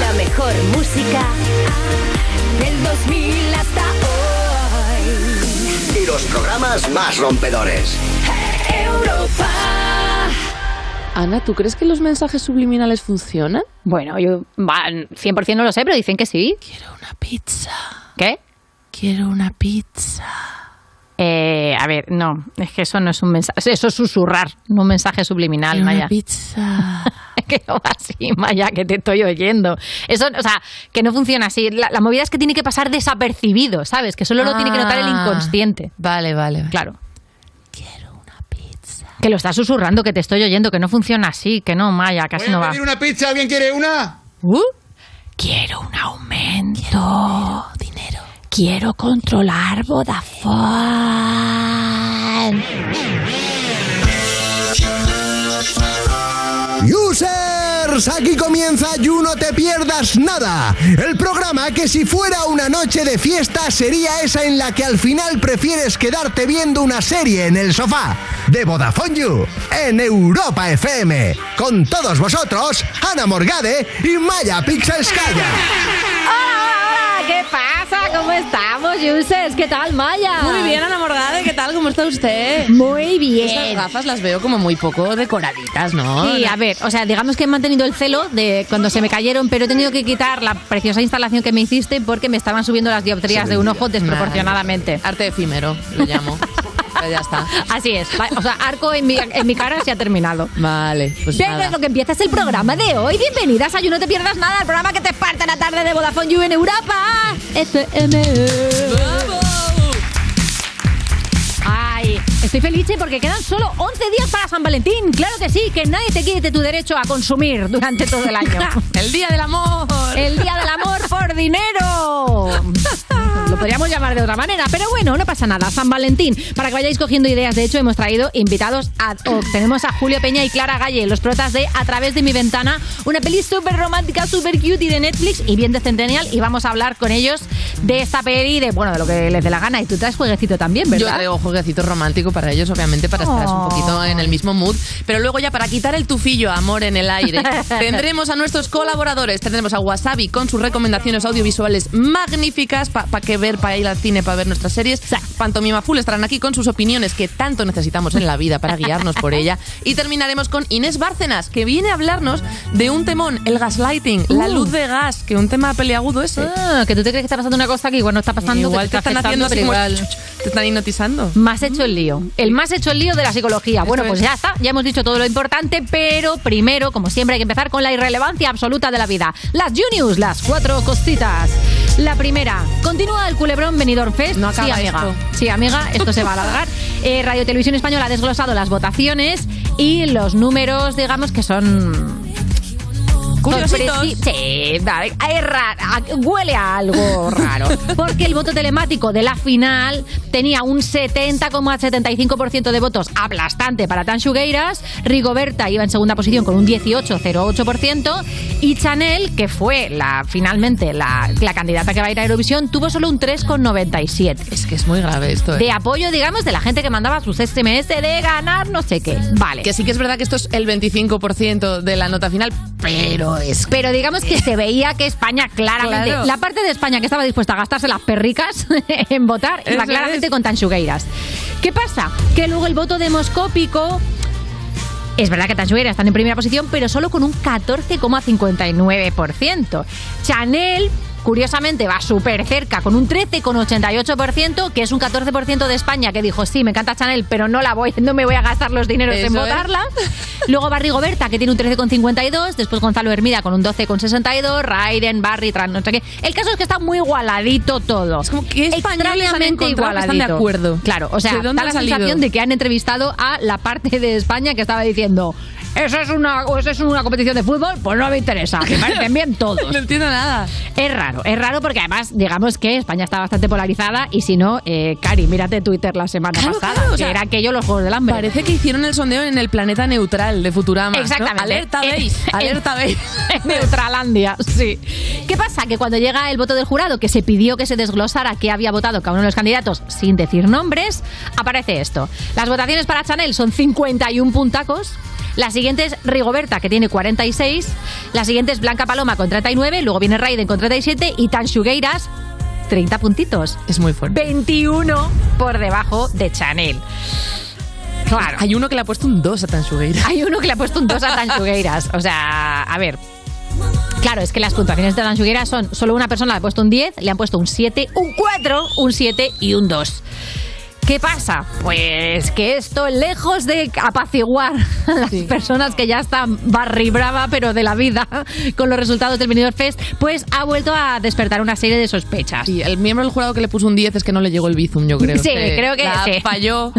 La mejor música del 2000 hasta hoy. Y los programas más rompedores. Europa. Ana, ¿tú crees que los mensajes subliminales funcionan? Bueno, yo va, 100% no lo sé, pero dicen que sí. Quiero una pizza. ¿Qué? Quiero una pizza. Eh, a ver, no, es que eso no es un mensaje, eso es susurrar, no un mensaje subliminal, Quiero Maya. una pizza. que no va así, Maya, que te estoy oyendo. Eso, o sea, que no funciona así. La, la movida es que tiene que pasar desapercibido, ¿sabes? Que solo lo tiene que notar el Ah. inconsciente. Vale, vale. vale. Claro. Quiero una pizza. Que lo estás susurrando, que te estoy oyendo, que no funciona así, que no, Maya, casi Voy a no va. pedir una pizza, ¿alguien quiere una? Uh, quiero un aumento. dinero. Quiero controlar Vodafone. Users, aquí comienza You No Te Pierdas Nada, el programa que si fuera una noche de fiesta sería esa en la que al final prefieres quedarte viendo una serie en el sofá de Vodafone You en Europa FM. Con todos vosotros, Ana Morgade y Maya Pixelskaya. ¿Qué pasa? ¿Cómo estamos, users? ¿Qué tal, Maya? Muy bien, Ana Morgade, ¿qué tal? ¿Cómo está usted? Muy bien. gafas las veo como muy poco decoraditas, ¿no? Sí, a ver, o sea, digamos que he mantenido el celo de cuando se me cayeron, pero he tenido que quitar la preciosa instalación que me hiciste porque me estaban subiendo las dioptrías de un ojo desproporcionadamente. Arte efímero, lo llamo. Pero ya está. Así es. O sea, arco en mi, en mi cara se ha terminado. Vale, pues nada. es lo que empieza es el programa de hoy. Bienvenidas a You No Te Pierdas Nada, el programa que te parte la tarde de Vodafone You en Europa. FM. Ay, estoy feliz porque quedan solo 11 días para San Valentín. Claro que sí, que nadie te quite tu derecho a consumir durante todo el año. El día del amor. El día del amor por dinero. Lo podríamos llamar de otra manera, pero bueno, no pasa nada. San Valentín, para que vayáis cogiendo ideas, de hecho, hemos traído invitados ad hoc. Tenemos a Julio Peña y Clara Galle, los protas de A través de mi ventana, una peli súper romántica, súper cute y de Netflix y bien de Centennial. Y vamos a hablar con ellos de esta peli, de bueno, de lo que les dé la gana. Y tú traes jueguecito también, Yo ¿verdad? traigo jueguecito romántico para ellos, obviamente, para estar Oh. un poquito en el mismo mood. Pero luego ya para quitar el tufillo amor en el aire, tendremos a nuestros colaboradores. Tendremos a Wasabi con sus recomendaciones audiovisuales magníficas para que ver, para ir al cine, para ver nuestras series. Pantomima Full estarán aquí con sus opiniones que tanto necesitamos en la vida para guiarnos por ella. Y terminaremos con Inés Bárcenas, que viene a hablarnos de un temón, el gaslighting, la Uh. luz de gas, que un tema peliagudo ese. Ah, que tú te crees que está pasando una cosa que igual no está pasando. Igual te están haciendo así como- igual. Te están hipnotizando. Más hecho el lío. El más hecho el lío de la psicología. Bueno, pues es. ya está. Ya hemos dicho todo lo importante, pero primero, como siempre, hay que empezar con la irrelevancia absoluta de la vida. Las Juniors, las cuatro cositas. La primera, continúa el culebrón Benidorm Fest. No acaba sí, amiga. esto. Sí, amiga, esto se va a alargar. Eh, Radio Televisión Española ha desglosado las votaciones y los números, digamos, que son Curiositos. Sí, vale, es raro, huele a algo raro. Porque el voto telemático de la final tenía un 70,75% de votos aplastante para Tan Xugueiras, Rigoberta iba en segunda posición con un 18,08% y Chanel, que fue la finalmente la, la candidata que va a ir a Eurovisión, tuvo solo un 3,97%. Es que es muy grave esto. ¿eh? De apoyo, digamos, de la gente que mandaba sus SMS de ganar no sé qué. Vale. Que sí que es verdad que esto es el 25% de la nota final, pero es Pero digamos que se veía que España claramente, Claro. la parte de España que estaba dispuesta a gastarse las perricas en votar, iba Eso claramente es. con Tanchugueiras. ¿Qué pasa? Que luego el voto demoscópico es verdad que Tanchugueiras están en primera posición, pero solo con un 14,59%. Chanel, curiosamente, va súper cerca, con un 13,88%, que es un 14% de España que dijo, sí, me encanta Chanel, pero no la voy, no me voy a gastar los dineros en Eso es. votarla. Luego Barry Goberta, que tiene un 13,52, después Gonzalo Hermida con un 12,62, Raiden, Barry, Tran, no sé qué. El caso es que está muy igualadito todo. Es como que Extrañamente que están de igualadito. acuerdo. Claro, o sea, ¿De dónde da la salido? sensación de que han entrevistado a la parte de España que estaba diciendo eso es una eso es una competición de fútbol, pues no me interesa, me parecen bien todos. no entiendo nada. Es raro, es raro porque además, digamos que España está bastante polarizada y si no, eh, Cari, mírate Twitter la semana Claro, pasada, claro, o que era aquello los Juegos del Hambre. Parece que hicieron el sondeo en el planeta neutral de Futurama. ¿no? Exactamente. Alerta veis, alerta veis. Neutralandia, sí. ¿Qué pasa? Que cuando llega el voto del jurado, que se pidió que se desglosara qué había votado cada uno de los candidatos sin decir nombres, aparece esto. Las votaciones para Chanel son 51 puntacos. La siguiente es Rigoberta, que tiene 46. La siguiente es Blanca Paloma con 39. Luego viene Raiden con 37. Y Tanchugueiras, 30 puntitos. Es muy fuerte. 21 por debajo de Chanel. Claro. Hay uno que le ha puesto un 2 a Tansugueira. Hay uno que le ha puesto un 2 a Tanchugueiras. O sea, a ver. Claro, es que las puntuaciones de Tanchugueiras son solo una persona le ha puesto un 10, le han puesto un 7, un 4, un 7 y un 2. ¿Qué pasa? Pues que esto, lejos de apaciguar a las personas que ya están barribrava, pero de la vida, con los resultados del Benidorm Fest, pues ha vuelto a despertar una serie de sospechas. Sí, el miembro del jurado que le puso un 10 es que no le llegó el bizum, yo creo. Sí, creo que la sí. falló.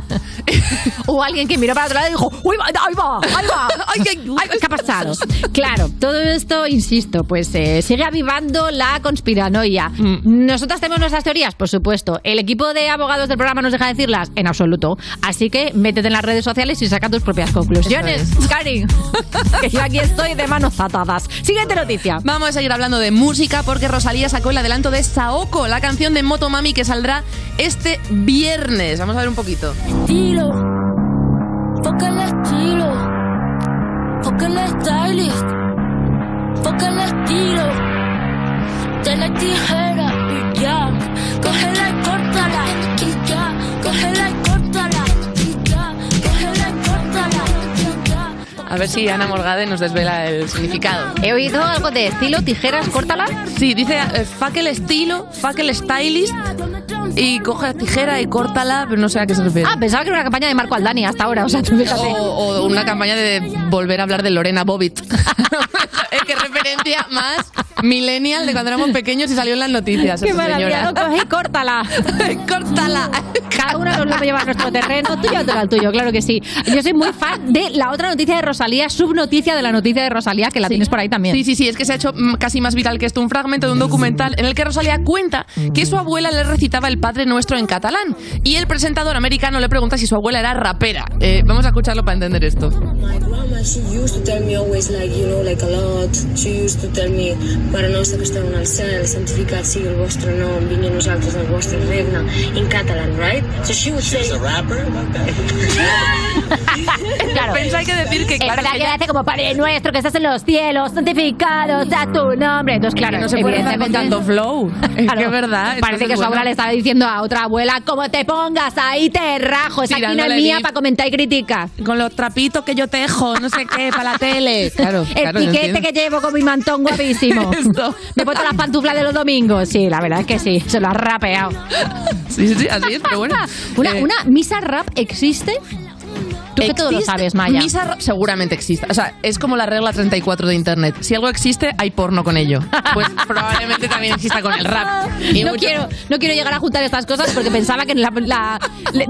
Hubo alguien que miró para otro lado y dijo, ¡Uy, va, ahí va! ¡Ahí va! Ay. Ay, ¿Qué ha pasado? Claro, todo esto, insisto, pues eh, sigue avivando la conspiranoia. Mm. ¿Nosotras tenemos nuestras teorías? Por supuesto. ¿El equipo de abogados del programa nos deja decirlas? En absoluto. Así que métete en las redes sociales y saca tus propias conclusiones. Cari, que yo aquí estoy de manos atadas. Siguiente noticia. Vamos a seguir hablando de música porque Rosalía sacó el adelanto de Saoko, la canción de Motomami que saldrá este viernes. Vamos a ver un poquito. estilo. Foca el estilo. Foca el stylist. Foca el estilo. De la tijera y ya. Cógela A ver si Ana Morgade nos desvela el significado. He oído algo de estilo, tijeras, córtala. Sí, dice eh, fuck el estilo, fuck el stylist y coge la tijera y córtala, pero no sé a qué se refiere. Ah, pensaba que era una campaña de Marco Aldani hasta ahora. O sea, tú fíjate. O, o una campaña de volver a hablar de Lorena Bobbitt. es que referencia más millennial de cuando éramos pequeños y salió en las noticias. Qué maravilla, coge y córtala. Córtala. Cada uno nos lo lleva a nuestro terreno, tú llévatelo al tuyo, claro que sí. Yo soy muy fan de la otra noticia de Rosalía, subnoticia de la noticia de Rosalía, que la tienes por ahí también. Sí, sí, sí, es que se ha hecho casi más viral que esto un fragmento de un documental en el que Rosalía cuenta que su abuela le recitaba el Padre Nuestro en catalán y el presentador americano le pregunta si su abuela era rapera. Eh, vamos a escucharlo para entender esto. My grandma, she used to tell me always, like, you know, like a lot. She used to tell me, Mare nostra que esteu en el cel, santificat sigui el vostre nom, vingui a nosaltres el vostre regne, in catalan, right? So she would say... Claro. Pero hay que decir que, Es claro, verdad que que ella- hace como Padre nuestro que estás en los cielos, santificado sea tu nombre. Entonces, claro, que no se puede rezar con evidentemente- tanto flow. Es Claro, que es verdad. Parece que su abuela le estaba diciendo a otra abuela, como te pongas ahí te rajo, esa aquí no es mía para comentar y criticar. Con los trapitos que yo tejo, no sé qué, para la tele. Claro, El claro, piquete que llevo con mi mantón guapísimo. Me he puesto las pantuflas de los domingos. Sí, la verdad es que sí, se lo ha rapeado. Sí, sí, sí, así es, pero bueno. Una, Eh, una misa rap existe. Tú que todo lo sabes, Maya. Misa seguramente existe. O sea, es como la regla 34 de Internet. Si algo existe, hay porno con ello. Pues probablemente también exista con el rap. Y no mucho- quiero, no quiero llegar a juntar estas cosas porque pensaba que la- la-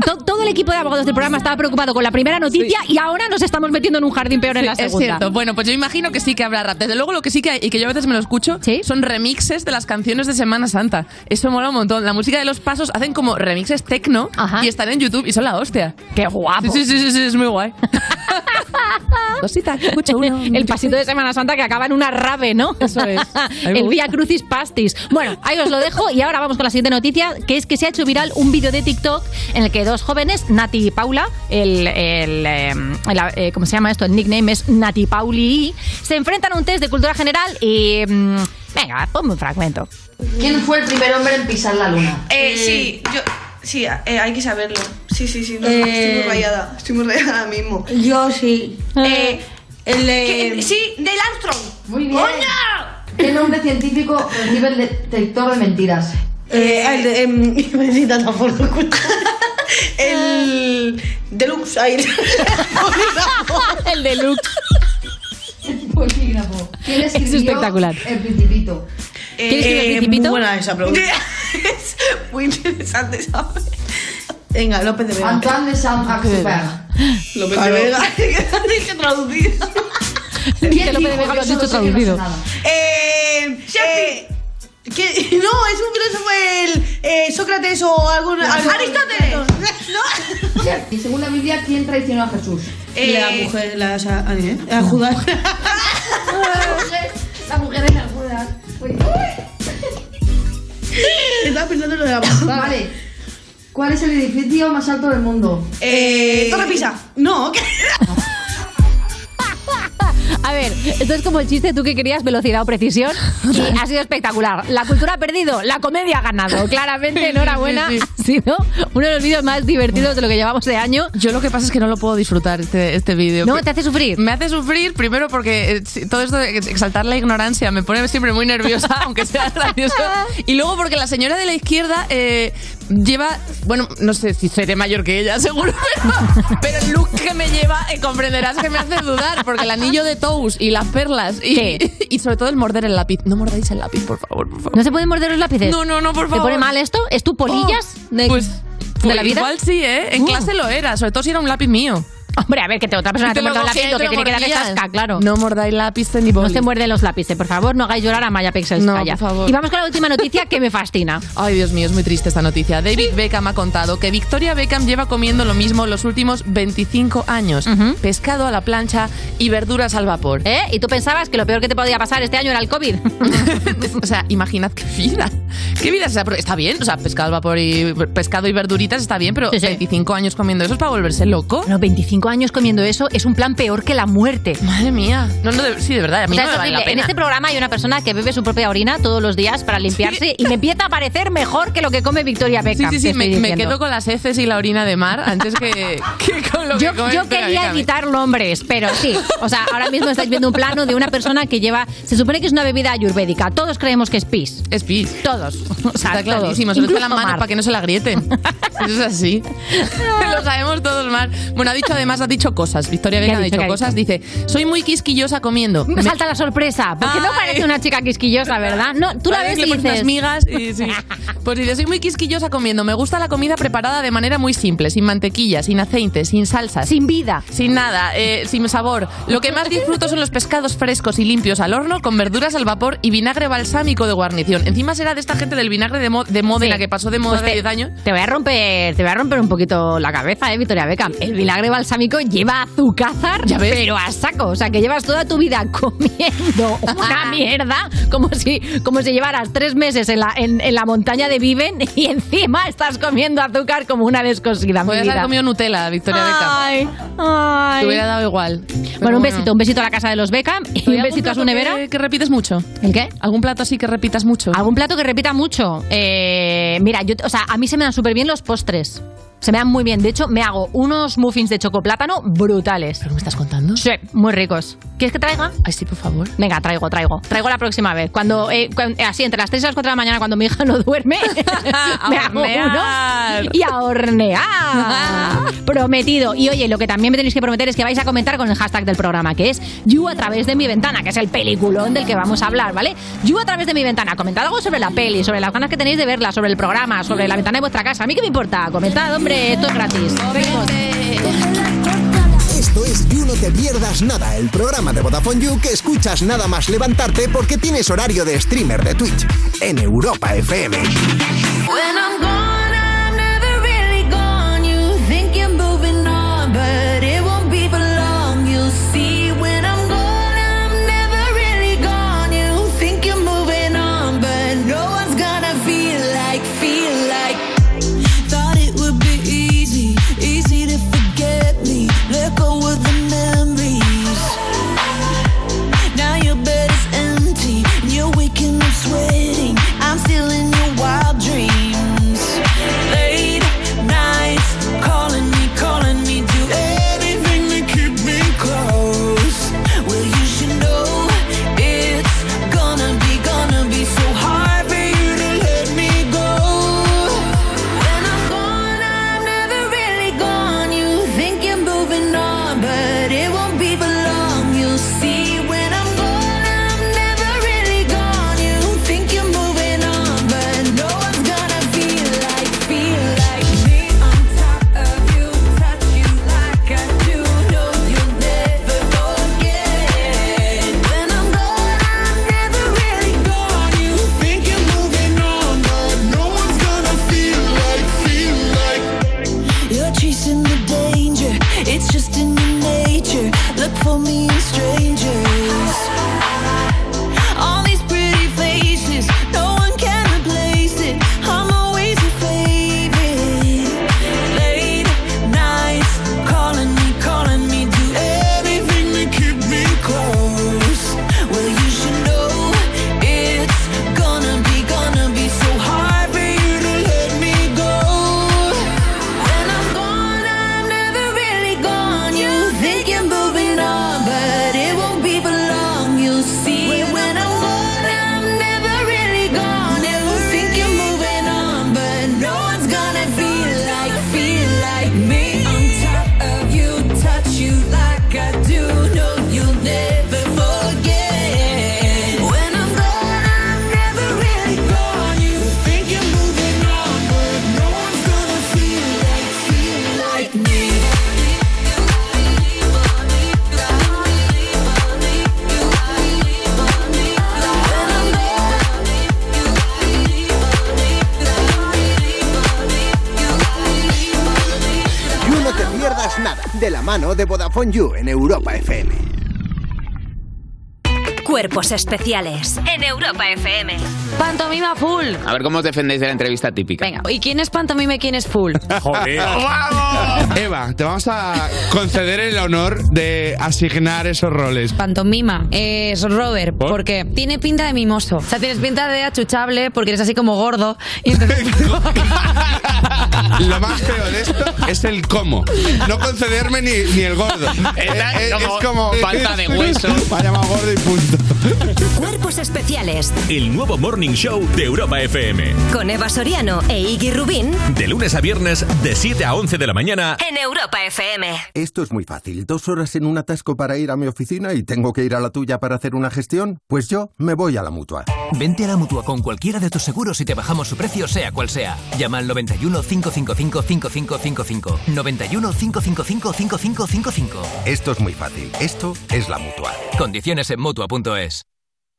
to- todo el equipo de abogados del programa estaba preocupado con la primera noticia y ahora nos estamos metiendo en un jardín peor en la Es segunda. cierto. Bueno, pues yo imagino que sí que habrá rap. Desde luego lo que sí que hay, y que yo a veces me lo escucho, ¿Sí? son remixes de las canciones de Semana Santa. Eso mola un montón. La música de los pasos hacen como remixes tecno Ajá. y están en YouTube y son la hostia. ¡Qué guapo! Sí, sí, sí, sí, sí, es muy guay. Cosita, uno. el pasito de Semana Santa que acaba en una rave, ¿no? Eso es. El. Via Crucis Pastis. Bueno, ahí os lo dejo y ahora vamos con la siguiente noticia, que es que se ha hecho viral un vídeo de TikTok en el que dos jóvenes, Nati y Paula, el, el, el, eh, ¿cómo se llama esto? El nickname es Nati Pauli, se enfrentan a un test de cultura general y... mm, venga, ponme un fragmento. ¿Quién fue el primer hombre en pisar la luna? Eh, sí, yo. Sí, eh, hay que saberlo. Sí, sí, sí. no, Eh, Estoy muy rayada. Estoy muy rayada ahora mismo. Yo sí. Eh, El ¿qué- de... sí, Neil Armstrong. Muy bien. ¡Coño! ¿Qué nombre científico recibe el detector de mentiras? Eh, el de. em, tan por el. El. Deluxe. ahí. el deluxe. Polígrafo. ¿Quién escribió espectacular. El Principito? ¿Quién escribió El Principito? Muy buena esa pregunta. es muy interesante, ¿sabes? Venga, López de Vega. Antoine de Saint-Exupéry. López de Vega. Hay que traducir. Dice López de Vega, lo has "Yo dicho traducido. sé nada"? Eh, eh, ¿qué? No, es un filósofo el eh, Sócrates o algún Aristóteles. ¿No? Y según la Biblia, ¿quién traicionó a Jesús? Eh, la mujer, la, a, ¿eh? a Judas. La mujer la Judas. Uy. Estaba pensando en lo de la mujer. Vale. ¿Cuál es el edificio más alto del mundo? Eh, Torre Pisa. No, ¿qué? A ver, esto es como el chiste, tú que querías velocidad o precisión y ha sido espectacular. La cultura ha perdido, la comedia ha ganado. Claramente, enhorabuena. sí, Ha sido uno de los vídeos más divertidos de lo que llevamos de año. Yo lo que pasa es que no lo puedo disfrutar este, este vídeo. No, te hace sufrir. Me hace sufrir primero porque eh, todo esto de exaltar la ignorancia me pone siempre muy nerviosa, aunque sea gracioso. Y luego porque la señora de la izquierda eh, lleva, bueno, no sé si seré mayor que ella, seguro, pero, pero el look que me lleva, eh, comprenderás que me hace dudar, porque el anillo de Tous y las perlas y, y sobre todo el morder el lápiz. No mordáis el lápiz, por favor, por favor. ¿No se pueden morder los lápices? No, no, no, por ¿Te favor. pone mal esto? ¿Es tu polillas de, Pues, de pues la vida? igual sí, ¿eh? En Uh. clase lo era, sobre todo si era un lápiz mío. Hombre, a ver, que te, otra persona te te muerde un lápiz, lo que tiene que dar es casca, claro. No mordáis lápiz ni No boli. se muerden los lápices, por favor, no hagáis llorar a Maya Pixels. No, calla. por favor. Y vamos con la última noticia que me fascina. Ay, Dios mío, es muy triste esta noticia. David Beckham ha contado que Victoria Beckham lleva comiendo lo mismo los últimos 25 años. Pescado a la plancha y verduras al vapor. ¿Eh? ¿Y tú pensabas que lo peor que te podía pasar este año era el COVID? o sea, imaginad qué vida. ¿Qué vida es esa? Está bien, o sea, pescado al vapor y pescado y verduritas está bien, pero Sí, sí. 25 años comiendo eso es para volverse loco. Bueno, 25 años comiendo eso es un plan peor que la muerte. Madre mía. No, no, de- sí, de verdad, a mí O sea, no me vale la horrible. En pena. este programa hay una persona que bebe su propia orina todos los días para limpiarse y me empieza a parecer mejor que lo que come Victoria Sí, Beckham. sí, sí, estoy me, me quedo con las heces y la orina de mar antes que, que con lo Yo, que come yo quería evitar nombres, pero sí. O sea, ahora mismo estáis viendo un plano de una persona que lleva. Se supone que es una bebida ayurvédica. Todos creemos que es pis. Es pis. Todos. O sea, Está todos. clarísimo, se Incluso la mano para que no se la agrieten. Eso es así. lo sabemos todos mal. Bueno, ha dicho además, ha dicho cosas. Victoria ¿Qué Beckham ha ha dicho? dicho ¿Qué ha cosas. Dice, soy muy quisquillosa comiendo. Me salta la sorpresa, porque no parece una chica quisquillosa, ¿verdad? No, tú la ves y unas dices. migas y sí. Pues dice, soy muy quisquillosa comiendo. Me gusta la comida preparada de manera muy simple, sin mantequilla, sin aceite, sin salsas. Sin vida. Sin nada, eh, sin sabor. Lo que más disfruto son los pescados frescos y limpios al horno con verduras al vapor y vinagre balsámico de guarnición. Encima será de esta gente del vinagre de, Mo- de Módena Sí. que pasó de moda Pues hace 10 años. Te voy a romper, te voy a romper un poquito la cabeza, eh, Victoria Beckham. El vinagre balsámico lleva azúcar, Ya ves. pero a saco. O sea, que llevas toda tu vida comiendo una mierda, como si, como si llevaras tres meses en la, en, en la montaña de Viven y encima estás comiendo azúcar como una descosida. Podrías haber comido Nutella, Victoria Beckham. Ay, ay. Te hubiera dado igual. Bueno, un besito, un besito a la casa de los Beckham y ¿Hay un besito a su nevera. Que, que repites mucho? ¿El qué? ¿Algún plato así que repitas mucho? ¿Algún plato que repita mucho? Eh, mira, yo, o sea, a mí se me dan súper bien los postres. Se me dan muy bien. De hecho, me hago unos muffins de chocoplátano brutales. ¿Pero me estás contando? Sí, muy ricos. ¿Quieres que traiga? Ay, sí, por favor. Venga, traigo, traigo. Traigo la próxima vez. Cuando, eh, eh, así, entre las 3 y las 4 de la mañana, cuando mi hija no duerme, A me hago unos y a hornear. Prometido. Y oye, lo que también me tenéis que prometer es que vais a comentar con el hashtag del programa, que es You a través de mi ventana, que es el peliculón del que vamos a hablar, ¿vale? You a través de mi ventana. Comentad algo sobre la peli, sobre las ganas que tenéis de verla, sobre el programa, sobre la ventana de vuestra casa. A mí qué me importa. Comentad, hombre, esto es gratis. Esto es You No Te Pierdas Nada, el programa de Vodafone You que escuchas nada más levantarte porque tienes horario de streamer de Twitch en Europa FM. You en Europa FM. Cuerpos especiales en Europa FM. Pantomima full. A ver cómo os defendéis de la entrevista típica. Venga, ¿y quién es pantomima y quién es full? Joder. Eva, te vamos a conceder el honor de asignar esos roles. Pantomima es Robert, ¿Por? porque tiene pinta de mimoso. O sea, tienes pinta de achuchable porque eres así como gordo. Y entonces- Lo más feo de esto es el cómo. No concederme ni, ni el gordo. Eh, como es como falta de hueso. Vaya más gordo y punto. Cuerpos especiales El nuevo Morning Show de Europa FM. con Eva Soriano e Iggy Rubín De lunes a viernes, de 7 a 11 de la mañana. en Europa FM. Esto es muy fácil. Dos horas en un atasco para ir a mi oficina y tengo que ir a la tuya para hacer una gestión. Pues yo me voy a la mutua. Vente a la mutua con cualquiera de tus seguros y te bajamos su precio, sea cual sea. Llama al 91 555 5555. 91 555 5555. Esto es muy fácil. Esto es la mutua. Condiciones en mutua.es.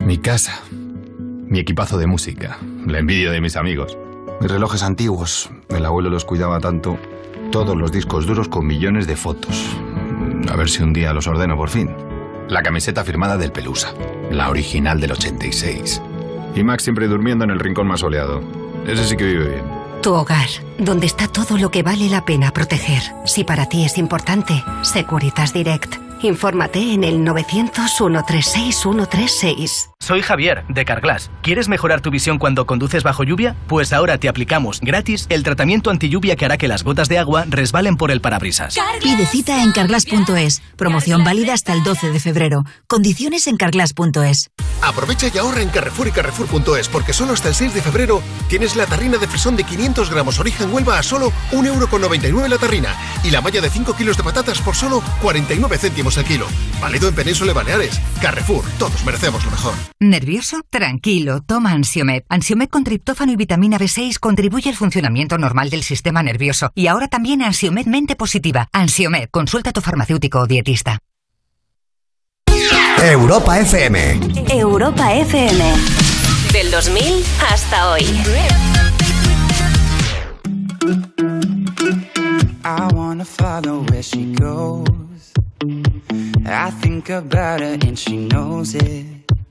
Mi casa. Mi equipazo de música. La envidia de mis amigos. Mis relojes antiguos. El abuelo los cuidaba tanto. Todos los discos duros con millones de fotos. A ver si un día los ordeno por fin. La camiseta firmada del Pelusa. La original del 86. Y Max siempre durmiendo en el rincón más soleado. Ese sí que vive bien. Tu hogar, donde está todo lo que vale la pena proteger. Si para ti es importante, Securitas Direct. Infórmate en el 900-136-136. Soy Javier, de Carglass. ¿Quieres mejorar tu visión cuando conduces bajo lluvia? Pues ahora te aplicamos gratis el tratamiento anti lluvia que hará que las gotas de agua resbalen por el parabrisas. Pide cita en carglass.es. Promoción válida hasta el 12 de febrero. Condiciones en carglass.es. Aprovecha y ahorra en Carrefour y Carrefour.es porque solo hasta el 6 de febrero tienes la tarrina de frisón de 500 gramos origen Huelva a solo 1,99€ la tarrina y la malla de 5 kilos de patatas por solo 49 céntimos el kilo. Válido en Península y Baleares. Carrefour, todos merecemos lo mejor. ¿Nervioso? Tranquilo, toma Ansiomed. Ansiomed con triptófano y vitamina B6 contribuye al funcionamiento normal del sistema nervioso. Y ahora también Ansiomed Mente Positiva. Ansiomed, consulta a tu farmacéutico o dietista. Europa FM. Europa FM. Del 2000 hasta hoy. I wanna follow where she goes. I think about her and she knows it.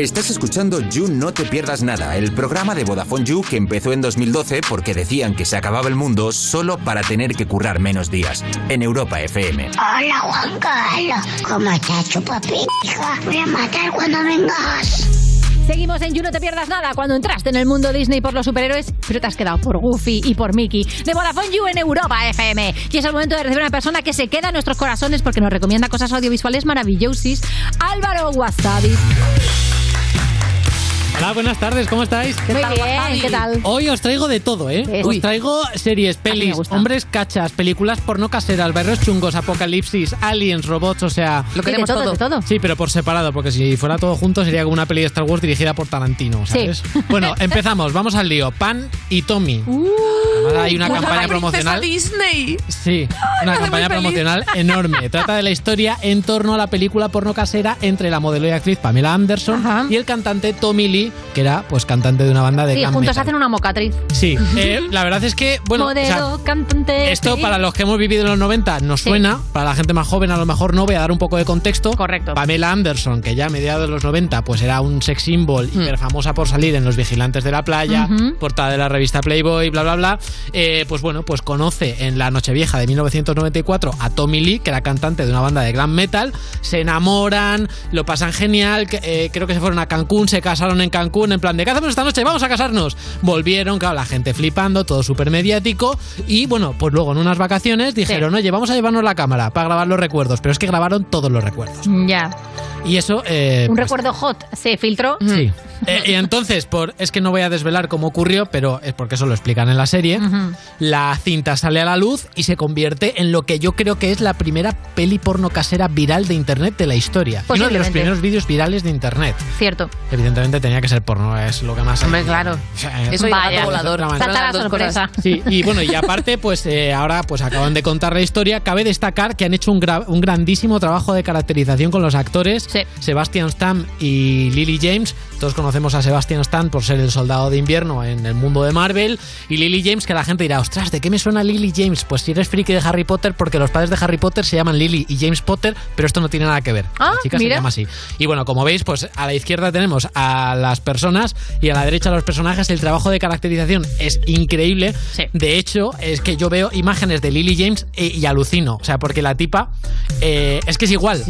Estás escuchando You No Te Pierdas Nada, el programa de Vodafone You que empezó en 2012 porque decían que se acababa el mundo solo para tener que currar menos días. En Europa FM. Hola Juan Carlos, ¿cómo estás, chupapi? Voy a matar cuando vengas. Seguimos en You No Te Pierdas Nada cuando entraste en el mundo Disney por los superhéroes, pero te has quedado por Goofy y por Mickey. De Vodafone You en Europa FM. Y es el momento de recibir a una persona que se queda en nuestros corazones porque nos recomienda cosas audiovisuales maravillosas. Álvaro Wasabi. Hola, buenas tardes, ¿cómo estáis? ¿Qué tal, Wasabi? ¿Qué tal? Hoy os traigo de todo, ¿eh? Os traigo series, pelis, hombres cachas, películas porno caseras, barrios chungos, apocalipsis, aliens, robots, o sea... Lo queremos De todo, todo. de todo. Sí, pero por separado, porque si fuera todo junto sería como una peli de Star Wars dirigida por Tarantino, ¿sabes? Bueno, empezamos, vamos al lío. Pan y Tommy. Además, hay una Una campaña promocional... Disney. Sí, una campaña muy feliz. promocional enorme. Trata de la historia en torno a la película porno casera entre la modelo y actriz Pamela Anderson y el cantante Tommy Lee, Que era pues cantante de una banda de Sí, juntos metal. hacen una mocatriz. Sí, eh, la verdad es que, bueno, o Modelo, sea, cantante. esto para los que hemos vivido en los 90 nos suena, para la gente más joven a lo mejor no, voy a dar un poco de contexto. Correcto. Pamela Anderson, que ya a mediados de los 90 pues era un sex symbol hiper famosa por salir en Los Vigilantes de la Playa, portada de la revista Playboy, bla, bla, bla, eh, pues bueno, pues conoce en la Nochevieja de 1994 a Tommy Lee, que era cantante de una banda de glam metal, se enamoran, lo pasan genial, eh, creo que se fueron a Cancún, se casaron en Cancún, en plan de ¿qué hacemos esta noche? Vamos a casarnos. Volvieron, claro, la gente flipando, todo súper mediático y bueno, pues luego en unas vacaciones dijeron, oye, vamos a llevarnos la cámara para grabar los recuerdos, pero es que grabaron todos los recuerdos. Ya. Y eso... eh, Un pues, recuerdo hot se filtró. Sí. Eh, y entonces, por, es que no voy a desvelar cómo ocurrió, pero es porque eso lo explican en la serie. La cinta sale a la luz y se convierte en lo que yo creo que es la primera peli porno casera viral de internet de la historia. Uno de los primeros vídeos virales de internet. Cierto. Evidentemente tenía que ser porno, es lo que más. Hombre, claro. Eso Vaya. volador. Salta la sorpresa. Sí, y bueno, y aparte, pues eh, ahora pues acaban de contar la historia. Cabe destacar que han hecho un, gra- un grandísimo trabajo de caracterización con los actores. Sebastian Stan y Lily James. Todos conocemos a Sebastian Stan por ser el soldado de invierno en el mundo de Marvel. Y Lily James, que la gente dirá, ostras, ¿de qué me suena Lily James? Pues si eres friki de Harry Potter, porque los padres de Harry Potter se llaman Lily y James Potter, pero esto no tiene nada que ver. Ah, la chica mira. se llama así. Y bueno, como veis, pues a la izquierda tenemos a las personas y a la derecha a los personajes. El trabajo de caracterización es increíble. De hecho, es que yo veo imágenes de Lily James y, y alucino. O sea, porque la tipa eh, es que es igual.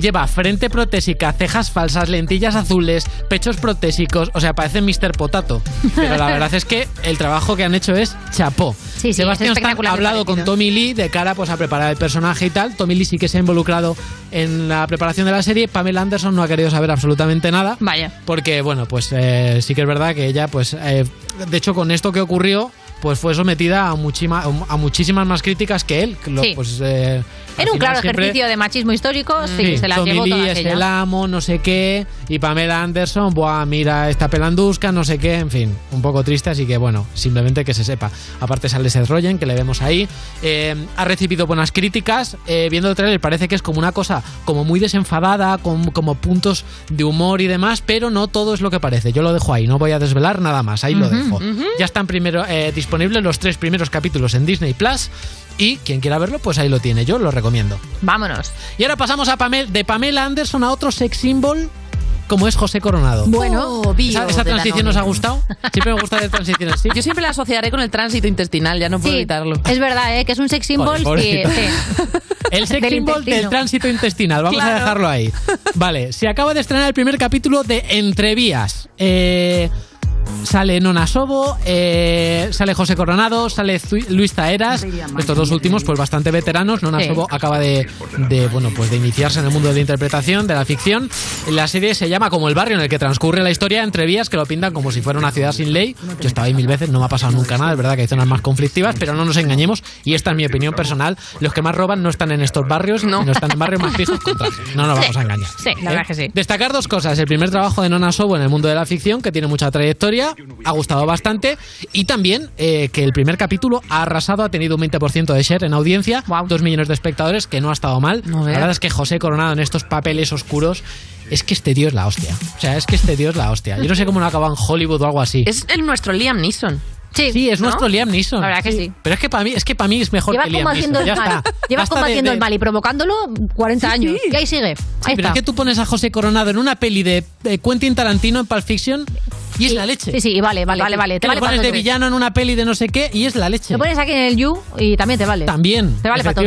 Lleva frente protésica, cejas falsas, lentillas azules, pechos protésicos. O sea, parece Mr. Potato. Pero la verdad es que el trabajo que han hecho es chapó. Sí, sí, Sebastián es Stan ha hablado con. Tommy Lee de cara pues, a preparar el personaje y tal. Tommy Lee sí que se ha involucrado en la preparación de la serie. Pamela Anderson no ha querido saber absolutamente nada. Vaya. Porque, bueno, pues eh, sí que es verdad que ella, pues, eh, de hecho, con esto que ocurrió, pues fue sometida a, muchísima- a muchísimas más críticas que él. lo- Sí. pues, eh, Era un claro siempre- ejercicio de machismo histórico, sí, Sí, se la Tommy llevó Lee toda es el amo, no sé qué, y Pamela Anderson, buah, mira esta pelandusca, no sé qué, en fin, un poco triste, así que bueno, simplemente que se sepa. Aparte sale Seth Rogen, que le vemos ahí, eh, ha recibido buenas críticas, eh, viendo el trailer parece que es como una cosa como muy desenfadada, con como puntos de humor y demás, pero no todo es lo que parece, yo lo dejo ahí, no voy a desvelar nada más, ahí lo dejo. Ya están primero eh, disponibles los tres primeros capítulos en Disney Plus. Y quien quiera verlo, pues ahí lo tiene. Yo lo recomiendo. Vámonos. Y ahora pasamos a Pamela, de Pamela Anderson a otro sex symbol como es José Coronado. Bueno, ¿Esa, esa de transición nos ha gustado? Siempre me gusta de transiciones, ¿sí? Yo siempre la asociaré con el tránsito intestinal, ya no puedo Sí, evitarlo. es verdad, ¿eh? que es un sex symbol Joder, que- sí. El sex Del symbol intestino. del tránsito intestinal. Vamos a dejarlo ahí. Vale, se acaba de estrenar el primer capítulo de Entrevías. Eh, sale Nona Sobo, eh, sale José Coronado, sale Luis Taeras. Estos dos últimos, pues bastante veteranos. Nona Sí. Sobo acaba de, de, bueno, pues de iniciarse en el mundo de la interpretación, de la ficción. La serie se llama como el barrio en el que transcurre la historia, Entrevías, que lo pintan como si fuera una ciudad sin ley. Yo estaba ahí mil veces, no me ha pasado nunca nada. Es verdad que hay zonas más conflictivas, pero no nos engañemos. Y esta es mi opinión personal. Los que más roban no están en estos barrios, no, están en barrios más fijos. No nos Sí. vamos a engañar. Sí, la ¿Eh? verdad que sí. Destacar dos cosas. El primer trabajo de Nona Sobo en el mundo de la ficción, que tiene mucha trayectoria, ha gustado bastante. Y también eh, que el primer capítulo ha arrasado, ha tenido un 20% de share en audiencia, dos millones de espectadores, que no ha estado mal. la verdad es que José Coronado en estos papeles oscuros. Es que este tío es la hostia. O sea, es que este tío es la hostia. Yo no sé cómo no acaba en Hollywood o algo así. Es el nuestro Liam Neeson. Sí, es ¿no? nuestro Liam Neeson. La verdad que sí. Pero es que para mí es que para mí es mejor Lleva que Liam combatiendo Neeson. el Ya mal. está. Lleva Basta de- combatiendo de- el mal y provocándolo 40 años. Y ahí sigue. Sí, Ahí pero está. es que tú pones a José Coronado en una peli de, de Quentin Tarantino en Pulp Fiction y es la leche. Sí, sí, vale, vale, vale, vale. Te Te lo vale para pones de villano en una peli de no sé qué y es la leche. Te pones aquí en el You y también te vale. También, Te vale para todo.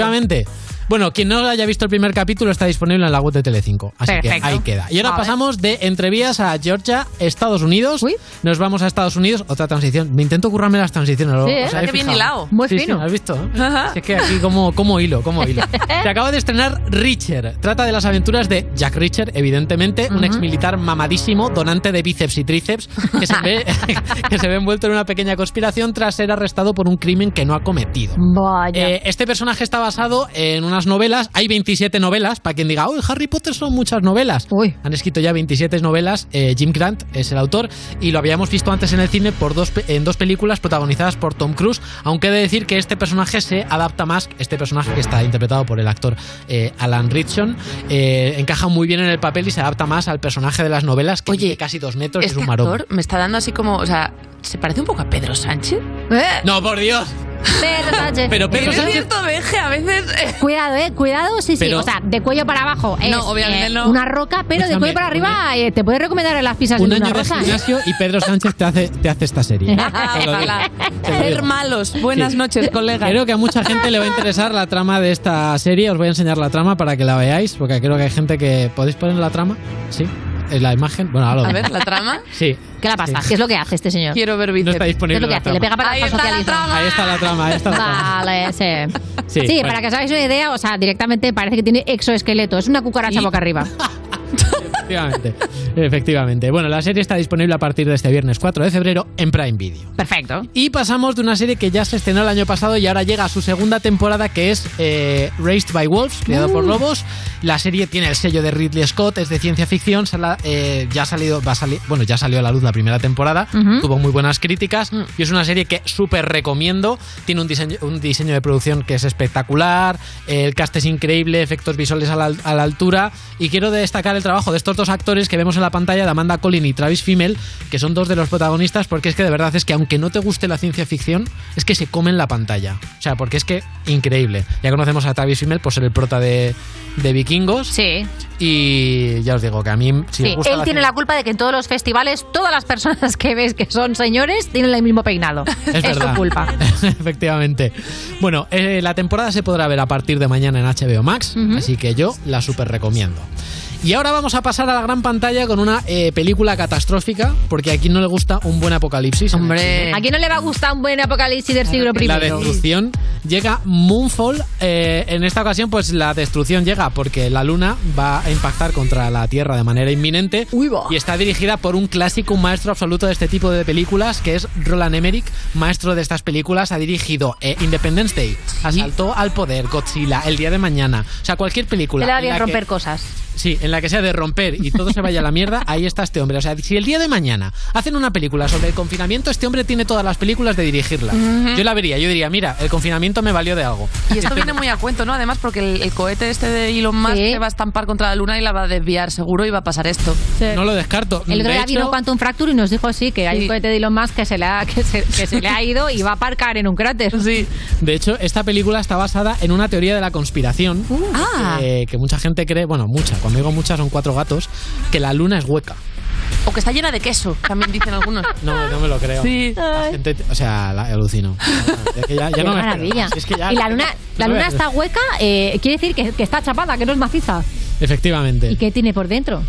Bueno, quien no haya visto el primer capítulo está disponible en la web de Telecinco. Así Perfecto. que ahí queda. Y ahora A ver. pasamos de entrevías a Georgia, Estados Unidos. Nos vamos a Estados Unidos, otra transición. Me intento currarme las transiciones. ¿lo- Sí, ¿eh? os habéis Qué bien hilado. Muy Sí, fino. sí, ¿has visto? Es que aquí como, como hilo, como hilo. Se acaba de estrenar Richer. Trata de las aventuras de Jack Richer, evidentemente, un ex militar mamadísimo, donante de bíceps y tríceps, que se, ve, que se ve envuelto en una pequeña conspiración tras ser arrestado por un crimen que no ha cometido. Vaya. Eh, este personaje está basado en una las novelas. Hay 27 novelas, para quien diga, uy, Harry Potter son muchas novelas. Han escrito ya 27 novelas. eh, Jim Grant es el autor y lo habíamos visto antes en el cine por dos, en dos películas protagonizadas por Tom Cruise. Aunque he de decir que este personaje se adapta más, este personaje que está interpretado por el actor eh, Alan Ritchson, eh, encaja muy bien en el papel y se adapta más al personaje de las novelas, que mide casi dos metros y es Este un actor me está dando así como, o sea, se parece un poco a Pedro Sánchez. No, por Dios. Pedro Sánchez. Pero Pedro Sánchez- cierto deje a veces. Cuidado, eh, cuidado, sí, sí. Pero- o sea, de cuello para abajo es No, obviamente eh, no. una roca, pero de Escúchame, cuello para arriba eh, te puedes recomendar las pizzas Un de una año de rosa. ¿eh? gimnasio y Pedro Sánchez te hace, te hace esta serie. Lo Ser malos. Buenas Sí. noches, colega. Creo que a mucha gente le va a interesar la trama de esta serie. Os voy a enseñar la trama para que la veáis, porque creo que hay gente que... ¿Podéis poner la trama? Sí. ¿En la imagen? Bueno, ahora lo A ver, la trama. Sí. ¿Qué le pasa? Sí. ¿Qué es lo que hace este señor? Quiero ver No bíceps. está ¿Qué disponible es lo que la hace? Le pega para Ahí está la trama. Ahí está la trama, ahí está la trama. Vale, sí. Sí, Sí, bueno. para que os hagáis una idea, o sea, directamente parece que tiene exoesqueleto. Es una cucaracha boca arriba. Efectivamente. Efectivamente. Bueno, la serie está disponible a partir de este viernes 4 de febrero en Prime Video. Perfecto. Y pasamos de una serie que ya se estrenó el año pasado y ahora llega a su segunda temporada, que es eh, Raised by Wolves, creado por lobos. La serie tiene el sello de Ridley Scott, es de ciencia ficción. sala- eh, ya ha salido, va a salir, bueno, ya salió a la luz la primera temporada, tuvo muy buenas críticas y es una serie que súper recomiendo. Tiene un diseño, un diseño de producción que es espectacular, el cast es increíble, efectos visuales a la, a la altura. Y quiero destacar el trabajo de estos dos actores que vemos en la pantalla, de Amanda Collin y Travis Fimmel, que son dos de los protagonistas, porque es que de verdad es que aunque no te guste la ciencia ficción, es que se comen la pantalla. O sea, porque es que increíble. Ya conocemos a Travis Fimmel por ser el prota de, de Vikingos. Sí. Y ya os digo que a mí, si Sí, os gusta él la tiene la culpa de que en todos los festivales todas las personas que ves que son señores tienen el mismo peinado. Es verdad. su culpa. Efectivamente. Bueno, eh, la temporada se podrá ver a partir de mañana en HBO Max, así que yo la super recomiendo. Y ahora vamos a pasar a la gran pantalla con una eh, película catastrófica, porque a quien no le gusta un buen apocalipsis. cine. ¿A quién no le va a gustar un buen apocalipsis del siglo I? La destrucción llega Moonfall. eh, en esta ocasión, pues la destrucción llega porque la luna va a impactar contra la Tierra de manera inminente. Y está dirigida por un clásico, un maestro absoluto de este tipo de películas, que es Roland Emmerich, maestro de estas películas. Ha dirigido eh, Independence Day, Asaltó al Poder, Godzilla, El Día de Mañana. O sea, cualquier película. Le da en bien la que- romper cosas. Sí, en la que sea de romper y todo se vaya a la mierda, ahí está este hombre. O sea, si el día de mañana hacen una película sobre el confinamiento, este hombre tiene todas las películas de dirigirla. Yo la vería, yo diría, mira, el confinamiento me valió de algo. Y esto viene muy a cuento, ¿no? Además, porque el, el cohete este de Elon Musk se va a estampar contra la luna y la va a desviar, seguro, y va a pasar esto. No lo descarto. El otro De día hecho- vino Quantum Fracture y nos dijo sí, que hay un cohete de Elon Musk que se le ha, que se, que se le ha ido y va a aparcar en un cráter. Sí. De hecho, esta película está basada en una teoría de la conspiración Ah. que, que mucha gente cree, bueno, mucha, cuando digo mucha son cuatro gatos, que la luna es hueca. O que está llena de queso, también dicen algunos. No, no me lo creo. Sí. La gente, o sea, la, alucino. Es que ya, ya Qué no me espero. maravilla. Es que ya- y la luna, la luna está hueca, eh, quiere decir que, que está chapada, que no es maciza. Efectivamente. ¿Y qué tiene por dentro?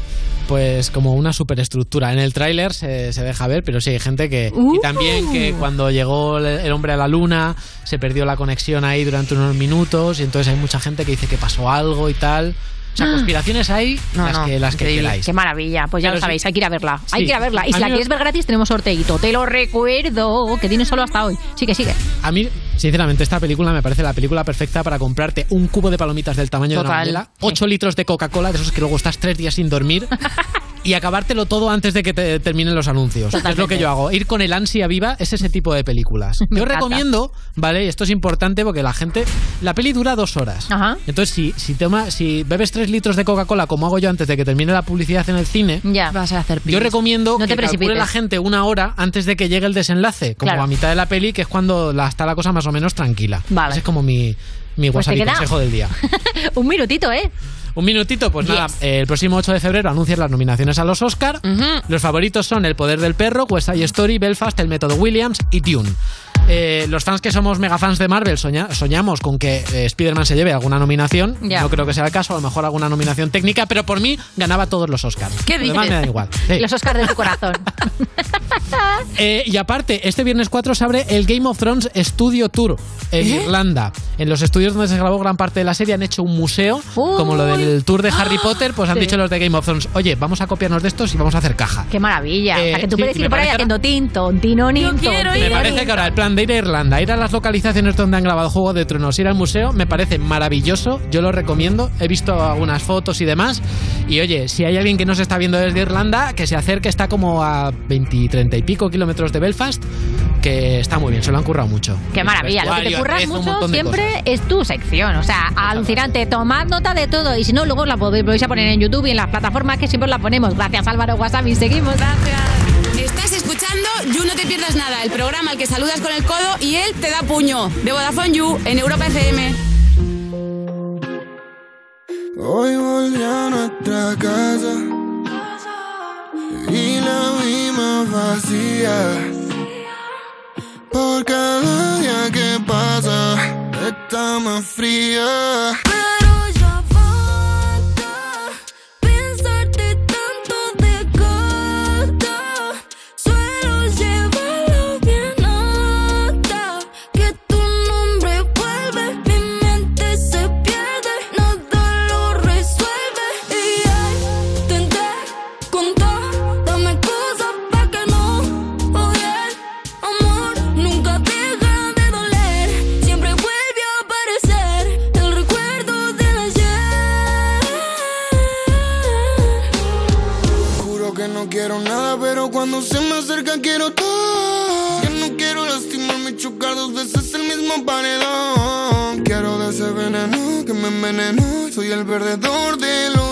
Pues como una superestructura. En el tráiler se, se deja ver, pero sí hay gente que... Uh. Y también que cuando llegó el- el hombre a la luna se perdió la conexión ahí durante unos minutos y entonces hay mucha gente que dice que pasó algo y tal. O sea, conspiraciones hay No, las no, que, las que queráis. Qué maravilla. Pues ya lo sabéis, hay que ir a verla. Hay que ir a verla. Y A si la mí- quieres ver gratis, tenemos sorteito. Te lo recuerdo. Que tiene solo hasta hoy. Sigue, sigue. A mí, sinceramente, esta película me parece la película perfecta para comprarte un cubo de palomitas del tamaño de Total. una abuela, 8 litros de Coca-Cola, de esos que luego estás tres días sin dormir, y acabártelo todo antes de que te terminen los anuncios. Es lo que yo hago. Ir con el ansia viva es ese tipo de películas. Me yo encanta. recomiendo, ¿vale? Y esto es importante porque la gente. La peli dura dos horas. Ajá. Entonces, si, si, toma, si bebes tres litros de Coca-Cola, como hago yo antes de que termine la publicidad en el cine, Ya. Vas a hacer yo recomiendo No te que calcule precipites. la gente una hora antes de que llegue el desenlace, como Claro. a mitad de la peli, que es cuando la, está la cosa más o menos tranquila. Vale. Ese es como mi, mi Pues wasabi queda- consejo del día. Un minutito, ¿eh? Un minutito, pues nada, Yes. el próximo 8 de febrero anuncian las nominaciones a los Oscar. Los favoritos son El Poder del Perro, West Side Story, Belfast, El Método Williams y Dune. Eh, los fans que somos mega fans de Marvel soña- soñamos con que eh, Spider-Man se lleve alguna nominación. No creo que sea el caso, a lo mejor alguna nominación técnica, pero por mí ganaba todos los Oscars. ¿Qué dices? me da igual. Sí. Los Oscars de tu corazón. Eh, y aparte, este viernes 4 se abre el Game of Thrones Studio Tour en ¿Eh? Irlanda. en los estudios donde se grabó gran parte de la serie han hecho un museo, como lo del tour de Harry Potter, pues han Sí. dicho los de Game of Thrones, oye, vamos a copiarnos de estos y vamos a hacer caja. Qué maravilla. o sea, que tú sí, puedes ir por ahí haciendo tinto, tino, ninto, Me parece que ahora el plan de ir a Irlanda, ir a las localizaciones donde han grabado Juego de Tronos, ir al museo, me parece maravilloso. Yo lo recomiendo. He visto algunas fotos y demás. Y oye, si hay alguien que nos está viendo desde Irlanda, que se acerque, está como a 20, 30 y pico kilómetros de Belfast, que está muy bien, se lo han currado mucho. Qué maravilla, lo que te curras mucho siempre es tu sección, o sea, alucinante, tomad nota de todo y si no, luego la podéis podéis a poner en YouTube y en las plataformas que siempre la ponemos. Gracias Álvaro Wasabi, seguimos, gracias. Escuchando You No Te Pierdas Nada, el programa al que saludas con el codo y él te da puño. De Vodafone You en Europa FM. Hoy volví a nuestra casa y la vimos vacía. Por cada día que pasa está más fría. Cuando se me acerca quiero todo. Que no quiero lastimarme y chocar dos veces el mismo paredón. Quiero de ese veneno que me envenenó. Soy el perdedor de los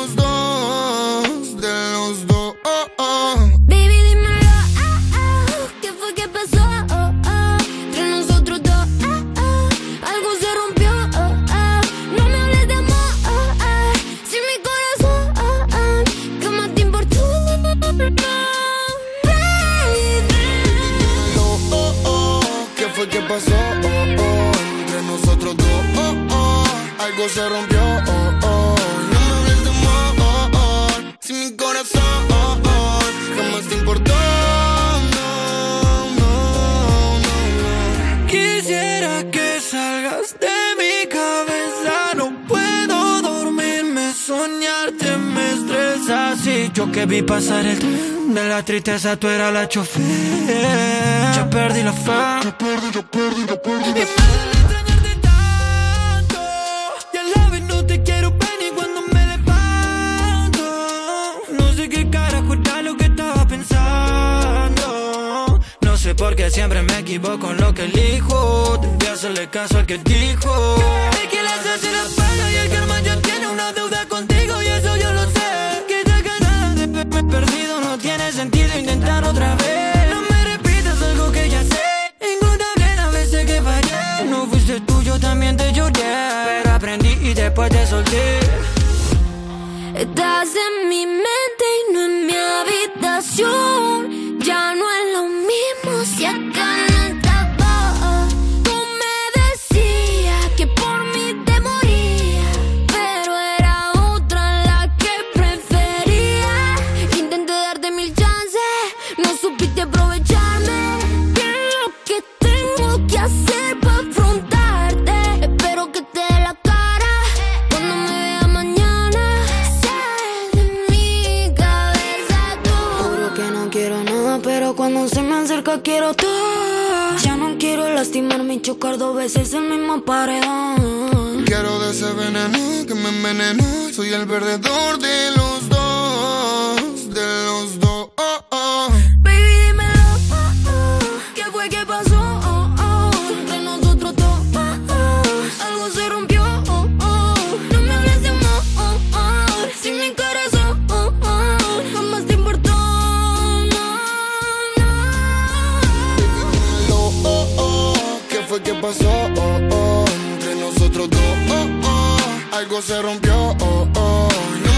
pasó? Oh, oh, entre nosotros dos, oh, oh, algo se rompió. Oh, oh, no me hables de amor, si mi corazón, jamás te importó. No, no, no. Quisiera que salgas de mi cabeza, yo que vi pasar el tren de la tristeza, tú eras la chofer. Ya perdí la fe. Ya perdí, ya perdí, ya perdí la fe. Y a la vez no te quiero ver ni cuando me levanto. No sé qué carajo era lo que estaba pensando. No sé por qué siempre me equivoco en lo que elijo. Debí hacerle caso al que dijo. Es que la se la paga y el karma ya tiene una deuda después te. Estás en mi mente y no en mi habitación. Quiero todo. Ya no quiero lastimarme y chocar dos veces el mismo paredón. Quiero de ese veneno que me envenenó. Soy el perdedor de los pasó? Oh, oh, entre nosotros dos, oh, oh, algo se rompió. Oh, oh, no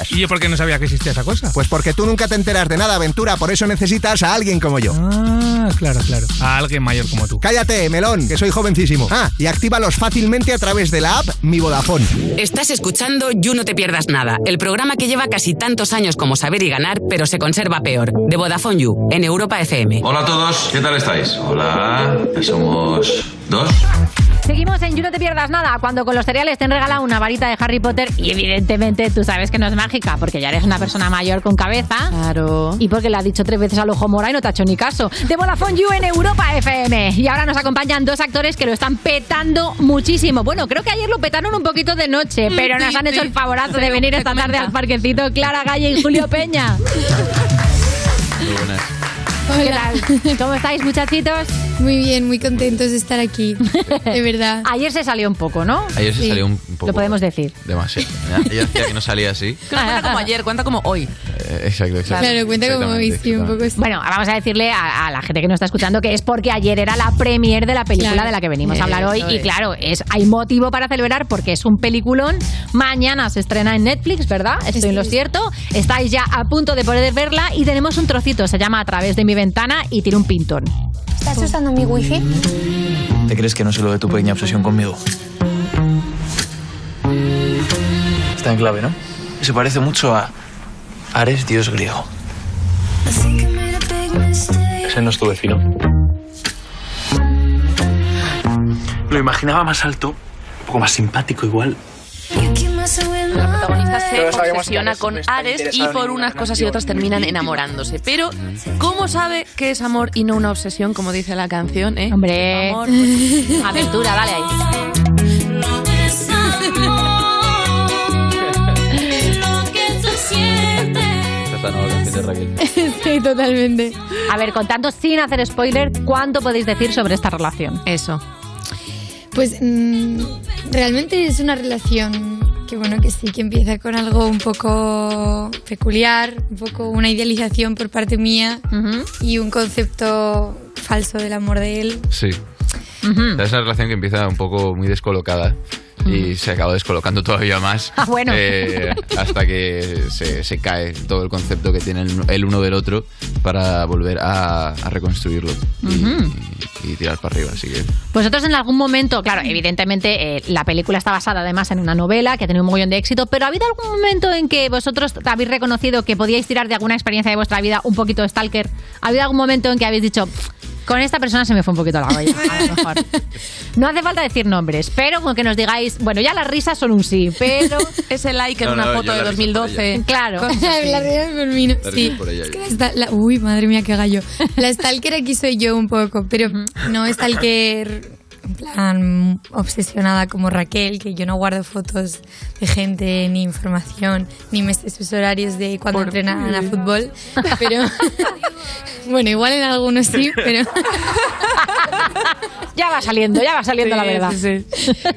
¿Y yo por qué no sabía que existía esa cosa? Pues porque tú nunca te enteras de nada, aventura, por eso necesitas a alguien como yo. Ah, claro, claro. A alguien mayor como tú. Cállate, melón, que soy jovencísimo. Ah, y actívalos fácilmente a través de la app Mi Vodafone. Estás escuchando You No Te Pierdas Nada, el programa que lleva casi tantos años como Saber y Ganar, pero se conserva peor. De Vodafone You, en Europa FM. Hola a todos, ¿qué tal estáis? Hola, ya somos dos. Seguimos en You No Te Pierdas Nada, cuando con los cereales te han regalado una varita de Harry Potter y evidentemente tú sabes que no es mágica porque ya eres una persona mayor con cabeza. Claro. Y porque le ha dicho tres veces al ojo mora y no te ha hecho ni caso. De Vodafone You en Europa FM. Y ahora nos acompañan dos actores que lo están petando muchísimo. Bueno, creo que ayer lo petaron un poquito de noche, pero nos han hecho el favorazo de venir esta tarde al parquecito Clara Galle y Julio Peña. Muy buenas. ¿Qué tal? ¿Cómo estáis, muchachitos? Muy bien, muy contentos de estar aquí. De verdad. Ayer se salió un poco, ¿no? Ayer se Sí. salió un poco. Lo podemos decir. Demasiado. ¿ya? Ella decía que no salía así. Cuenta como ayer, cuenta como hoy. Eh, exacto, exacto. Claro, cuenta como sí, un poco Bueno, vamos a decirle a, a la gente que nos está escuchando que es porque ayer era la premier de la película Claro. de la que venimos a hablar hoy. Y claro, es, hay motivo para celebrar porque es un peliculón. Mañana se estrena en Netflix, ¿verdad? Estoy en lo cierto. Estáis ya a punto de poder verla y tenemos un trocito, se llama A través de mi ventana y tiene un pintón. ¿Estás usando mi wifi? ¿Te crees que no sé lo de tu pequeña obsesión conmigo? Está en clave, ¿no? Se parece mucho a Ares, dios griego. Ese no es tu vecino. Lo imaginaba más alto, un poco más simpático igual. La protagonista se obsesiona con Ares y por unas una cosas y otras terminan enamorándose. Pero, ¿cómo sabe que es amor y no una obsesión, como dice la canción? Eh? Hombre, Amor, pues- aventura, dale ahí. Es la Raquel. sí, totalmente. A ver, contando sin hacer spoiler, ¿cuánto podéis decir sobre esta relación? Eso. Pues mm, realmente es una relación que bueno, que sí, que empieza con algo un poco peculiar, un poco una idealización por parte mía y un concepto falso del amor de él. Sí. Es una relación que empieza un poco muy descolocada y se acaba descolocando todavía más. Ah, bueno. eh, hasta que se, se cae todo el concepto que tiene el, uno del otro para volver a, a reconstruirlo y, tirar para arriba. Así que Vosotros en algún momento, claro, evidentemente eh, la película está basada además en una novela que ha tenido un mogollón de éxito, pero ¿ha habido algún momento en que vosotros habéis reconocido que podíais tirar de alguna experiencia de vuestra vida un poquito stalker? ¿Ha habido algún momento en que habéis dicho, con esta persona se me fue un poquito la olla, a lo mejor? No hace falta decir nombres, pero con que nos digáis, bueno, ya las risas son un sí, pero... Ese like en No, una no, foto de la risa por 2012. Claro. la realidad es por mí, ¿no? La Sí. risa por ella, Es que yo. la esta- la- uy, madre mía, qué gallo. La stalker aquí soy yo un poco, pero no stalker en plan obsesionada como Raquel, que yo no guardo fotos de gente, ni información, ni me sé sus horarios de cuando Por entrenan a fútbol. Pero bueno, igual en algunos sí, pero ya va saliendo, ya va saliendo la verdad.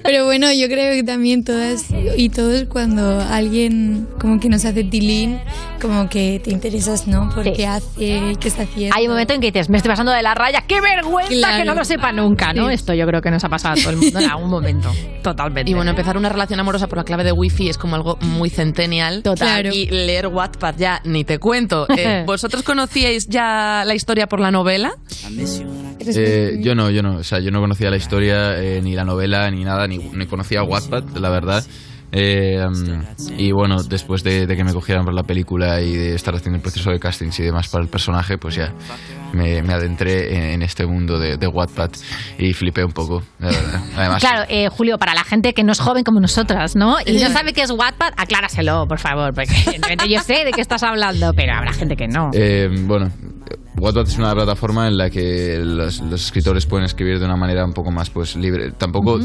Pero bueno, yo creo que también todas y todos cuando alguien como que nos hace tilín, como que te interesas, ¿no? Por Sí. qué hace, qué está haciendo. Hay un momento en que dices, me estoy pasando de la raya, qué vergüenza Claro. que no lo sepa nunca, ¿no? Sí. Esto yo creo que nos ha pasado a todo el mundo en algún momento. Totalmente. Y bueno, empezar una relación amorosa por la clave de wifi es como algo muy centennial. Total. Claro. Y leer Wattpad ya ni te cuento. Eh, ¿Vosotros conocíais ya la historia por la novela? Eh, yo no, yo no. O sea, yo no conocía la historia, eh, ni la novela, ni nada, ni, ni conocía Wattpad, la verdad. Eh, mm, y bueno, después de, de que me cogieran por la película y de estar haciendo el proceso de castings y demás para el personaje, pues ya me, me adentré en, en este mundo de, de Wattpad y flipé un poco, la verdad. Además, Claro, eh, Julio, para la gente que no es joven como nosotras, ¿no? Y no sabe qué es Wattpad, acláraselo, por favor, porque yo sé de qué estás hablando, pero habrá gente que no. Eh, bueno, Wattpad es una plataforma en la que los, los escritores pueden escribir de una manera un poco más pues libre. Tampoco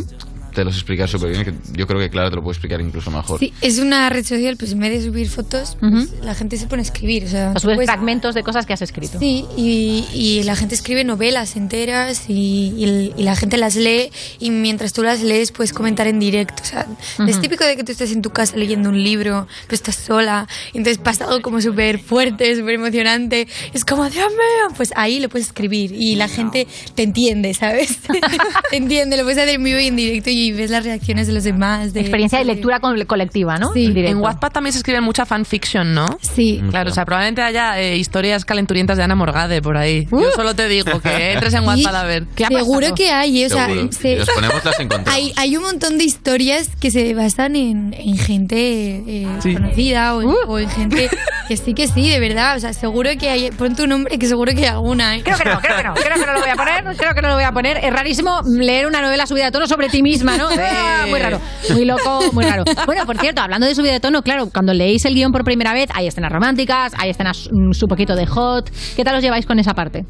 te los explicar súper bien, que yo creo que Clara te lo puede explicar incluso mejor. Sí, es una red social, pues en vez de subir fotos, pues, la gente se pone a escribir. O sea, subes pues- fragmentos de cosas que has escrito. Sí, y, y la gente escribe novelas enteras y, y y la gente las lee y mientras tú las lees puedes comentar en directo. O sea, es Ujú. típico de que tú estés en tu casa leyendo un libro, pero estás sola, y entonces pasa algo como súper fuerte, súper emocionante. Es como, Dios mío, pues ahí lo puedes escribir y la gente te entiende, ¿sabes? te entiende, lo puedes hacer en vivo y en directo y ves las reacciones de los demás. De, Experiencia de lectura co- colectiva, ¿no? Sí. En. En Wattpad también se escribe mucha fanfiction, ¿no? Sí. Claro, o sea, probablemente haya eh, historias calenturientas de Ana Morgade por ahí. Yo solo te digo que entres en Wattpad a ver. ¿Qué ha Seguro pasado? que hay, ¿eh? o sea, se- Nos ponemos las encontramos. Hay, hay un montón de historias que se basan en, en gente eh, conocida o en, o en gente que sí que sí, de verdad. O sea, seguro que hay. Pon tu nombre, que seguro que hay alguna. ¿eh? Creo que no, creo que no, creo que no lo voy a poner, creo que no lo voy a poner. Es rarísimo leer una novela subida de tono sobre ti misma, ¿no? Ah, muy raro, muy loco, muy raro. Bueno, por cierto, hablando de subida de tono, claro, cuando leéis el guion por primera vez, hay escenas románticas, hay escenas mm, su poquito de hot. ¿Qué tal os lleváis con esa parte?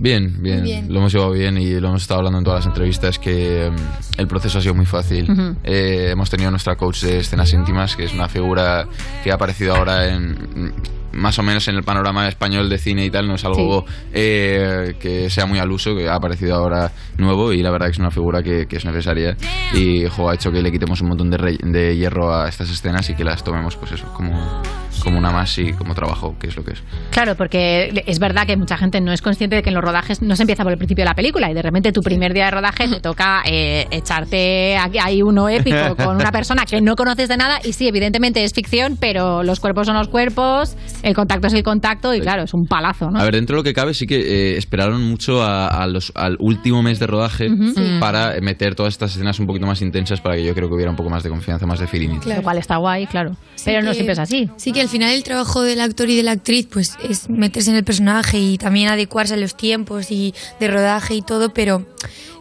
Bien, bien, bien. Lo hemos llevado bien y lo hemos estado hablando en todas las entrevistas que mm, el proceso ha sido muy fácil. Eh, hemos tenido nuestra coach de escenas íntimas, que es una figura que ha aparecido ahora en más o menos en el panorama español de cine y tal, no es algo eh, que sea muy al uso, que ha aparecido ahora nuevo y la verdad que es una figura que, que es necesaria y jo, ha hecho que le quitemos un montón de, re- de hierro a estas escenas y que las tomemos pues eso, como, como una más y como trabajo, que es lo que es. Claro, porque es verdad que mucha gente no es consciente de que en los rodajes no se empieza por el principio de la película y de repente tu primer día de rodaje te toca eh, echarte hay uno épico con una persona que no conoces de nada y sí, evidentemente es ficción, pero los cuerpos son los cuerpos, el contacto es el contacto y claro, es un palazo, ¿no? A ver, dentro de lo que cabe, sí que eh, esperaron mucho a, a los, al último mes de rodaje. Sí. para meter todas estas escenas un poquito más intensas para que yo creo que hubiera un poco más de confianza, más de feeling. Lo cual está guay, claro. pero no siempre es así. Sí, que al final el trabajo del actor y de la actriz pues es meterse en el personaje y también adecuarse a los tiempos y de rodaje y todo, pero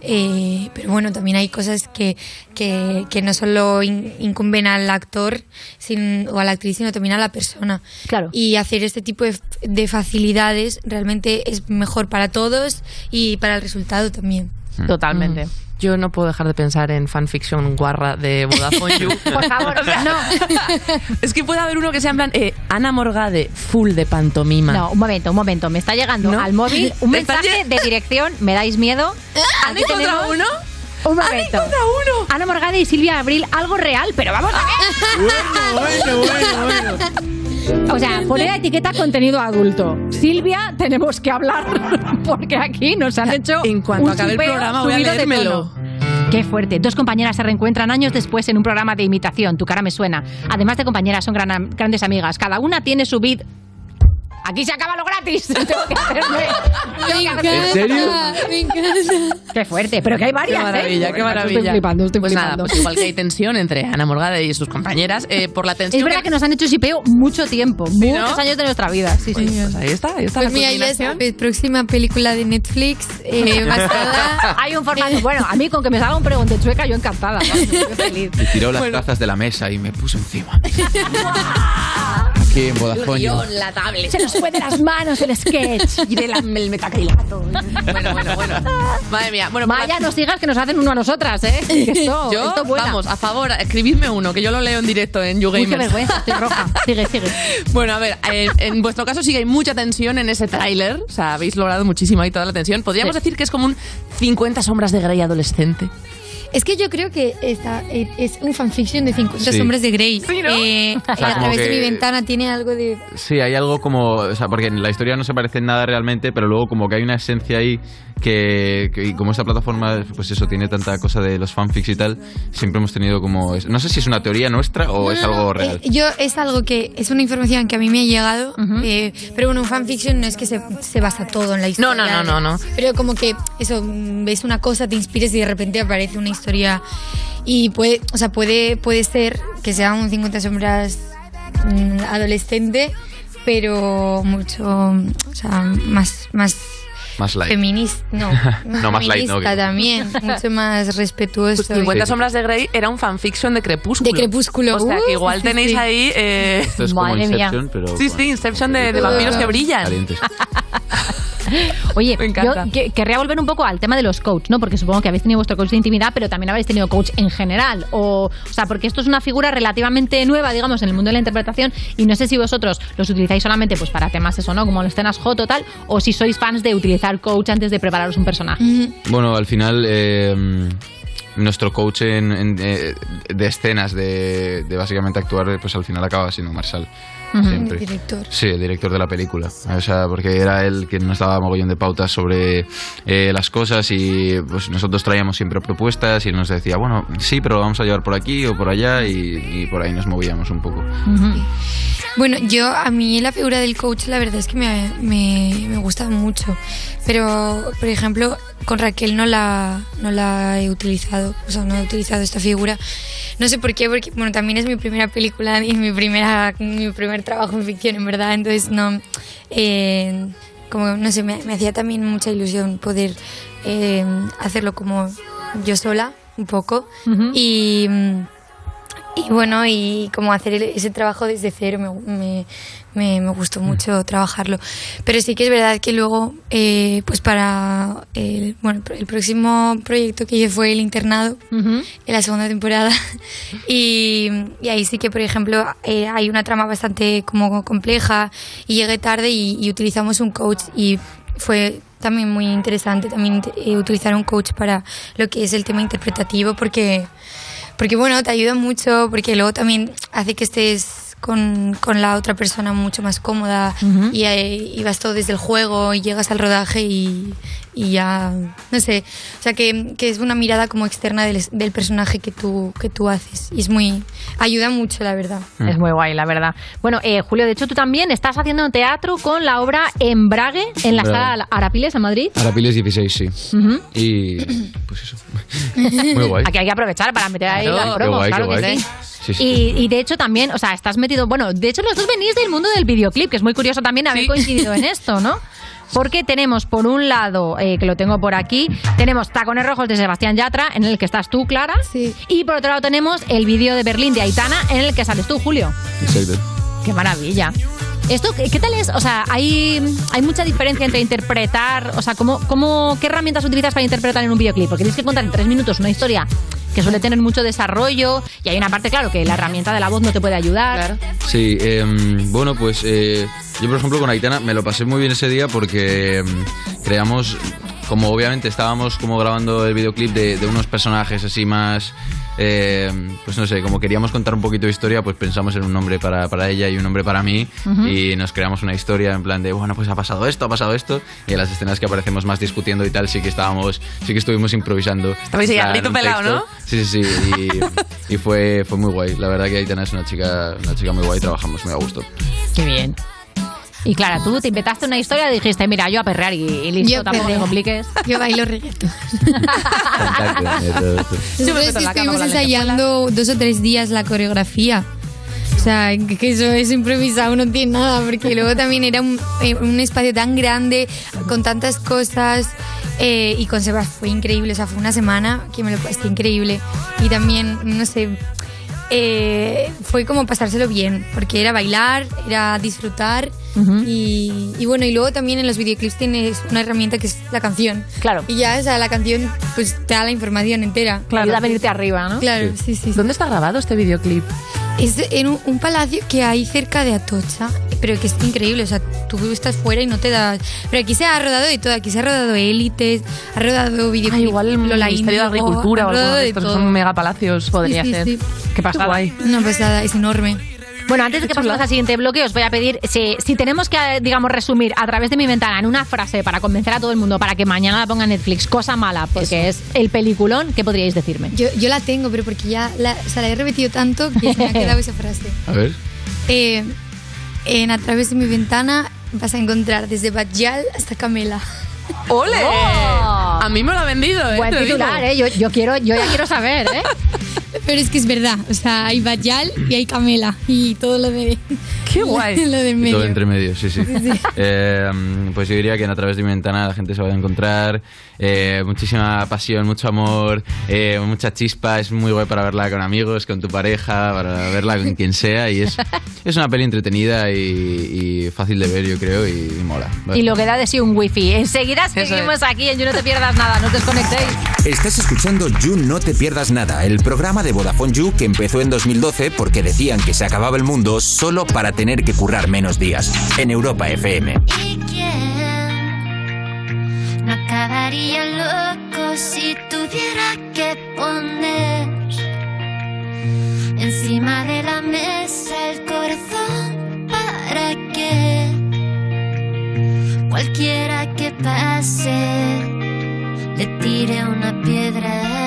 eh, pero bueno, también hay cosas que, que, que no solo in- incumben al actor sin- o a la actriz, sino también a la persona. Claro. Y hacer este tipo de, de facilidades realmente es mejor para todos y para el resultado también. Totalmente. Yo no puedo dejar de pensar en fanfiction guarra de Vodafone You. Por favor, no. Es que puede haber uno que sea en plan eh, Ana Morgade, full de pantomima. No, un momento, un momento. Me está llegando ¿No? al móvil un ¿Te está mensaje de dirección. ¿Me dais miedo? ¿Han encontrado uno? Un momento. Ana Morgade y Silvia Abril, algo real, pero vamos a ver. Bueno, bueno, bueno. O sea, poner la etiqueta contenido adulto. Silvia, tenemos que hablar porque aquí nos han hecho En cuanto un acabe el programa voy a leérmelo. Qué fuerte. Dos compañeras se reencuentran años después en un programa de imitación. Tu cara me suena. Además de compañeras, son gran- grandes amigas. Cada una tiene su vid. Aquí se acaba lo gratis. Tengo que hacerme- tengo que hacerme- ¿En serio? Me encanta. Qué fuerte, pero que hay Qué varias. maravilla, ¿eh? qué maravilla. Estoy flipando, estoy pues flipando. nada, pues igual que hay tensión entre Ana Morgade y sus compañeras, eh, por la tensión. Es verdad que nos han hecho sipeo mucho tiempo, muchos ¿no? años de nuestra vida. Sí, sí. Pues ahí está, ahí está Pues la mira, ya sabes, próxima película de Netflix eh, basada Hay un formato. Bueno, a mí con que me salga un pregón de chueca, yo encantada. vamos, yo feliz. Y tiró las tazas de la mesa y me puso encima. Aquí en Vodafone. You. la tablet. Se nos fue de las manos el sketch y del el metacrilato. Bueno, bueno, bueno. Madre mía. Bueno, por la- Vaya, no sigas que nos hacen uno a nosotras, ¿eh? Que esto, yo, esto vuela. vamos, a favor, escribidme uno, que yo lo leo en directo en Uy, qué YouGamers. vergüenza, estoy roja. Sigue, sigue. Bueno, a ver, en, en vuestro caso sí que hay mucha tensión en ese tráiler. O sea, habéis logrado muchísimo ahí toda la tensión. Podríamos Sí. decir que es como un 50 sombras de Grey adolescente. Es que yo creo que esta, eh, es un fanfiction de 50 Sí. sombras de Grey. Sí, ¿no? Eh, sea, a través de mi ventana tiene algo de... Sí, hay algo como, o sea, porque en la historia no se parece en nada realmente, pero luego como que hay una esencia ahí que, que- y como esta plataforma, pues eso, tiene tanta cosa de los fanfics y tal, siempre hemos tenido como, no sé si es una teoría nuestra o es No, algo no, real. eh, yo es algo que es una información que a mí me ha llegado, eh, pero bueno, un fanfiction no es que se, se basa todo en la historia. No, no, no, no, no. Pero como que eso, mm, ves una cosa, te inspiras y de repente aparece una historia y puede, o sea, puede, puede ser que sea un 50 sombras mm, adolescente, pero mucho, o sea, más, más Más light. feminista, no, No, más light, no, feminista que- también, mucho más respetuoso. Pues 50 Sí. sombras de Grey era un fanfiction de Crepúsculo. De Crepúsculo. O sea, que Uh, igual sí, sí, tenéis sí. ahí... eh, Esto es como Madre mía. Inception, pero... Sí, con- sí, Inception de, de vampiros que brillan. Calientes. Oye, Me encanta. yo que- querría volver un poco al tema de los coach, ¿no? Porque supongo que habéis tenido vuestro coach de intimidad, pero también habéis tenido coach en general. O, o sea, porque esto es una figura relativamente nueva, digamos, en el mundo de la interpretación. Y no sé si vosotros los utilizáis solamente pues para temas eso, ¿no? Como las escenas hot o tal, o si sois fans de utilizar coach antes de prepararos un personaje. Bueno, al final, eh, nuestro coach en, en, eh, de escenas, de, de básicamente actuar, pues al final acaba siendo Marsal. Siempre. El director. Sí, el director de la película. O sea, porque era él quien nos daba mogollón de pautas sobre eh, las cosas y pues nosotros traíamos siempre propuestas y nos decía, bueno, sí, pero lo vamos a llevar por aquí o por allá y, y por ahí nos movíamos un poco. Bueno, yo a mí la figura del coach la verdad es que me, me, me gusta mucho, pero por ejemplo con Raquel no la, no la he utilizado, o sea, no he utilizado esta figura. No sé por qué, porque bueno, también es mi primera película y mi, primera, mi primer trabajo en ficción, en verdad, entonces no... eh, como, no sé, me, me hacía también mucha ilusión poder eh, hacerlo como yo sola, un poco. Y... y bueno, y como hacer ese trabajo desde cero me, me, me, me gustó mucho trabajarlo. Pero sí que es verdad que luego, eh, pues para el, bueno, el próximo proyecto que hice fue El Internado, en la segunda temporada. Y, y ahí sí que, por ejemplo, eh, hay una trama bastante como compleja y llegué tarde y, y utilizamos un coach y fue también muy interesante también eh, utilizar un coach para lo que es el tema interpretativo porque porque bueno, te ayuda mucho, porque luego también hace que estés con, con la otra persona mucho más cómoda y, y vas todo desde el juego y llegas al rodaje y, y ya, no sé, o sea que, que es una mirada como externa del, del personaje que tú, que tú haces y es muy, ayuda mucho la verdad. Es muy guay, la verdad. Bueno, eh, Julio, de hecho tú también estás haciendo teatro con la obra Embrague en la Embrague. sala Arapiles en Madrid. Arapiles 16, sí. Ujú. Y pues eso. Muy guay. Aquí hay que aprovechar para meter ahí Claro. las promos, guay, claro que sí. Sí, sí. Y, y de hecho también, o sea, estás metido, bueno, de hecho los dos venís del mundo del videoclip, que es muy curioso también haber coincidido en esto, ¿no? Porque tenemos por un lado, eh, que lo tengo por aquí, tenemos Tacones Rojos de Sebastián Yatra, en el que estás tú, Clara. Y por otro lado tenemos el vídeo de Berlín de Aitana, en el que sales tú, Julio. Exacto. Qué maravilla. Esto, ¿qué, qué tal es? O sea, hay, hay mucha diferencia entre interpretar, o sea, ¿cómo, cómo, ¿qué herramientas utilizas para interpretar en un videoclip? Porque tienes que contar en tres minutos una historia que suele tener mucho desarrollo y hay una parte, claro, que la herramienta de la voz no te puede ayudar. Sí, em, bueno, pues eh, yo por ejemplo con Aitana me lo pasé muy bien ese día porque em, creamos, como obviamente estábamos como grabando el videoclip de, de unos personajes así más, eh, pues no sé, como queríamos contar un poquito de historia, pues pensamos en un nombre para, para ella y un nombre para mí Ujú. y nos creamos una historia en plan de, bueno, pues ha pasado esto, ha pasado esto y en las escenas que aparecemos más discutiendo y tal sí que estábamos, sí que estuvimos improvisando. Estabais ahí al pelado. ¿no? Sí, sí, sí. Y, y fue, fue muy guay. La verdad que Aitana es una chica, una chica muy guay, trabajamos muy a gusto. Qué bien. Y Clara, tú te inventaste una historia y dijiste, mira, yo a perrear y, y listo, Yo tampoco te perreo. compliques. Yo bailo reggaetón. Nosotros estuvimos ensayando dos o tres días la coreografía. O sea, que que eso es improvisado, no tiene nada, porque luego también era un, eh, un espacio tan grande, con tantas cosas, eh, y con Sebas fue increíble, o sea, fue una semana que me lo pasé increíble. Y también, no sé, eh, fue como pasárselo bien, porque era bailar, era disfrutar, y, y bueno, y luego también en los videoclips tienes una herramienta que es la canción. Claro. Y ya, o sea, la canción pues te da la información entera. Claro. Ayuda a venirte arriba, ¿no? Claro, sí, sí. ¿Dónde está grabado este videoclip? Es en un, un palacio que hay cerca de Atocha, pero que es increíble, o sea, tú estás fuera y no te das... Pero aquí se ha rodado de todo, aquí se ha rodado élites, ha rodado videoclips, Ah, igual el Lola Ministerio de Agricultura o alguno de estos todo. son megapalacios podría Sí, sí, ser. sí. Qué pasada. guay. Una pasada, es enorme. Bueno, antes de que pasemos al siguiente bloque, os voy a pedir, si, si tenemos que, digamos, resumir a través de mi ventana en una frase para convencer a todo el mundo para que mañana la ponga en Netflix, cosa mala, porque es el peliculón, ¿qué podríais decirme? Yo, yo la tengo, pero porque ya la, o sea, la he repetido tanto que se me ha quedado esa frase. A ver. Eh, en A través de mi ventana vas a encontrar desde Bajal hasta Camela. ¡Ole! Oh. A mí me lo ha vendido, ¿eh? Buen titular, ¿eh? Yo, yo, quiero, yo ya quiero saber, ¿eh? Pero es que es verdad, o sea, hay Bajal y hay Camela y todo lo de... Qué guay. lo del Y medio. todo entre medio, sí, sí. Sí, sí. Eh, pues yo diría que en a través de mi ventana la gente se va a encontrar eh, muchísima pasión, mucho amor, eh, mucha chispa. Es muy guay para verla con amigos, con tu pareja, para verla con quien sea. Y es, es una peli entretenida y, y fácil de ver, yo creo, y, y mola. Y lo que da de sí un wifi. Enseguida seguimos aquí en You No Te Pierdas Nada, no te desconectéis. Estás escuchando You No Te Pierdas Nada, el programa de Vodafone You que empezó en 2012 porque decían que se acababa el mundo solo para tener que currar menos días. En Europa FM. ¿Y quién no acabaría loco si tuviera que poner encima de la mesa el corazón para que cualquiera que pase le tire una piedra?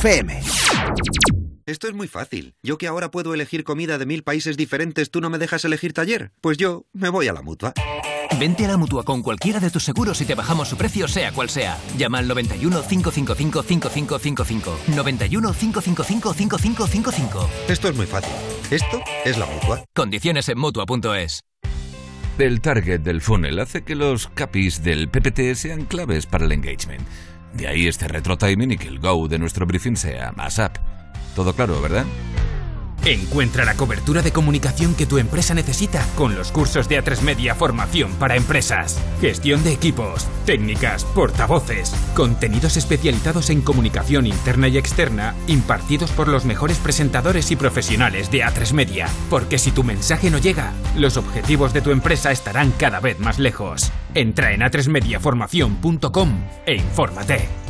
FM. Esto es muy fácil. Yo que ahora puedo elegir comida de mil países diferentes, ¿tú no me dejas elegir taller? Pues yo me voy a la mutua. Vente a la mutua con cualquiera de tus seguros y te bajamos su precio, sea cual sea. Llama al 91 555 5555. 91 555 5555. Esto es muy fácil. Esto es la mutua. Condiciones en mutua.es. El target del funnel hace que los capis del PPT sean claves para el engagement. De ahí este retro timing y que el go de nuestro briefing sea up. Todo claro, ¿verdad? Encuentra la cobertura de comunicación que tu empresa necesita con los cursos de A3 Media Formación para Empresas. Gestión de equipos, técnicas, portavoces, contenidos especializados en comunicación interna y externa impartidos por los mejores presentadores y profesionales de A3 Media. Porque si tu mensaje no llega, los objetivos de tu empresa estarán cada vez más lejos. Entra en a3mediaformación.com e infórmate.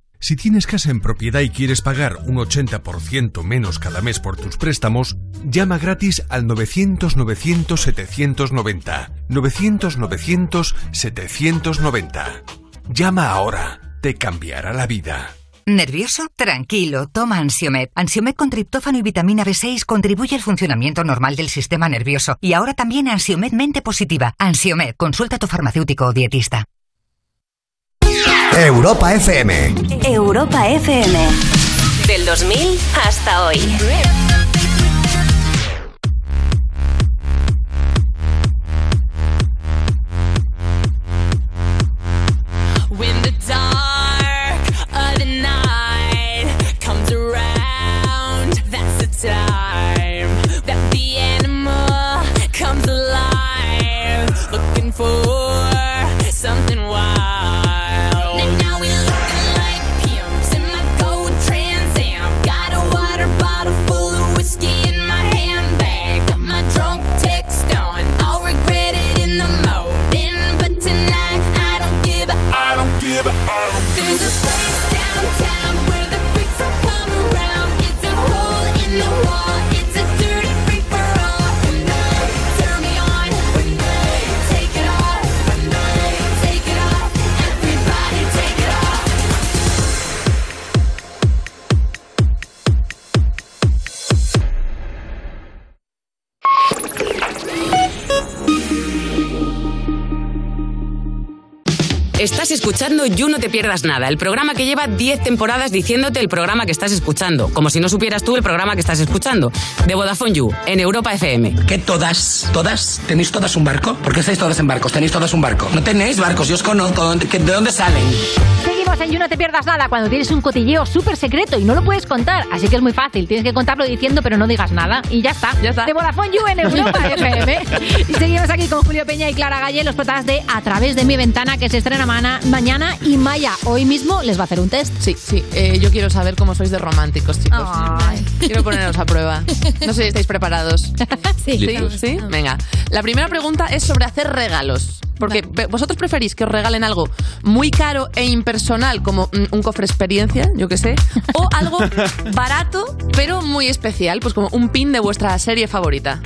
Si tienes casa en propiedad y quieres pagar un 80% menos cada mes por tus préstamos, llama gratis al 900-900-790. 900-900-790. Llama ahora. Te cambiará la vida. ¿Nervioso? Tranquilo, toma Ansiomed. Ansiomed con triptófano y vitamina B6 contribuye al funcionamiento normal del sistema nervioso. Y ahora también Ansiomed Mente Positiva. Ansiomed, consulta a tu farmacéutico o dietista. Europa FM. Europa FM. Del 2000 hasta hoy. When Estás escuchando You No Te Pierdas Nada, el programa que lleva 10 temporadas diciéndote el programa que estás escuchando, como si no supieras tú el programa que estás escuchando, de Vodafone You, en Europa FM. ¿Qué todas? ¿Todas? ¿Tenéis todas un barco? ¿Por qué estáis todas en barcos? ¿Tenéis todas un barco? No tenéis barcos, yo os conozco. ¿De qué- ¿De dónde salen? Seguimos en You No Te Pierdas Nada cuando tienes un cotilleo súper secreto y no lo puedes contar. Así que es muy fácil. Tienes que contarlo diciendo, pero no digas nada. Y ya está. Ya está. De Vodafone You en Europa FM. Y seguimos aquí con Julio Peña y Clara Galle, los protagonistas de A través de mi ventana, que se estrena mañana. Y Maya hoy mismo les va a hacer un test. Sí, sí. eh, yo quiero saber cómo sois de románticos, chicos. Quiero poneros a prueba. No sé si estáis preparados. Sí, ¿Sí? ¿Sí? Venga. La primera pregunta es sobre hacer regalos. Porque vosotros preferís que os regalen algo muy caro e impersonal, como mm, un cofre experiencia, yo que sé, o algo barato pero muy especial, pues como un pin de vuestra serie favorita.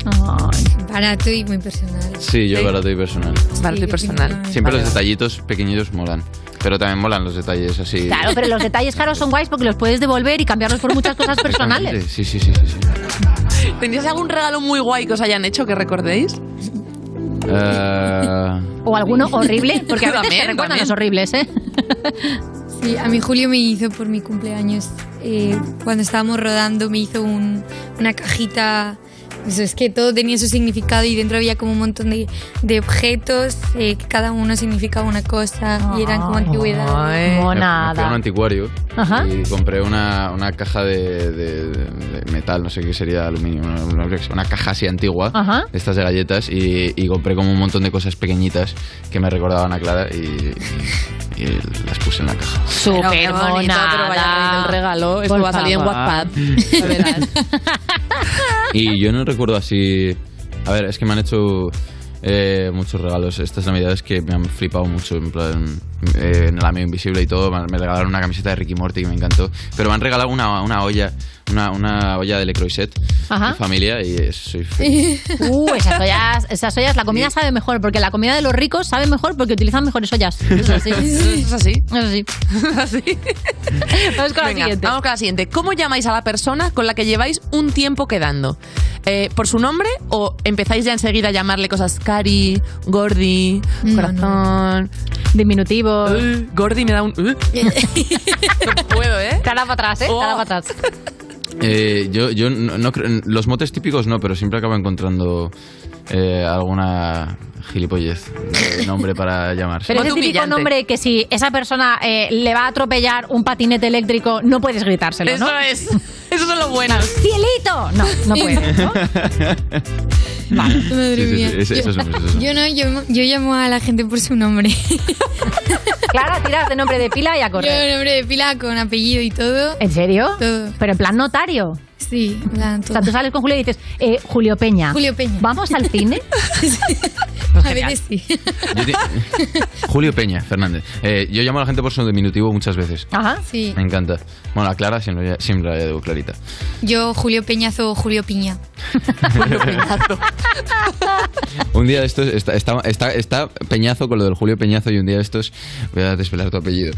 Barato y muy personal. Sí, yo barato y personal. Barato y personal. Siempre los detallitos pequeñitos molan. Pero también molan los detalles así. Claro, pero los detalles caros son guays porque los puedes devolver y cambiarlos por muchas cosas personales. Sí, sí, sí, sí. sí. ¿Teníais algún regalo muy guay que os hayan hecho que recordéis? Eh, O alguno horrible, porque a veces También, se recuerdan también. los horribles, ¿eh? Sí, a mí Julio me hizo por mi cumpleaños, eh, cuando estábamos rodando, me hizo un- una cajita. Eso es que todo tenía su significado y dentro había como un montón de, de objetos eh, que cada uno significaba una cosa y eran como antigüedades. Me fui a un anticuario Ajá. y compré una, una caja de, de- de metal, no sé qué sería aluminio, una, una- una caja así antigua, Ajá. de estas de galletas, y, y compré como un montón de cosas pequeñitas que me recordaban a Clara y, y- y las puse en la caja. Súper Qué bonito, pero vaya reír del regalo. Esto Por va a salir en favor. WhatsApp. Ya verás. Y yo no recuerdo así. A ver, es que me han hecho eh, muchos regalos estas navidades que me han flipado mucho. En plan, eh, en el amigo invisible y todo. Me me regalaron una camiseta de Ricky Morty que me encantó. Pero me han regalado una, una olla, una, una olla de Le Croisset, Ajá. mi familia, y es- soy feliz. Uh, esas ollas, esas ollas, la comida sabe mejor, porque la comida de los ricos sabe mejor porque utilizan mejores ollas. Eso sí. ¿Es así? Es así. Vamos con la siguiente. Vamos con la siguiente. ¿Cómo llamáis a la persona con la que lleváis un tiempo quedando? Eh, ¿Por su nombre o empezáis ya enseguida a llamarle cosas Cari, Gordi, No, Corazón? Diminutivos. Gordi me da un... no puedo, ¿eh? Te para atrás, ¿eh? Te dado para atrás. Eh, yo yo no, no creo- los motes típicos no, pero siempre acabo encontrando eh, alguna gilipollez de nombre para llamarse. Pero es el típico nombre que si esa persona eh, le va a atropellar un patinete eléctrico, no puedes gritárselo, Eso ¿no? es. Esos son los buenos. ¡Cielito! No, no puedes, ¿no? Madre Sí, sí, mía. sí. Yo no, yo, yo llamo a la gente por su nombre. Clara, tiras de nombre de pila y a correr. Yo nombre de pila con apellido y todo. ¿En serio? Todo. Pero en plan notario. Sí, en plan O sea, tú sales con Julio y dices, eh, Julio Peña. Julio Peña. ¿Vamos al cine? A veces sí. Yo Julio Peña Fernández. Eh, yo llamo a la gente por su diminutivo muchas veces. Ajá. Sí. Me encanta. Bueno, a Clara siempre, siempre la digo clarita. Yo Julio Peñazo o Julio Piña. Un día de estos está, está, está, está Peñazo con lo del Julio Peñazo y un día de estos voy a desvelar tu apellido.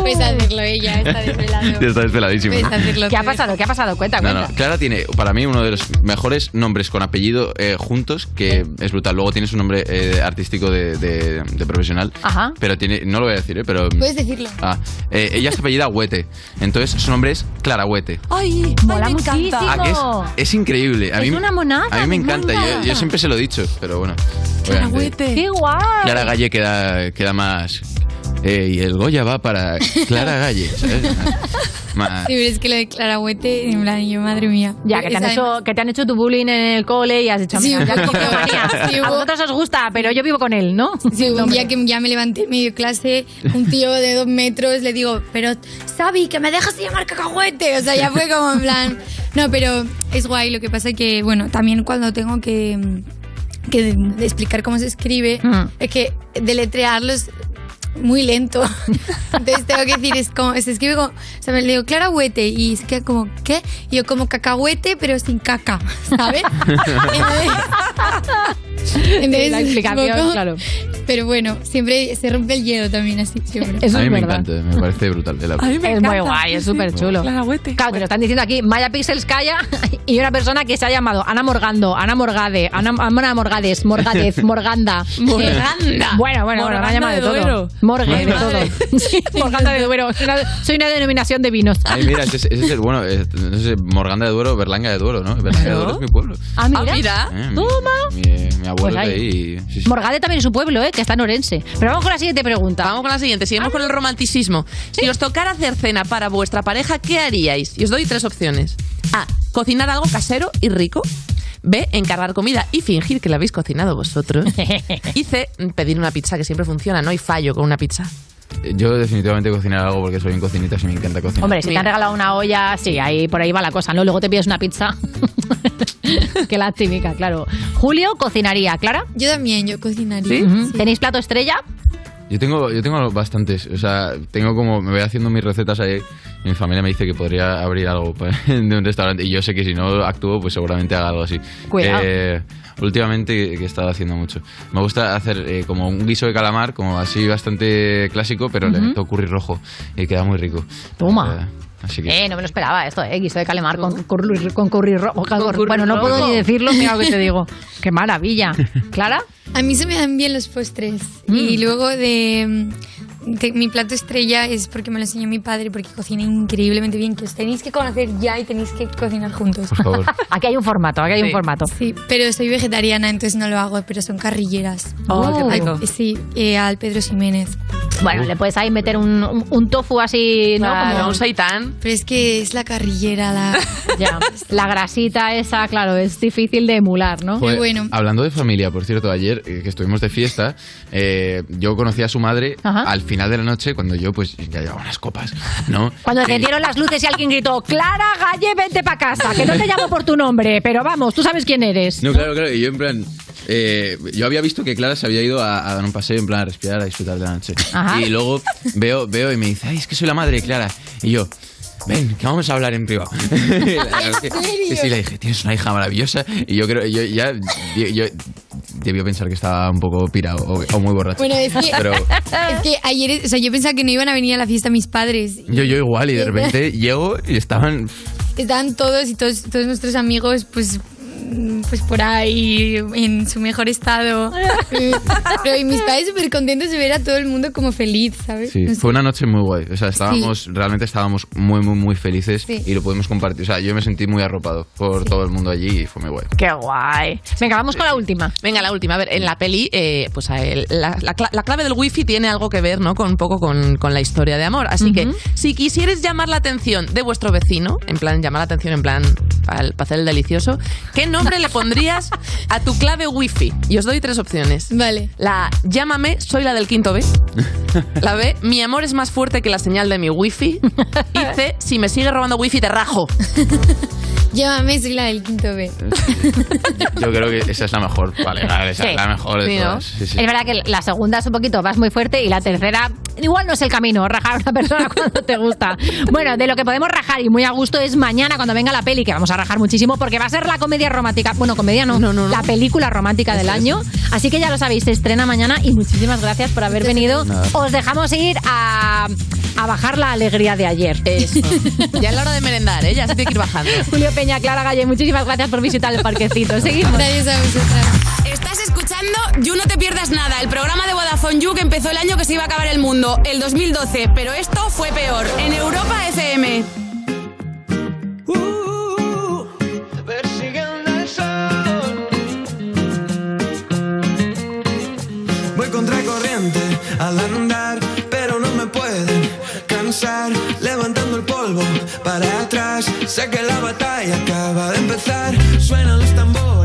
Puedes hacerlo ella, está desvelado. Ya está desveladísimo. Puedes hacerlo. ¿Qué ha pasado? ¿Qué ha pasado? Cuenta, No, cuenta. no, Clara tiene para mí uno de los mejores nombres con apellido eh, juntos, que es brutal. Luego tiene su nombre eh, artístico de, de- de profesional, Ajá. pero tiene, no lo voy a decir, eh, pero... Puedes decirlo. Ah, eh, ella se apellida Huete, entonces su nombre es Clara Huete. ¡Ay! Mola muchísimo. Ah, que es, es increíble. A Es mí, una monada, A mí me me encanta, yo, yo siempre se lo he dicho, pero bueno. obviamente. ¡Qué guay! Clara Galle queda, queda más... eh, y el Goya va para Clara Galle, ¿sabes? Sí, pero es que lo de Clarahuete, en plan, yo, madre mía. Ya, que te, han Esa- hecho, que te han hecho tu bullying en el cole y has dicho, Sí, ya un. Sí, a hubo- vosotros os gusta, pero yo vivo con él, ¿no? Sí, un día que ya me levanté en medio clase, un tío de dos metros, le digo, pero Sabi, que me dejas de llamar cacahuete. O sea, ya fue como en plan. No, pero es guay. Lo que pasa que, bueno, también cuando tengo que, que explicar cómo se escribe, es que deletrearlo es muy lento. Entonces tengo que decir, es como, se escribe como, o sea, me le digo clarahuete y es que como, ¿qué? Y yo como cacahuete, pero sin caca, ¿sabes? Entonces, La explicación, claro. Pero bueno, siempre se rompe el hielo también así, siempre. Eso a mí es me verdad. encanta, me parece brutal. el audio. es muy guay, es súper chulo. Claro, te lo están diciendo aquí, Maya Pixels calla y una persona que se ha llamado Ana Morgando, Ana Morgade, Ana, Ana Morgades, Morgadez, Morganda. Morganda. Eh, bueno, bueno, bueno, me ha Morganda llamado de, de todo. Morgue, de todo. Sí, Morganda de Duero. Soy una, soy una denominación de vinos. Ay, mira, ese, es- ese es el bueno, eh, no sé, Morganda de Duero, Berlanga de Duero, ¿no? Berlanga de Duero es mi pueblo. Ah, mira. Eh, mi, Toma. mi- mi abuelo Pues es de ahí. ahí. sí, sí. Morgade también es su pueblo, ¿eh? que está en Orense. Pero vamos con la siguiente pregunta. Vamos con la siguiente. Seguimos con el romanticismo. Si os tocara hacer cena para vuestra pareja, ¿qué haríais? Y os doy tres opciones. A. Cocinar algo casero y rico. B. Encargar comida y fingir que la habéis cocinado vosotros. Y C. Pedir una pizza, que siempre funciona. No hay fallo con una pizza. Yo definitivamente cocinar algo porque soy un cocinita y me encanta cocinar. Hombre, si te han regalado una olla, sí, ahí por ahí va la cosa, ¿no? Luego te pides una pizza. Qué lástima, claro. Julio cocinaría, ¿Clara? Yo también, yo cocinaría. ¿Tenéis plato estrella? Yo tengo, yo tengo bastantes, o sea, tengo como, me voy haciendo mis recetas ahí y mi familia me dice que podría abrir algo de un restaurante y yo sé que si no actúo pues seguramente haga algo así. Cuidado. Eh, últimamente que he estado haciendo mucho. Me gusta hacer eh, como un guiso de calamar, como así bastante clásico, pero le Ujú. meto curry rojo y queda muy rico. Toma. Eh, así que... Eh, no me lo esperaba esto, eh. Guiso de calamar con curry, con curry rojo. curry Bueno, no rojo. puedo ni decirlo, mira lo que te digo. Qué maravilla. ¿Clara? A mí se me dan bien los postres. Mm. Y luego de, Mi plato estrella es porque me lo enseñó mi padre, porque cocina increíblemente bien, que os tenéis que conocer ya y tenéis que cocinar juntos. Por favor. Aquí hay un formato, aquí hay un formato. Sí, pero soy vegetariana, entonces no lo hago, pero son carrilleras. Oh, qué rico. Al- sí, eh, al Pedro Ximénez. Bueno, le puedes ahí meter un, un- un tofu así, ¿no? Claro, Como un seitán. Pero es que es la carrillera, la... Ya, la grasita esa, claro, es difícil de emular, ¿no? Joder, Hablando de familia, por cierto, ayer eh, que estuvimos de fiesta, eh, yo conocí a su madre Ajá. al final de la noche cuando yo pues ya llevaba unas copas, ¿no? Cuando encendieron las luces y alguien gritó, Clara Galle, vente para casa, que no te llamo por tu nombre, pero vamos, tú sabes quién eres. No, claro, claro. Y yo en plan... eh, yo había visto que Clara se había ido a, a dar un paseo, en plan a respirar, a disfrutar de la noche. Ajá. Y luego veo, veo y me dice, ay, es que soy la madre de Clara. Y yo... Ven, que vamos a hablar en privado. Serio? Sí, le dije, tienes una hija maravillosa. Y yo creo, yo ya, yo, yo debió pensar que estaba un poco pirado o, o muy borracho. Bueno, es que, Pero es que ayer, o sea, yo pensaba que no iban a venir a la fiesta mis padres. yo, yo igual, y de repente llego y estaban Estaban todos y todos, todos nuestros amigos, pues pues por ahí en su mejor estado. Pero y mis padres súper contentos de ver a todo el mundo como feliz, ¿sabes? Sí, No sé. fue una noche muy guay. O sea, estábamos, realmente estábamos muy, muy, muy felices Sí. y lo pudimos compartir. O sea, yo me sentí muy arropado por todo el mundo allí y fue muy guay. Qué guay. Venga, vamos con la última. Venga, la última. A ver, en la peli, eh, pues a él- la, la la clave del wifi tiene algo que ver, ¿no? Con un poco con, con la historia de amor. Así que, si quisierais llamar la atención de vuestro vecino, en plan, llamar la atención en plan para hacer el delicioso, ¿qué nombre le pondrías a tu clave wifi? Y os doy tres opciones. Vale. La llámame, soy la del quinto B. La B, mi amor es más fuerte que la señal de mi wifi. Y C, si me sigue robando wifi te rajo. Llámame, soy la del quinto B. Yo creo que esa es la mejor. Vale, vale, esa Sí. es la mejor de Sí, ¿no? todas. Sí, sí. Es verdad que la segunda es un poquito, vas muy fuerte y la tercera igual no es el camino, rajar a una persona cuando te gusta. Bueno, de lo que podemos rajar y muy a gusto es mañana cuando venga la peli, que vamos a rajar muchísimo porque va a ser la comedia romántica, bueno, comedia no, la película romántica del año. Así que ya lo sabéis, se estrena mañana y muchísimas gracias por haber venido. Nada. Os dejamos ir a, a bajar la alegría de ayer. Eso. Ya es la hora de merendar, ¿eh? Ya se tiene que ir bajando. Julio Peña, Clara Galle, muchísimas gracias por visitar el parquecito. Seguimos. Gracias a vosotras. Estás escuchando You No Te Pierdas Nada, el programa de Vodafone You que empezó el año que se iba a acabar el mundo, el 2012, pero esto fue peor, en Europa FM. Al andar, pero no me pueden cansar. Levantando el polvo para atrás, sé que la batalla acaba de empezar. Suenan los tambores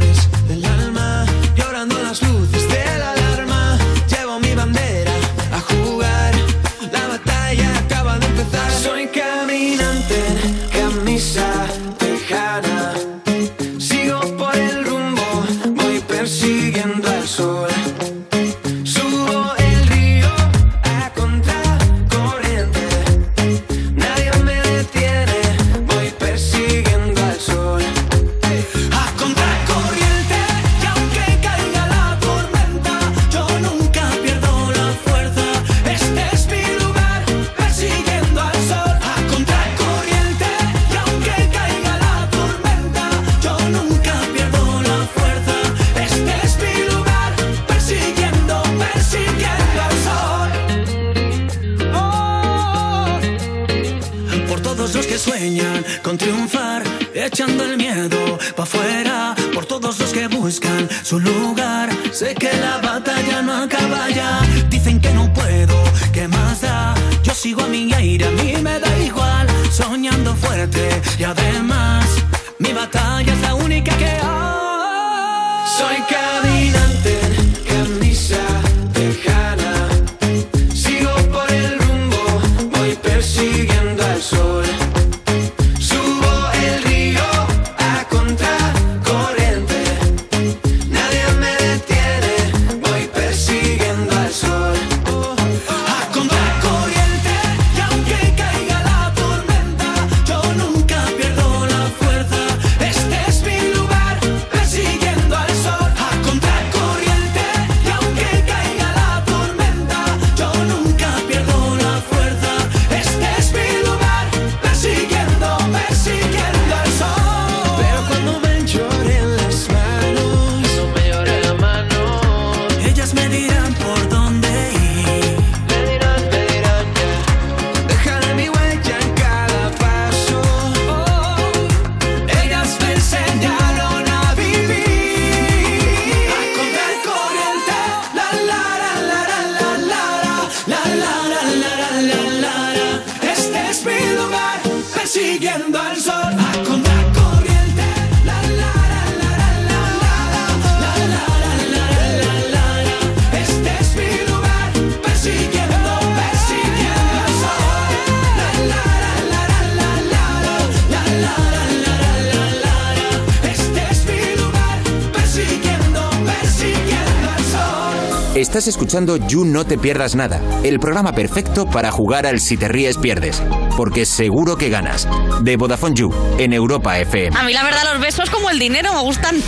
escuchando You No Te Pierdas Nada, el programa perfecto para jugar al Si Te Ríes Pierdes, porque seguro que ganas. De Vodafone You, en Europa FM. A mí la verdad los besos como el dinero me gustan.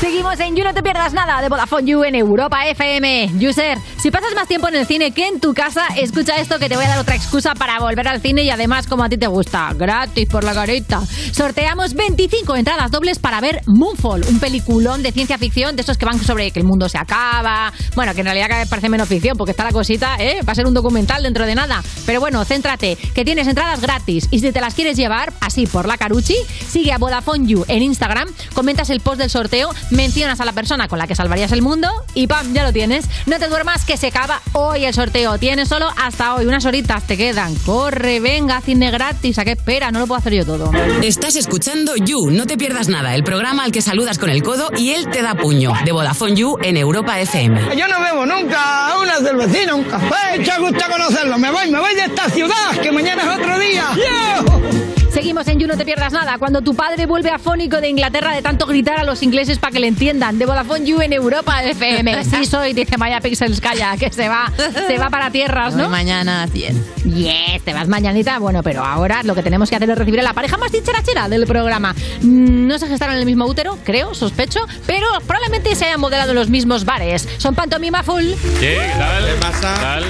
Seguimos en You No Te Pierdas Nada de Vodafone You en Europa FM. User, Si pasas más tiempo en el cine que en tu casa, escucha esto que te voy a dar otra excusa para volver al cine y además como a ti te gusta, gratis por la carita. Sorteamos 25 entradas dobles para ver Moonfall, un peliculón de ciencia ficción de esos que van sobre que el mundo se acaba. Bueno, que en realidad cada vez parece menos ficción porque está la cosita, ¿eh? Va a ser un documental dentro de nada. Pero bueno, céntrate, que tienes entradas gratis y si te las quieres llevar así por la caruchi, sigue a Vodafone You en Instagram, comentas el post del sorteo, mencionas a la persona con la que salvarías el mundo y ¡pam! Ya lo tienes. No te duermas que se acaba hoy el sorteo. Tienes solo hasta hoy, unas horitas te quedan. Corre, venga, cine gratis. ¿A qué espera? No lo puedo hacer yo todo. Estás escuchando You, no te pierdas nada, el programa al que saludas con el codo y él te da puño, de Vodafone You en Europa FM. Yo no bebo nunca una cervecina, un café. Echa gusto conocerlo. Me voy, me voy de esta ciudad, que mañana es otro día. ¡Yo! Seguimos en You, no te pierdas nada. Cuando tu padre vuelve afónico de Inglaterra de tanto gritar a los ingleses para que le entiendan. De Vodafone You en Europa FM. Sí soy, dice Maya Pixels Calla, que se va, se va para tierras, ¿no? Hoy mañana 100. Yes, te vas mañanita. Bueno, pero ahora lo que tenemos que hacer es recibir a la pareja más dicharachera del programa. Mm, No se gestaron en el mismo útero, creo, sospecho, pero probablemente se hayan modelado en los mismos bares. Son pantomima full. ¿Qué? ¿Qué tal? ¿Qué pasa? ¿Qué tal?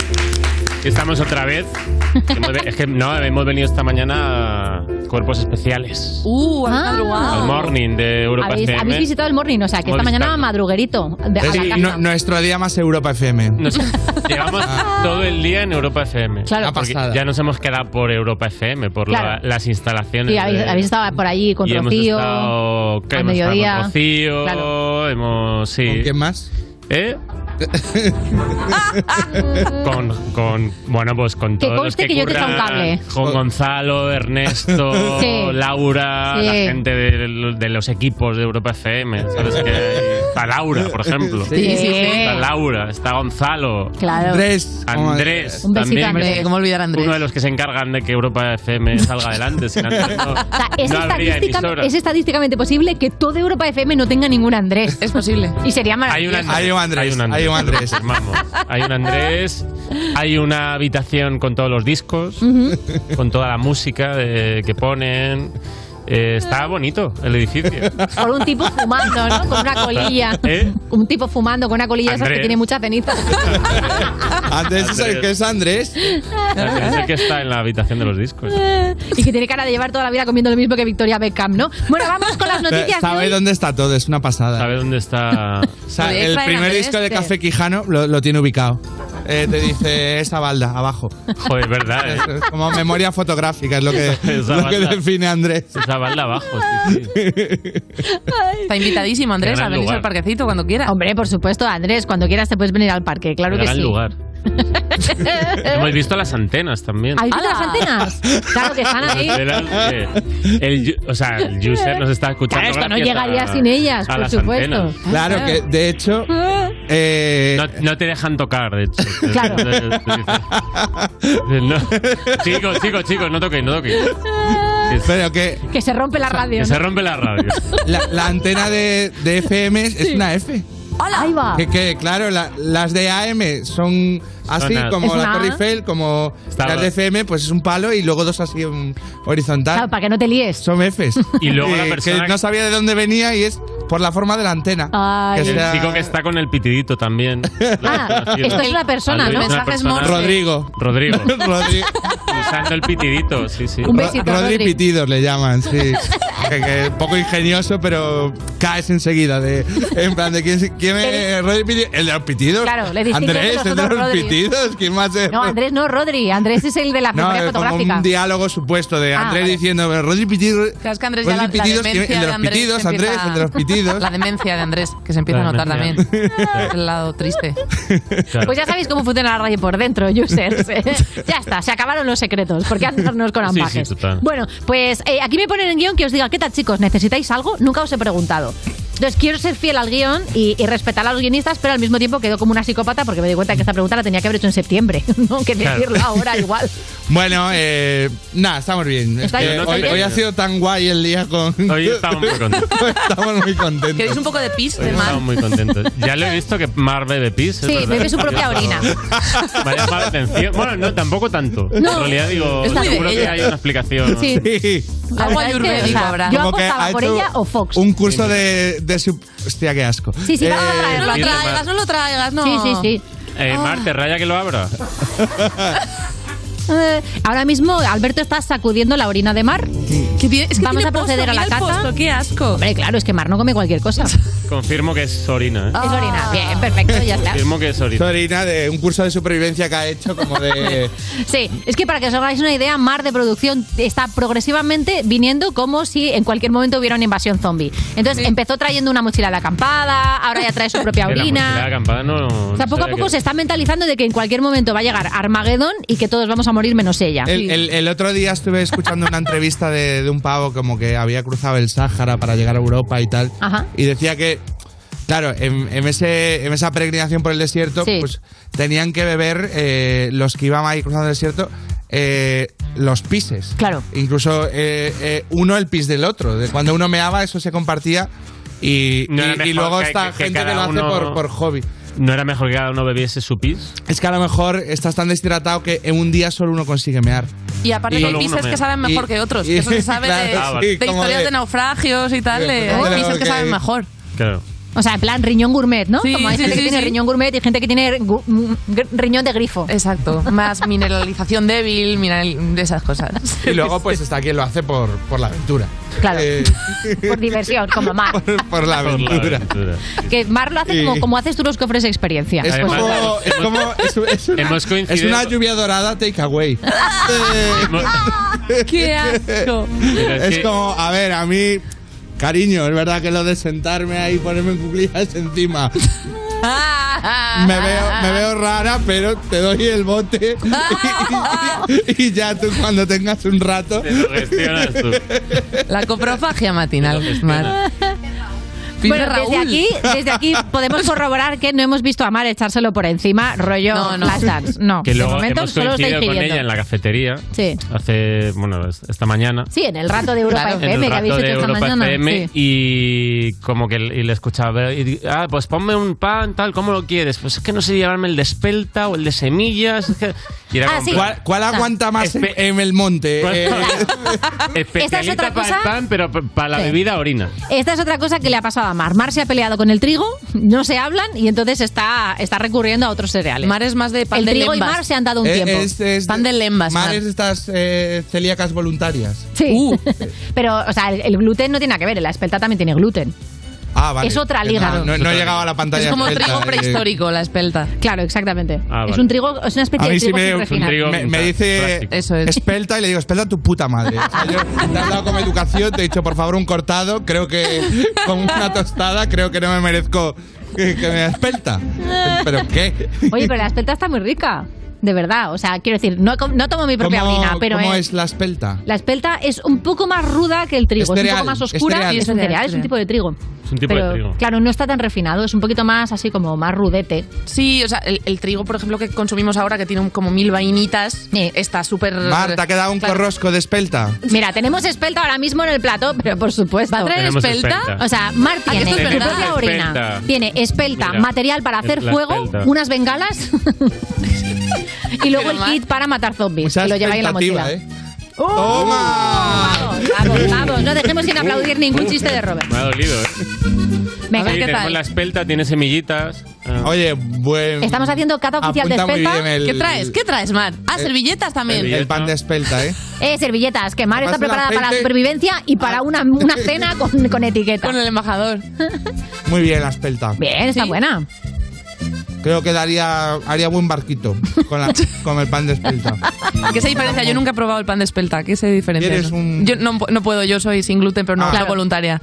Estamos otra vez. Es que no, hemos venido esta mañana a Cuerpos Especiales. Uh, madrugado. Al morning de Europa ¿Habéis, FM. habéis visitado el morning, o sea, que esta mañana madruguerito. de- a la Sí, casa. nuestro día más Europa FM. Nos- llevamos todo el día en Europa FM. Claro. Porque ya nos hemos quedado por Europa FM, por la- las instalaciones. Y habéis, de- habéis estado por allí con y hemos Rocío. estado, ¿qué? al hemos estado mediodía. con Rocío, Claro. hemos, sí. ¿Con quién más? ¿Eh? con, con, bueno, pues con Que todos los conste que, que yo te un cable. Con Gonzalo, Ernesto, Sí. Laura, Sí. la gente de, de los equipos de Europa FM. ¿Sabes que hay- Está Laura, por ejemplo. Sí, sí, sí. Está Laura, está Gonzalo. Claro. Andrés. Andrés. Un besito, también. Andrés. ¿Cómo olvidar a Andrés? Uno de los que se encargan de que Europa FM salga adelante. Sin Andrés no, O sea, es, no habría estadística- emisora. es estadísticamente posible que toda Europa FM no tenga ningún Andrés. Es posible. Y sería Hay maravilloso. un Andrés. Hay un Andrés, Hay un Andrés. Hay un Andrés. Hay un Andrés. Hay una habitación con todos los discos, con toda la música de- que ponen. Eh, está bonito el edificio. Por un tipo fumando, ¿no? Con una colilla. ¿Eh? Un tipo fumando con una colilla esas que Andrés. tiene mucha ceniza. Andrés es el que es Andrés. Es el que está en la habitación de los discos. y que tiene cara de llevar toda la vida comiendo lo mismo que Victoria Beckham, ¿no? Bueno, vamos con las noticias de Sabe hoy. dónde está todo, es una pasada. ¿Sabe dónde está? O sea, el primer Andrés, disco de que- Café Quijano lo, lo tiene ubicado. Eh, te dice esa balda abajo. Joder, verdad, ¿eh? Es como memoria fotográfica, es lo que, Esa lo que define Andrés. Esa balda abajo, sí, sí. Está invitadísimo, Andrés, Qué a lugar. al parquecito cuando quiera. Hombre, por supuesto, Andrés, cuando quieras te puedes venir al parque, claro que Gran sí. lugar. Hemos visto las antenas también. ¿Has visto las antenas? Claro que están ahí. El, o sea, el user nos está escuchando. Claro, esto no llegaría a- sin ellas, por supuesto. antenas. Claro que, de hecho, eh, No, no te dejan tocar, de hecho. Claro. No. Chicos, chicos, chicos, no toquéis, no toquéis. pero que Que se rompe la radio. Que ¿no? se rompe la radio. la, la antena de, de FM es, es una F. Ahí va. Que, que, claro, la- las de AM son así, Son como Es la una Torre A. Eiffel, como Está- las de FM, pues es un palo y luego dos así horizontal. Claro, para que no te líes. Son Fs. Y luego la Eh, persona- Que no sabía de dónde venía y es por la forma de la antena. Ay. Que El chico que está con el pitidito también. Ah, esto es una persona, ¿no? Mensajes. Rodrigo. Rodrigo. Rodri- Usando el pitidito, sí, sí. Un Ro- besito, Rodri Rodri. Pitidos le llaman, sí. Que, que poco ingenioso, pero caes enseguida. De, en plan, de quién, quién es Rodri Pitidos. El de los pitidos. Claro, le Andrés, el de los Rodri. pitidos. ¿Quién más es? No, Andrés no, Rodri. Andrés es el de la No, memoria como fotográfica. un diálogo supuesto de Ah, Andrés vale. diciendo Rodri Pitidos. Claro, es que Andrés ya Rodri la, la Pitidos, demencia ¿quién- el de los Andrés pitidos, Andrés, empieza- el de los pitidos. La demencia de Andrés, que se empieza La a notar demencia. también. el lado triste. Claro. Pues ya sabéis cómo funciona la radio por dentro, users. ya está, se acabaron los secretos. ¿Por qué andarnos con Sí, sí, ambajes? total. bueno, pues eh, aquí me ponen en guion que os diga, ¿qué tal chicos? ¿Necesitáis algo? Nunca os he preguntado. Entonces quiero ser fiel al guion y, y respetar a los guionistas, pero al mismo tiempo quedo como una psicópata porque me di cuenta que esta pregunta la tenía que haber hecho en septiembre, no que Claro. decirlo ahora igual. Bueno, eh, nada, estamos bien. Es ¿Estáis- que estáis hoy, ha sido tan guay el día con. Hoy estamos muy contentos. estamos muy contentos. ¿Queréis un poco de pis Hoy de mar? estamos muy contentos. Ya lo he visto que Mar bebe pis. Sí, verdad. bebe su propia orina. llamado- Me ha llamado la atención. Bueno, no, tampoco tanto. No. En realidad digo, Es muy de seguro que hay una explicación. Sí. La Algo ayurvédico habrá. Yo apostaba ha por ella o Fox. Un curso de, de su. Hostia, qué asco. Sí, sí, Eh, No lo traigas, no lo traigas, no. Sí, sí, sí. Eh. Mar, ¿te raya que lo abra? Eh, ahora mismo Alberto está sacudiendo la orina de Mar. Que tiene- es que Vamos tiene a proceder posto, a la mira el cata. posto, qué asco. Hombre, claro, es que Mar no come cualquier cosa. Confirmo que es orina, ¿eh? Es orina. Bien, perfecto, ya está. Confirmo que es orina. Sorina de un curso de supervivencia que ha hecho como de... Sí, es que para que os hagáis una idea, Mar de producción está progresivamente viniendo como si en cualquier momento hubiera una invasión zombie. Entonces empezó trayendo una mochila de acampada, ahora ya trae su propia Eh, La mochila de orina. acampada no... O sea, poco a poco se está mentalizando de que en cualquier momento va a llegar Armagedón y que todos vamos a morir menos ella. El, el- el otro día estuve escuchando una entrevista de, de un pavo como que había cruzado el Sáhara para llegar a Europa y tal. Ajá. Y decía que, claro, en, en ese, en esa peregrinación por el desierto, Sí. pues tenían que beber eh, los que iban ahí cruzando el desierto. eh, los pises. Claro. Incluso eh, eh, uno el pis del otro. De cuando uno meaba, eso se compartía. Y, No era y- y mejor luego que- está que- gente que lo hace uno- por, por hobby. ¿No era mejor que cada uno bebiese su pis? Es que a lo mejor estás tan deshidratado que en un día solo uno consigue mear. Y aparte Y- que hay Solo uno pises que saben mejor y- que otros. y- que eso se sabe claro, de, Ah, vale. sí, de como historias de- de naufragios y tal. Hay pises que saben mejor. Claro. O sea, en plan riñón gourmet, ¿no? Sí, Como hay sí, gente sí, que tiene riñón gourmet y gente que tiene gu- mm, riñón de grifo. Exacto. Más mineralización débil, mineral, de esas cosas. Y luego pues está quien lo hace por, por la aventura. Claro. Eh, Por diversión, como Mar. por la aventura. Que Mar lo hace como, como haces tú los que ofreces experiencia. Es Además, como, es como es, es una, Hemos es una lluvia dorada take away. ¡Qué asco! Es es que- como, a ver, a mí, cariño, es verdad que lo de sentarme ahí y ponerme en cuclillas encima. Me veo, me veo rara, pero te doy el bote y, y ya tú cuando tengas un rato. Te lo gestionas tú. La coprofagia matinal, Mar. Bueno, desde Raúl. aquí, desde aquí podemos corroborar que no hemos visto a Mar echárselo por encima, rollo No, no. Flashdance. No, Que de luego momento hemos solo coincidido con ella en la cafetería. Sí. Hace, bueno, esta mañana. Sí, en el rato de Europa Claro. en FM el que habéis rato hecho de esta Europa mañana. FM Sí. y como que y le escuchaba y ah pues ponme un pan tal cómo lo quieres pues es que no sé llevarme el de espelta o el de semillas es que- y era Ah, sí. ¿Cuál, cuál aguanta más en, Espe- en el monte? Eh, especialita otra para cosa? el pan pero para la Sí. bebida orina Esta es otra cosa que le ha pasado a Mar. Mar se ha peleado con el trigo, no se hablan y entonces está, está recurriendo a otros cereales. Mar es más de pan el de trigo y. Mar se han dado un eh, tiempo. es- es- Pan de lembas, Mar. Mares estas eh, celíacas voluntarias. Sí. Uh. Pero, o sea, el, el gluten no tiene nada que ver. La espelta también tiene gluten. Ah, vale. Es otra liga. No, no, no he llegado a la pantalla. Es como espelta, trigo eh. prehistórico, la espelta. Claro, exactamente. Ah, Es vale. un trigo, es una especie A de mí sí trigo me, sin refinar. me, me dice Eso es. espelta y le digo, espelta tu puta madre. O sea, yo te has dado como educación, te he dicho, por favor, un cortado. Creo que con una tostada, creo que no me merezco que, que me espelta. ¿Pero qué? Oye, pero la espelta está muy rica. De verdad. O sea, quiero decir, no, no tomo mi propia ¿Cómo, orina, pero ¿cómo eh, es la espelta? la espelta es un poco más ruda que el trigo. Es Es, un poco más es oscura cereal. y es un Es cereal, es un tipo de trigo. Es un tipo pero, de trigo Claro, no está tan refinado, es un poquito más así como más rudete. Sí, o sea, el, el trigo, por ejemplo, que consumimos ahora, que tiene un- como mil vainitas, está súper... Marta, ha quedado un Claro. corrosco de espelta. Mira, tenemos espelta ahora mismo en el plato, pero por supuesto. ¿Va a traer espelta? espelta. O sea, Mar tiene es su propia orina, Espelta. tiene espelta, Mira, material para hacer fuego, espelta. unas bengalas y luego Pero el Mar- kit para matar zombies, Mucha que lo lleváis en la mochila. ¿eh? ¡Oh! ¡Toma! Vamos, vamos, no dejemos sin aplaudir ningún chiste de Robert. me ha dolido ¿eh? Venga, ¿qué tenemos tal? la espelta tiene semillitas ah. Oye, buen. Estamos haciendo cata oficial de muy espelta. bien el- ¿Qué traes? ¿Qué traes, Mar? Ah, el- servilletas también. el, el pan de espelta, ¿eh? Eh, servilletas, que Mar está el preparada para la aceite- supervivencia y para una, una cena con, con etiqueta. Con el embajador. Muy bien la espelta. Bien, está Sí. buena. Creo que daría, haría buen barquito con, la- con el pan de espelta. ¿Qué se diferencia? Yo nunca he probado el pan de espelta. ¿Qué se diferencia? Un- Yo no, no puedo, yo soy sin gluten, pero no Ah. soy Claro. voluntaria.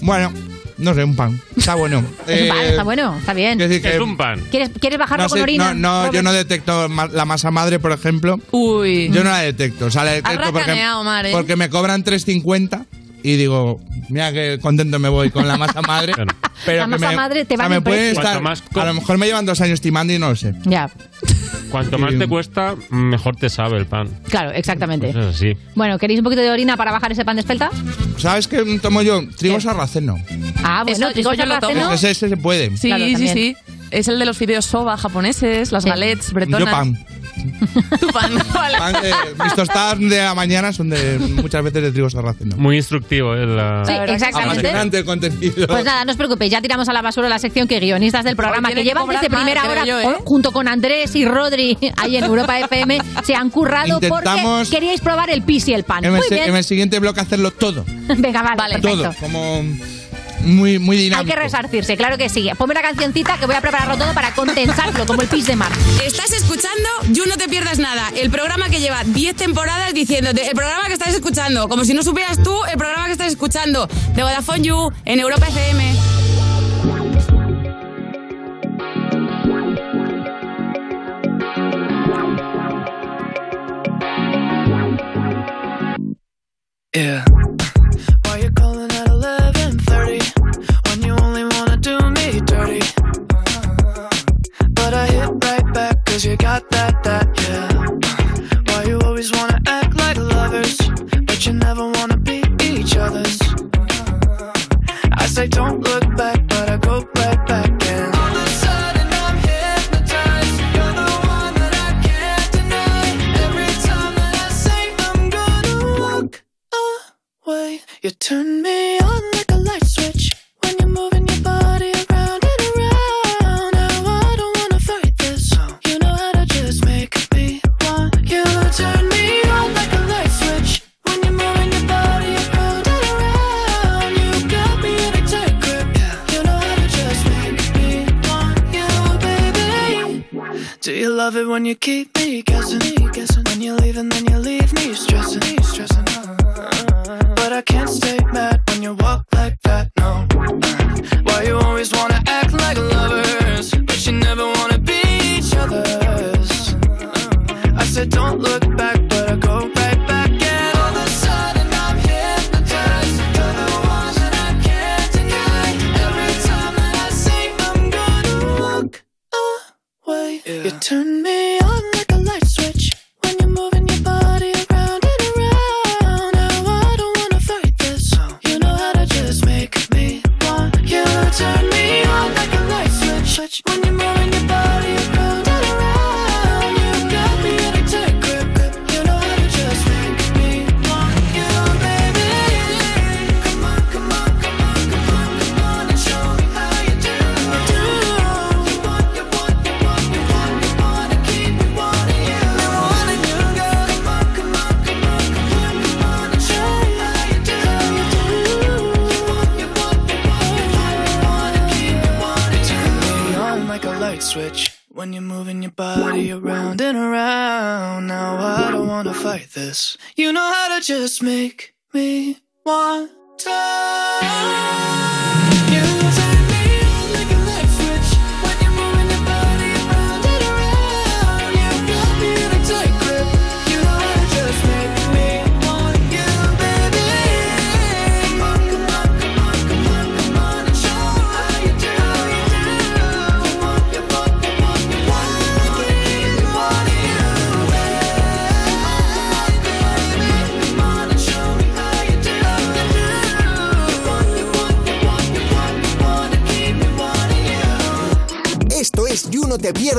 Bueno, no sé, un pan. Está bueno. Es un pan, Eh, está bueno, está bien. quiero decir que- es un pan ¿Quieres, ¿Quieres bajarlo no con sé, orina? no, no, yo no detecto ma- la masa madre, por ejemplo. Uy. Yo no la detecto. O sea, la detecto porque, racaneado, Mar, ¿eh? porque me cobran 3.50 y digo, mira qué contento me voy con la masa madre. Claro. Pero La que masa me, madre te o sea, me estar, Cuanto más A lo mejor me llevan dos años timando y no lo sé. Ya, cuanto más te cuesta mejor te sabe el pan claro, exactamente. eso es así Bueno, ¿queréis un poquito de orina para bajar ese pan de espelta? ¿Sabes qué tomo yo? Trigo ¿Qué? sarraceno. Ah, bueno, Eso- trigo eso yo lo sarraceno. tomo. Ese, ese se puede. Sí, Claro, sí, sí. Es el de los fideos soba japoneses, las Sí. galets Yo bretonas. pan. Tu pan, vale. Pan de- mis tostadas de la mañana son de muchas veces de trigo sarraceno. Muy instructivo, ¿eh? La- Sí, exactamente. El contenido. Pues nada, no os preocupéis, ya tiramos a la basura la sección que guionistas del programa que llevan desde más, primera hora yo, ¿eh? junto con Andrés y Rodri ahí en Europa FM se han currado Intentamos- porque queríais probar el pis y el pan. En Muy el, bien. en el siguiente bloque hacerlo todo. Venga, vale, todo. perfecto. Como muy, muy Hay dinámico. que resarcirse, claro que sí. Ponme una cancioncita que voy a prepararlo todo para condensarlo como el pis de mar. Estás escuchando You No Te Pierdas Nada, el programa que lleva 10 temporadas diciéndote, el programa que estás escuchando, como si no supieras tú el programa que estás escuchando, de Vodafone You, en Europa FM. Yeah.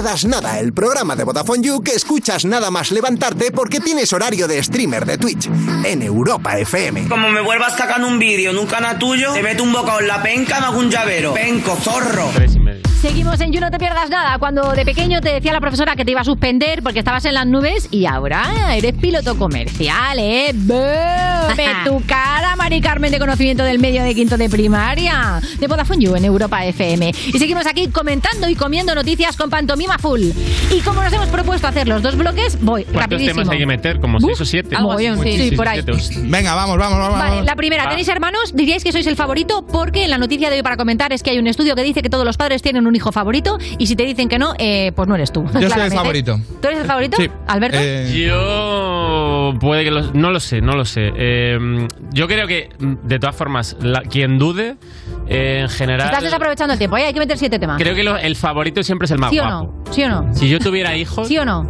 Nada, el programa de Vodafone You que escuchas nada más levantarte porque tienes horario de streamer de Twitch en Europa FM. Como me vuelvas sacando un vídeo en un canal tuyo, te meto un bocado en la penca, me hago un llavero. Penco, zorro. Seguimos en You No Te Pierdas Nada. Cuando de pequeño te decía la profesora que te iba a suspender porque estabas en las nubes y ahora eres piloto comercial, ¿eh? ¡Ve tu cara, Mari Carmen, de conocimiento del medio de quinto de primaria! De Vodafone You en Europa FM. Y seguimos aquí comentando y comiendo noticias con Pantomima Full. Y como nos hemos propuesto hacer los dos bloques, voy ¿Cuántos rapidísimo. temas hay que meter? ¿Como seis o siete? algo así. Mogollón, sí, sí, por ahí. Venga, vamos, vamos, vamos. Vale, la primera, Va. ¿tenéis hermanos? Diríais que sois el favorito porque la noticia de hoy para comentar es que hay un estudio que dice que todos los padres tienen un hijo favorito y si te dicen que no, eh, pues no eres tú. Yo soy el claramente. favorito. ¿Tú eres el favorito? Sí. ¿Alberto? Eh, Yo puede que lo- no lo sé, no lo sé. Eh, yo creo que de todas formas, la- quien dude, eh, en general, Estás desaprovechando el tiempo, ¿eh? hay que meter siete temas. creo que lo- el favorito siempre es el más ¿Sí o guapo. no? ¿Sí o no? Si yo tuviera hijos, ¿Sí o no?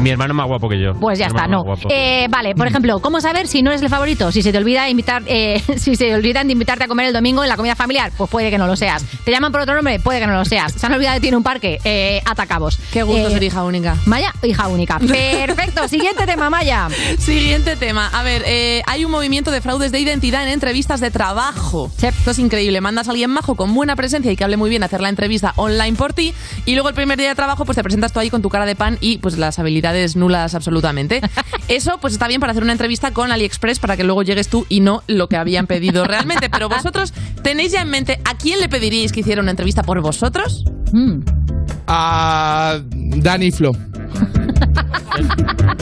Mi hermano es más guapo que yo. Pues ya está, no. Eh, vale, por ejemplo, ¿cómo saber si no eres el favorito? Si se te olvida invitar, eh, si se olvidan de invitarte a comer el domingo en la comida familiar, pues puede que no lo seas. ¿Te llaman por otro nombre? Puede que no lo seas. ¿Se han olvidado de ti en un parque? Eh, atacabos. Qué gusto Eh, ser hija única. Maya, hija única. Perfecto. Siguiente tema, Maya. Siguiente tema. A ver, eh, hay un movimiento de fraudes de identidad en entrevistas de trabajo. Esto es increíble. Mandas a alguien majo con buena presencia y que hable muy bien a hacer la entrevista online por ti y luego el primer día de trabajo pues te presentas tú ahí con tu cara de pan y pues las habilidades nulas absolutamente. Eso pues está bien para hacer una entrevista con AliExpress para que luego llegues tú y no lo que habían pedido realmente. Pero vosotros tenéis ya en mente a quién le pediríais que hiciera una entrevista por vosotros? A Dani Flo.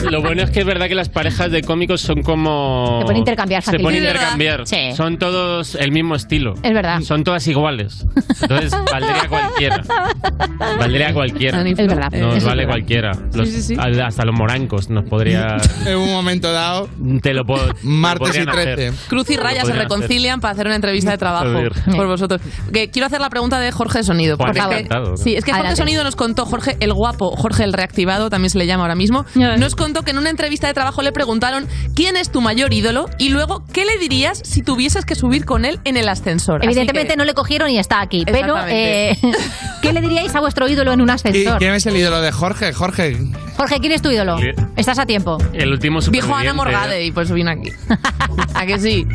Lo bueno es que es verdad que las parejas de cómicos son como. Se pueden intercambiar Se pueden fácilmente. intercambiar. Sí. Son todos el mismo estilo. Es verdad. Son todas iguales. Entonces, valdría cualquiera. Valdría cualquiera. Es verdad. Nos Eso es vale verdad. cualquiera. Los- Sí, sí, sí. al- Hasta los morancos nos podría. En un momento dado. Te lo puedo. Martes y podrían hacer. 13. Cruz y Lo Raya se podrían reconcilian para hacer una entrevista de trabajo por vosotros. Que quiero hacer la pregunta de Jorge Sonido. Juan porque es que- sí, es que Jorge Adelante. Sonido nos contó, Jorge el guapo, Jorge el reactivado, también se le llama ahora mismo, nos contó que en una entrevista de trabajo le preguntaron quién es tu mayor ídolo y luego qué le dirías si tuvieses que subir con él en el ascensor. Evidentemente que- no le cogieron y está aquí. Pero, eh, ¿qué le diríais a vuestro ídolo en un ¿Y ascensor? quién es el ídolo de Jorge? Jorge. Jorge, ¿quién es tu ídolo? Estás a tiempo. El último Dijo Ana. Morgade y por eso vino aquí. ¿A que sí?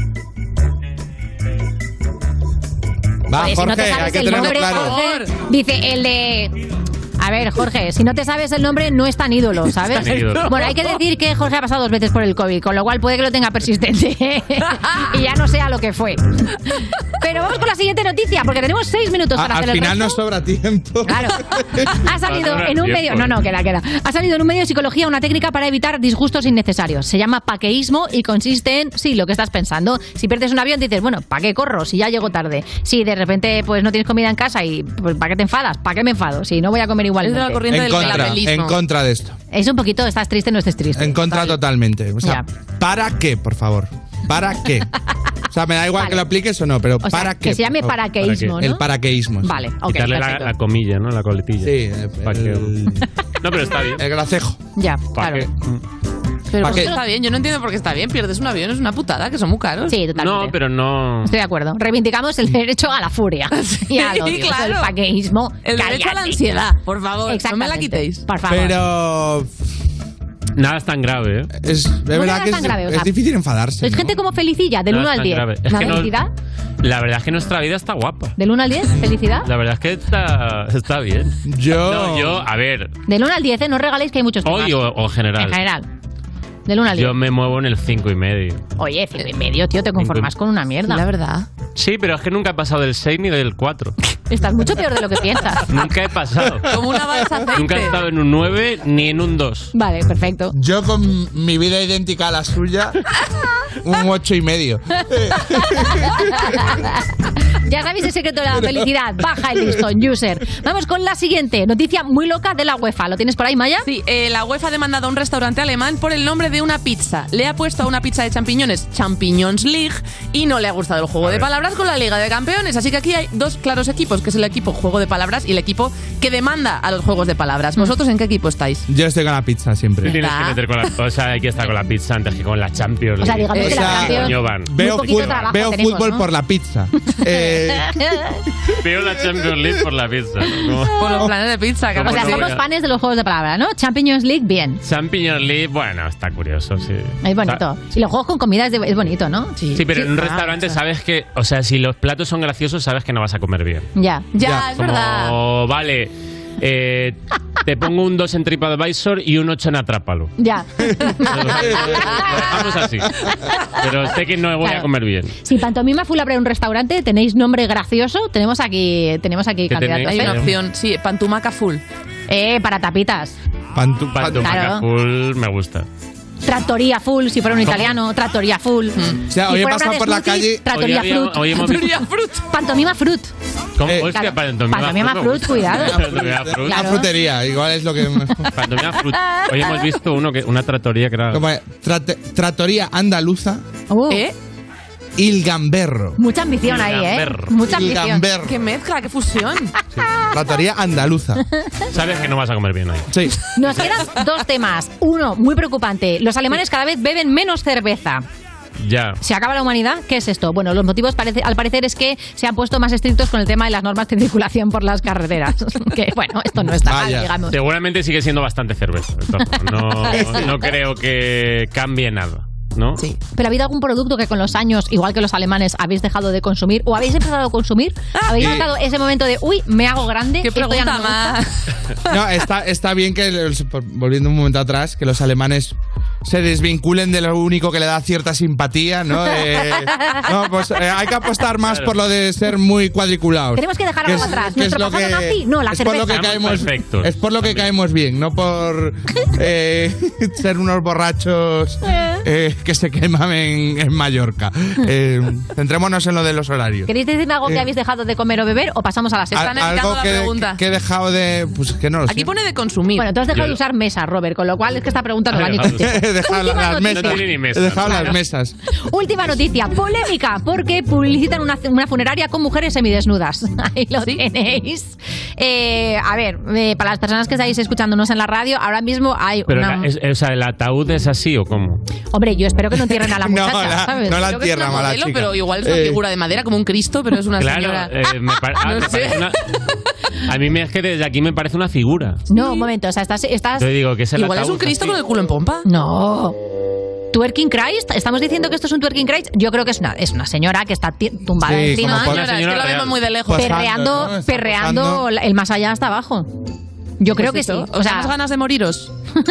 Va, Oye, si no te Jorge, hay que el tenerlo nombre, claro. Jorge, dice el de... A ver, Jorge, si no te sabes el nombre, no es tan ídolo, ¿sabes? tan ídolo. Bueno, hay que decir que Jorge ha pasado dos veces por el COVID, con lo cual puede que lo tenga persistente y ya no sea lo que fue. Pero vamos con la siguiente noticia, porque tenemos seis minutos para A- hacer al el final resto. nos sobra tiempo. Claro. Ha salido en un medio. No, no, queda, queda. Ha salido en un medio de psicología una técnica para evitar disgustos innecesarios. Se llama paqueísmo y consiste en, sí, lo que estás pensando. Si pierdes un avión, dices, bueno, ¿para qué corro? Si ya llego tarde. Si de repente pues no tienes comida en casa y pues, ¿para qué te enfadas? ¿Para qué me enfado? Si no voy a comer igual. Es de la corriente En del contra, en contra de esto. Es un poquito, estás triste, no estés triste. En contra totalmente. O sea, ¿para qué, por favor? ¿Para qué? O sea, me da igual Vale. que lo apliques o no, pero O sea, ¿para qué? que se llame favor? paraqueísmo, El paraqueísmo. sí. Vale, ok, Quitarle la, comilla, ¿no? La coletilla. Sí, Pa' que- No, pero está bien. El gracejo. Ya, ¿Pa' claro. qué? Pero ¿Pa' ¿por qué qué? está bien, yo no entiendo por qué está bien. Pierdes un avión, es una putada, que son muy caros. Sí, totalmente. No, pero no. Estoy de acuerdo. Reivindicamos el derecho a la furia. y al odio. Eso, claro. El paqueísmo. El derecho a la ansiedad, por favor. No me la quitéis. Por favor. Pero Nada es tan grave, ¿eh? es, es verdad que tan es, grave, o es sea, difícil enfadarse. Sois ¿no? gente como felicilla, del No 1 es al tan 10. grave. Es ¿La no- felicidad? La verdad es que nuestra vida está guapa. ¿Del 1 al 10? ¿Felicidad? La verdad es que está, está bien. Yo. No, yo, a ver, Del 1 al 10, ¿eh? No regaléis que hay muchos temas. hoy o, o en general. En general. Del 1 al 10. Yo me muevo en el 5 y medio. Oye, 5 y medio, tío, te conformas con una mierda. La verdad. Sí, pero es que nunca he pasado del 6 ni del 4. Estás mucho peor de lo que piensas. nunca he pasado. Como una balsa. Nunca he estado en un 9 ni en un 2. Vale, perfecto. Yo con mi vida idéntica a la suya, un ocho y medio. ya sabéis el secreto de la felicidad. Baja el listón, user. Vamos con la siguiente. Noticia muy loca de la UEFA. ¿Lo tienes por ahí, Maya? Sí, eh, la UEFA ha demandado a un restaurante alemán por el nombre de una pizza. Le ha puesto a una pizza de champiñones Champiñons League y no le ha gustado el juego de palabras con la Liga de Campeones. Así que aquí hay dos claros equipos, que es el equipo juego de palabras y el equipo que demanda a los juegos de palabras. ¿Vosotros en qué equipo estáis? Yo estoy con la pizza siempre. Tienes que meter con la, o sea, hay que estar con la pizza antes que con la Champions. O sea, League. digamos que la Champions-? Veo, trabajo veo tenemos, fútbol ¿no? por la pizza. Eh, Veo la Champions League por la pizza. ¿no? Por los planes de pizza, que ¿Cómo O sea, somos fans de los juegos de palabra, ¿no? Champions League, bien. Champions League, bueno, está curioso, sí. Es bonito. Y los juegos con comida es, de- es bonito, ¿no? Sí, pero en un restaurante sabes que, o sea, si los platos son graciosos, sabes que no vas a comer bien. Ya. Ya, es verdad. vale, eh, te pongo un 2 en TripAdvisor y un 8 en Atrápalo. Ya. Lo dejamos así. Pero sé que no voy Claro. a comer bien. Si Pantomima Full abre un restaurante, tenéis nombre gracioso, tenemos aquí, tenemos aquí ¿Qué candidatos. Hay una ¿eh? opción, sí, Pantumaca Full. Eh, para tapitas. pantu- Pantumaca Claro. full me gusta. Trattoria Full, si fuera un italiano, Trattoria Full. O sea, Si hoy he fuera pasado por la calle. Trattoria Hoy había- Fruit. hoy hemos visto- Pantomima Fruit. ¿Cómo? Eh, Hostia, claro. pantomima, Pantomima fruit, gusta. cuidado. Pantomima fruit. Una Claro. frutería, igual es lo que. Pantomima fruit. Hoy hemos visto uno que una trattoria que era Como trate- Trattoria andaluza. Uh, ¿Eh? Il Gamberro. Mucha ambición ahí, ¿eh? Gamberro. Mucha ambición. Gamberro. Qué mezcla, qué fusión. Tratoría andaluza. Sabes que no vas a comer bien hoy. Sí. Nos quedan dos temas. Uno, muy preocupante. Los alemanes cada vez beben menos cerveza. Ya. ¿Se acaba la humanidad? ¿Qué es esto? Bueno, los motivos parece- al parecer es que se han puesto más estrictos con el tema de las normas de circulación por las carreteras. que bueno, esto no está mal, digamos. Seguramente sigue siendo bastante cerveza. de todas formas. No, no creo que cambie nada. ¿No? Sí. Pero ha habido algún producto que con los años, igual que los alemanes, habéis dejado de consumir o habéis empezado a consumir? ¿Habéis Sí. notado ese momento de, uy, me hago grande? ¿Qué esto ya pregunta no me gusta"? No, está, está bien que, volviendo un momento atrás, que los alemanes se desvinculen de lo único que le da cierta simpatía, ¿no? Eh, no, pues eh, hay que apostar más por lo de ser muy cuadriculados. Tenemos que dejar Que es- atrás. que es Nuestro lo pasado que- nazi, no, la es por lo cerveza. que caemos, perfectos. es por lo que caemos bien, no por eh, ser unos borrachos eh, que se queman en, en Mallorca. Eh, centrémonos en lo de los horarios. ¿Queréis decirme algo que Eh, habéis dejado de comer o beber o pasamos a la sexta? Al- algo que, que he dejado de. Pues que no lo sé. Aquí pone de consumir. Bueno, tú has dejado Yo- de usar mesa, Robert, con lo cual es que esta pregunta no va ni contigo. dejado Última las noticia. mesas. He dejado Claro. las mesas. Última noticia, polémica, porque publicitan una, una funeraria con mujeres semidesnudas. Ahí lo tenéis. Eh, a ver, eh, para las personas que estáis escuchándonos en la radio, ahora mismo hay Pero una... la- es- o sea, ¿el ataúd es así o cómo? Hombre, yo espero que no entierren a la No, muchacha, la- ¿sabes? no la Creo que es una modelo, pero igual es una Eh. figura de madera como un Cristo, pero es una claro, señora. eh, me ah, No me sé. parece una- a mí me, es que desde aquí me parece una figura. No, un momento, o sea, estás... estás... Yo digo que es el Igual es un Cristo así. con el culo en pompa. No. ¿Twerking Christ? ¿Estamos diciendo que esto es un Twerking Christ? Yo creo que es una, es una señora que está tumbada Sí, encima. como por- Una señora, es que la vemos muy de lejos. Perreando, el más allá hasta abajo. Yo creo que sí. ¿Os damos ganas de moriros?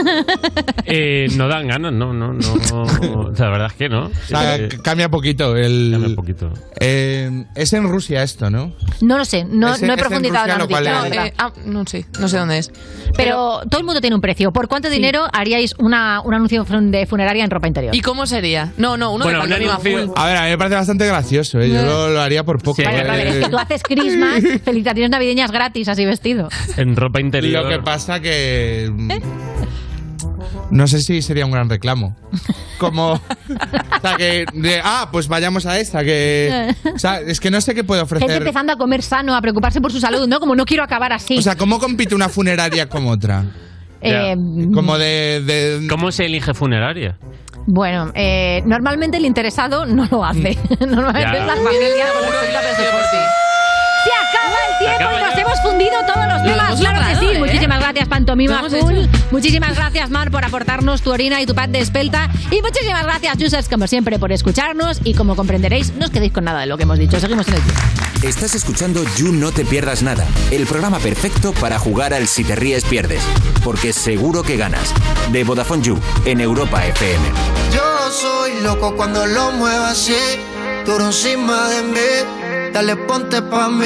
Eh, no dan ganas, no, no, no. O sea, la verdad es que no. O sea, Eh, cambia poquito. El, Cambia un poquito. Eh, es en Rusia esto, ¿no? No lo sé, no, Ese- no he ese en profundizado. Eh, ah, no sé, no sé dónde es. Pero todo el mundo tiene un precio. ¿Por cuánto dinero haríais una, un anuncio fun- de funeraria en ropa interior? ¿Y cómo sería? No, no, uno de pantalón azul. A ver, a mí me parece bastante gracioso. ¿eh? Yo lo, lo haría por poco. Vale, ¿eh? vale, es que tú haces Christmas, felicitaciones navideñas gratis así vestido. En ropa interior. Lo que pasa que. mm, No sé si sería un gran reclamo. Como. o sea, que. de, ah, pues vayamos a esta. Que. O sea, es que no sé qué puede Gente ofrecer. empezando a comer sano, a preocuparse por su salud, ¿no? Como no quiero acabar así. O sea, ¿cómo compite una funeraria con otra? Eh, Como de, de- ¿Cómo se elige funeraria? Bueno, eh, normalmente el interesado no lo hace. normalmente Ya. es la familia con respecto a presupuesto. Se acaba el tiempo acaba y nos ya. hemos fundido todos los Lo temas. Claro que sí. Muchísimas gracias, Pantomima. Muchísimas gracias, Mar, por aportarnos tu orina y tu pad de espelta. Y muchísimas gracias, users, como siempre, por escucharnos. Y como comprenderéis, no os quedéis con nada de lo que hemos dicho. Seguimos en el tiempo. Estás escuchando You No Te Pierdas Nada, el programa perfecto para jugar al Si Te Ríes Pierdes, porque seguro que ganas. De Vodafone You, en Europa FM. Yo soy loco cuando lo muevo así, duro encima de mí. Dale, ponte pa' mí,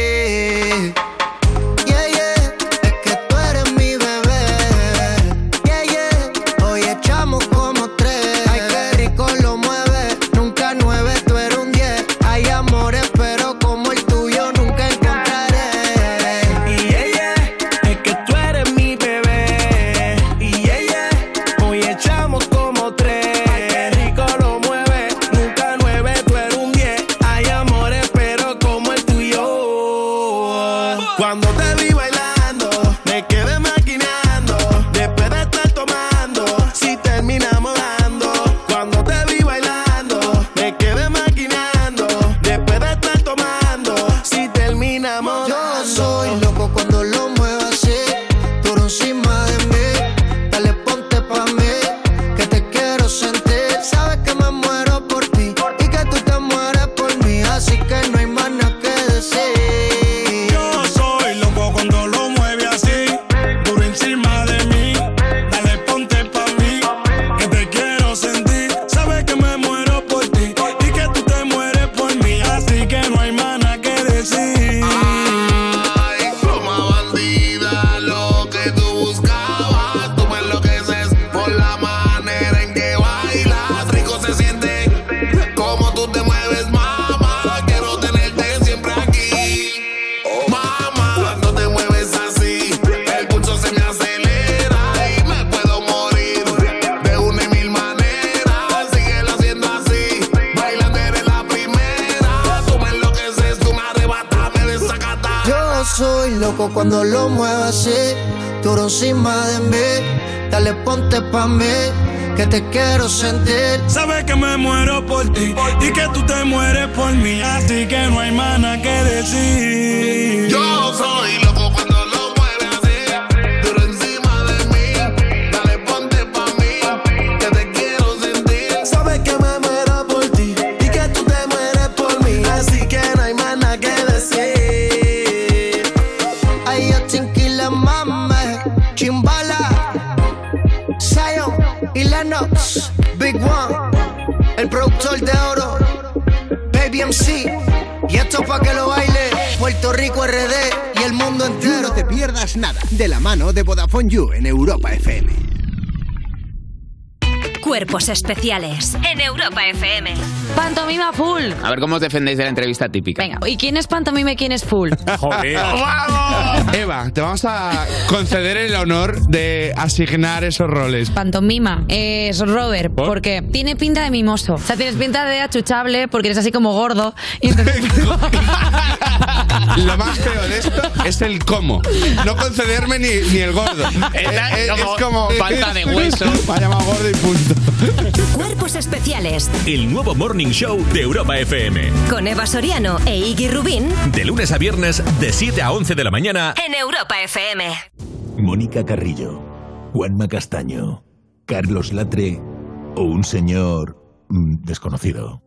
Loco cuando lo muevas así. Duro encima de mí. Dale, ponte pa' mí. Que te quiero sentir. Sabes que me muero por ti y que tú te mueres por mí, así que no hay nada que decir. Yo soy Baby MC, y esto pa' que lo baile Puerto Rico RD y el mundo entero. No te pierdas nada de la mano de Vodafone You en Europa FM. Cuerpos especiales en Europa FM. Pantomima full. A ver cómo os defendéis de la entrevista típica. Venga, ¿y quién es pantomima y quién es full? Joder. Eva, te vamos a conceder el honor de asignar esos roles. Pantomima es Robert, porque tiene pinta de mimoso. O sea, tienes pinta de achuchable porque eres así como gordo. Y entonces... Lo más feo de esto es el cómo. No concederme ni, ni el gordo. Está Es, es como como. falta de hueso. Me ha llamado gordo y punto. Cuerpos especiales El nuevo Morning Show de Europa FM. con Eva Soriano e Iggy Rubín De lunes a viernes, de 7 a 11 de la mañana. en Europa FM. Mónica Carrillo, Juanma Castaño, Carlos Latre o un señor mm, desconocido.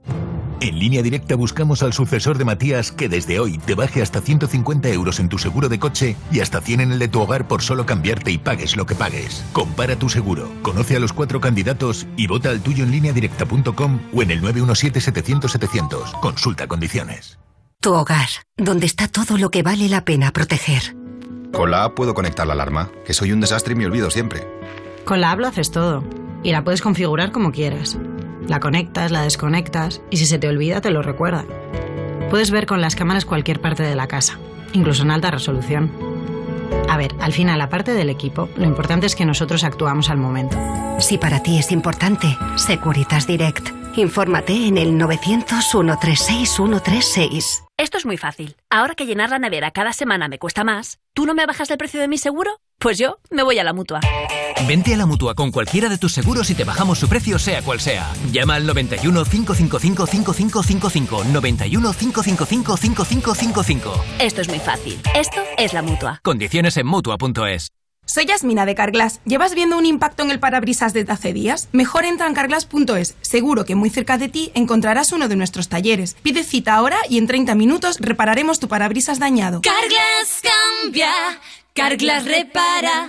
En línea directa buscamos al sucesor de Matías que desde hoy te baje hasta 150 euros en tu seguro de coche y hasta 100 en el de tu hogar por solo cambiarte y pagues lo que pagues. Compara tu seguro, conoce a los cuatro candidatos y vota al tuyo en línea directa.com o en el 917-700-700. Consulta condiciones. Tu hogar, donde está todo lo que vale la pena proteger. Con la app puedo conectar la alarma, que soy un desastre y me olvido siempre. Con la app lo haces todo. Y la puedes configurar como quieras. La conectas, la desconectas y si se te olvida te lo recuerda. Puedes ver con las cámaras cualquier parte de la casa, incluso en alta resolución. A ver, al final, aparte del equipo, lo importante es que nosotros actuamos al momento. Si para ti es importante, Securitas Direct. Infórmate en el 900-136-136. Esto es muy fácil. Ahora que llenar la nevera cada semana me cuesta más, ¿tú no me bajas el precio de mi seguro? Pues yo me voy a la mutua. Vente a la mutua con cualquiera de tus seguros y te bajamos su precio, sea cual sea. Llama al 91 555 5555. 91 555 5555. Esto es muy fácil. Esto es la mutua. Condiciones en mutua.es. Soy Yasmina de Carglass. ¿Llevas viendo un impacto en el parabrisas desde hace días? Mejor entra en carglass.es. Seguro que muy cerca de ti encontrarás uno de nuestros talleres. Pide cita ahora y en 30 minutos repararemos tu parabrisas dañado. Carglass cambia, Carglass repara.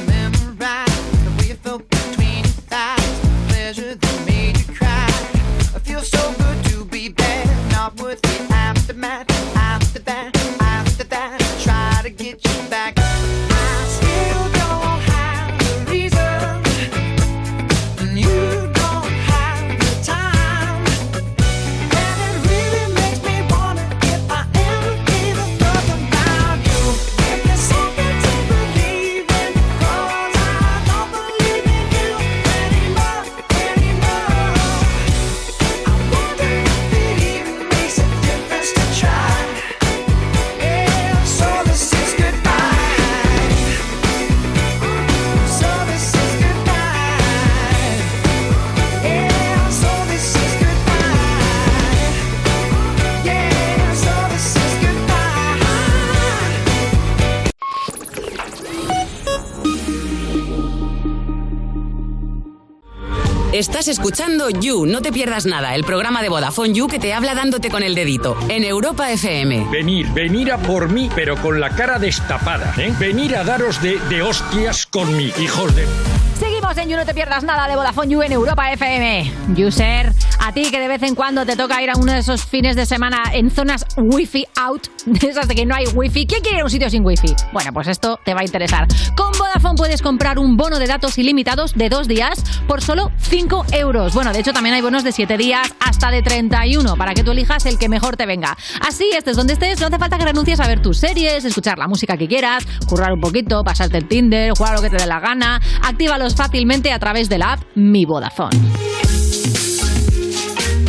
Estás escuchando You, no te pierdas nada, el programa de Vodafone You que te habla dándote con el dedito en Europa FM. Venir, venir a por mí, pero con la cara destapada, ¿eh? Venir a daros de, de hostias con mí, hijos de... Seguimos en You No Te Pierdas Nada de Vodafone You en Europa FM. User, A ti que de vez en cuando te toca ir a uno de esos fines de semana en zonas wifi out, de esas de que no hay wifi. ¿Quién quiere ir a un sitio sin wifi? Bueno, pues esto te va a interesar. Con Vodafone puedes comprar un bono de datos ilimitados de dos días por solo 5 euros. Bueno, de hecho también hay bonos de 7 días hasta de 31 para que tú elijas el que mejor te venga. Así, estés donde estés, no hace falta que renuncies a ver tus series, escuchar la música que quieras, currar un poquito, pasarte el Tinder, jugar lo que te dé la gana. Actívalos fácilmente a través de la app Mi Vodafone.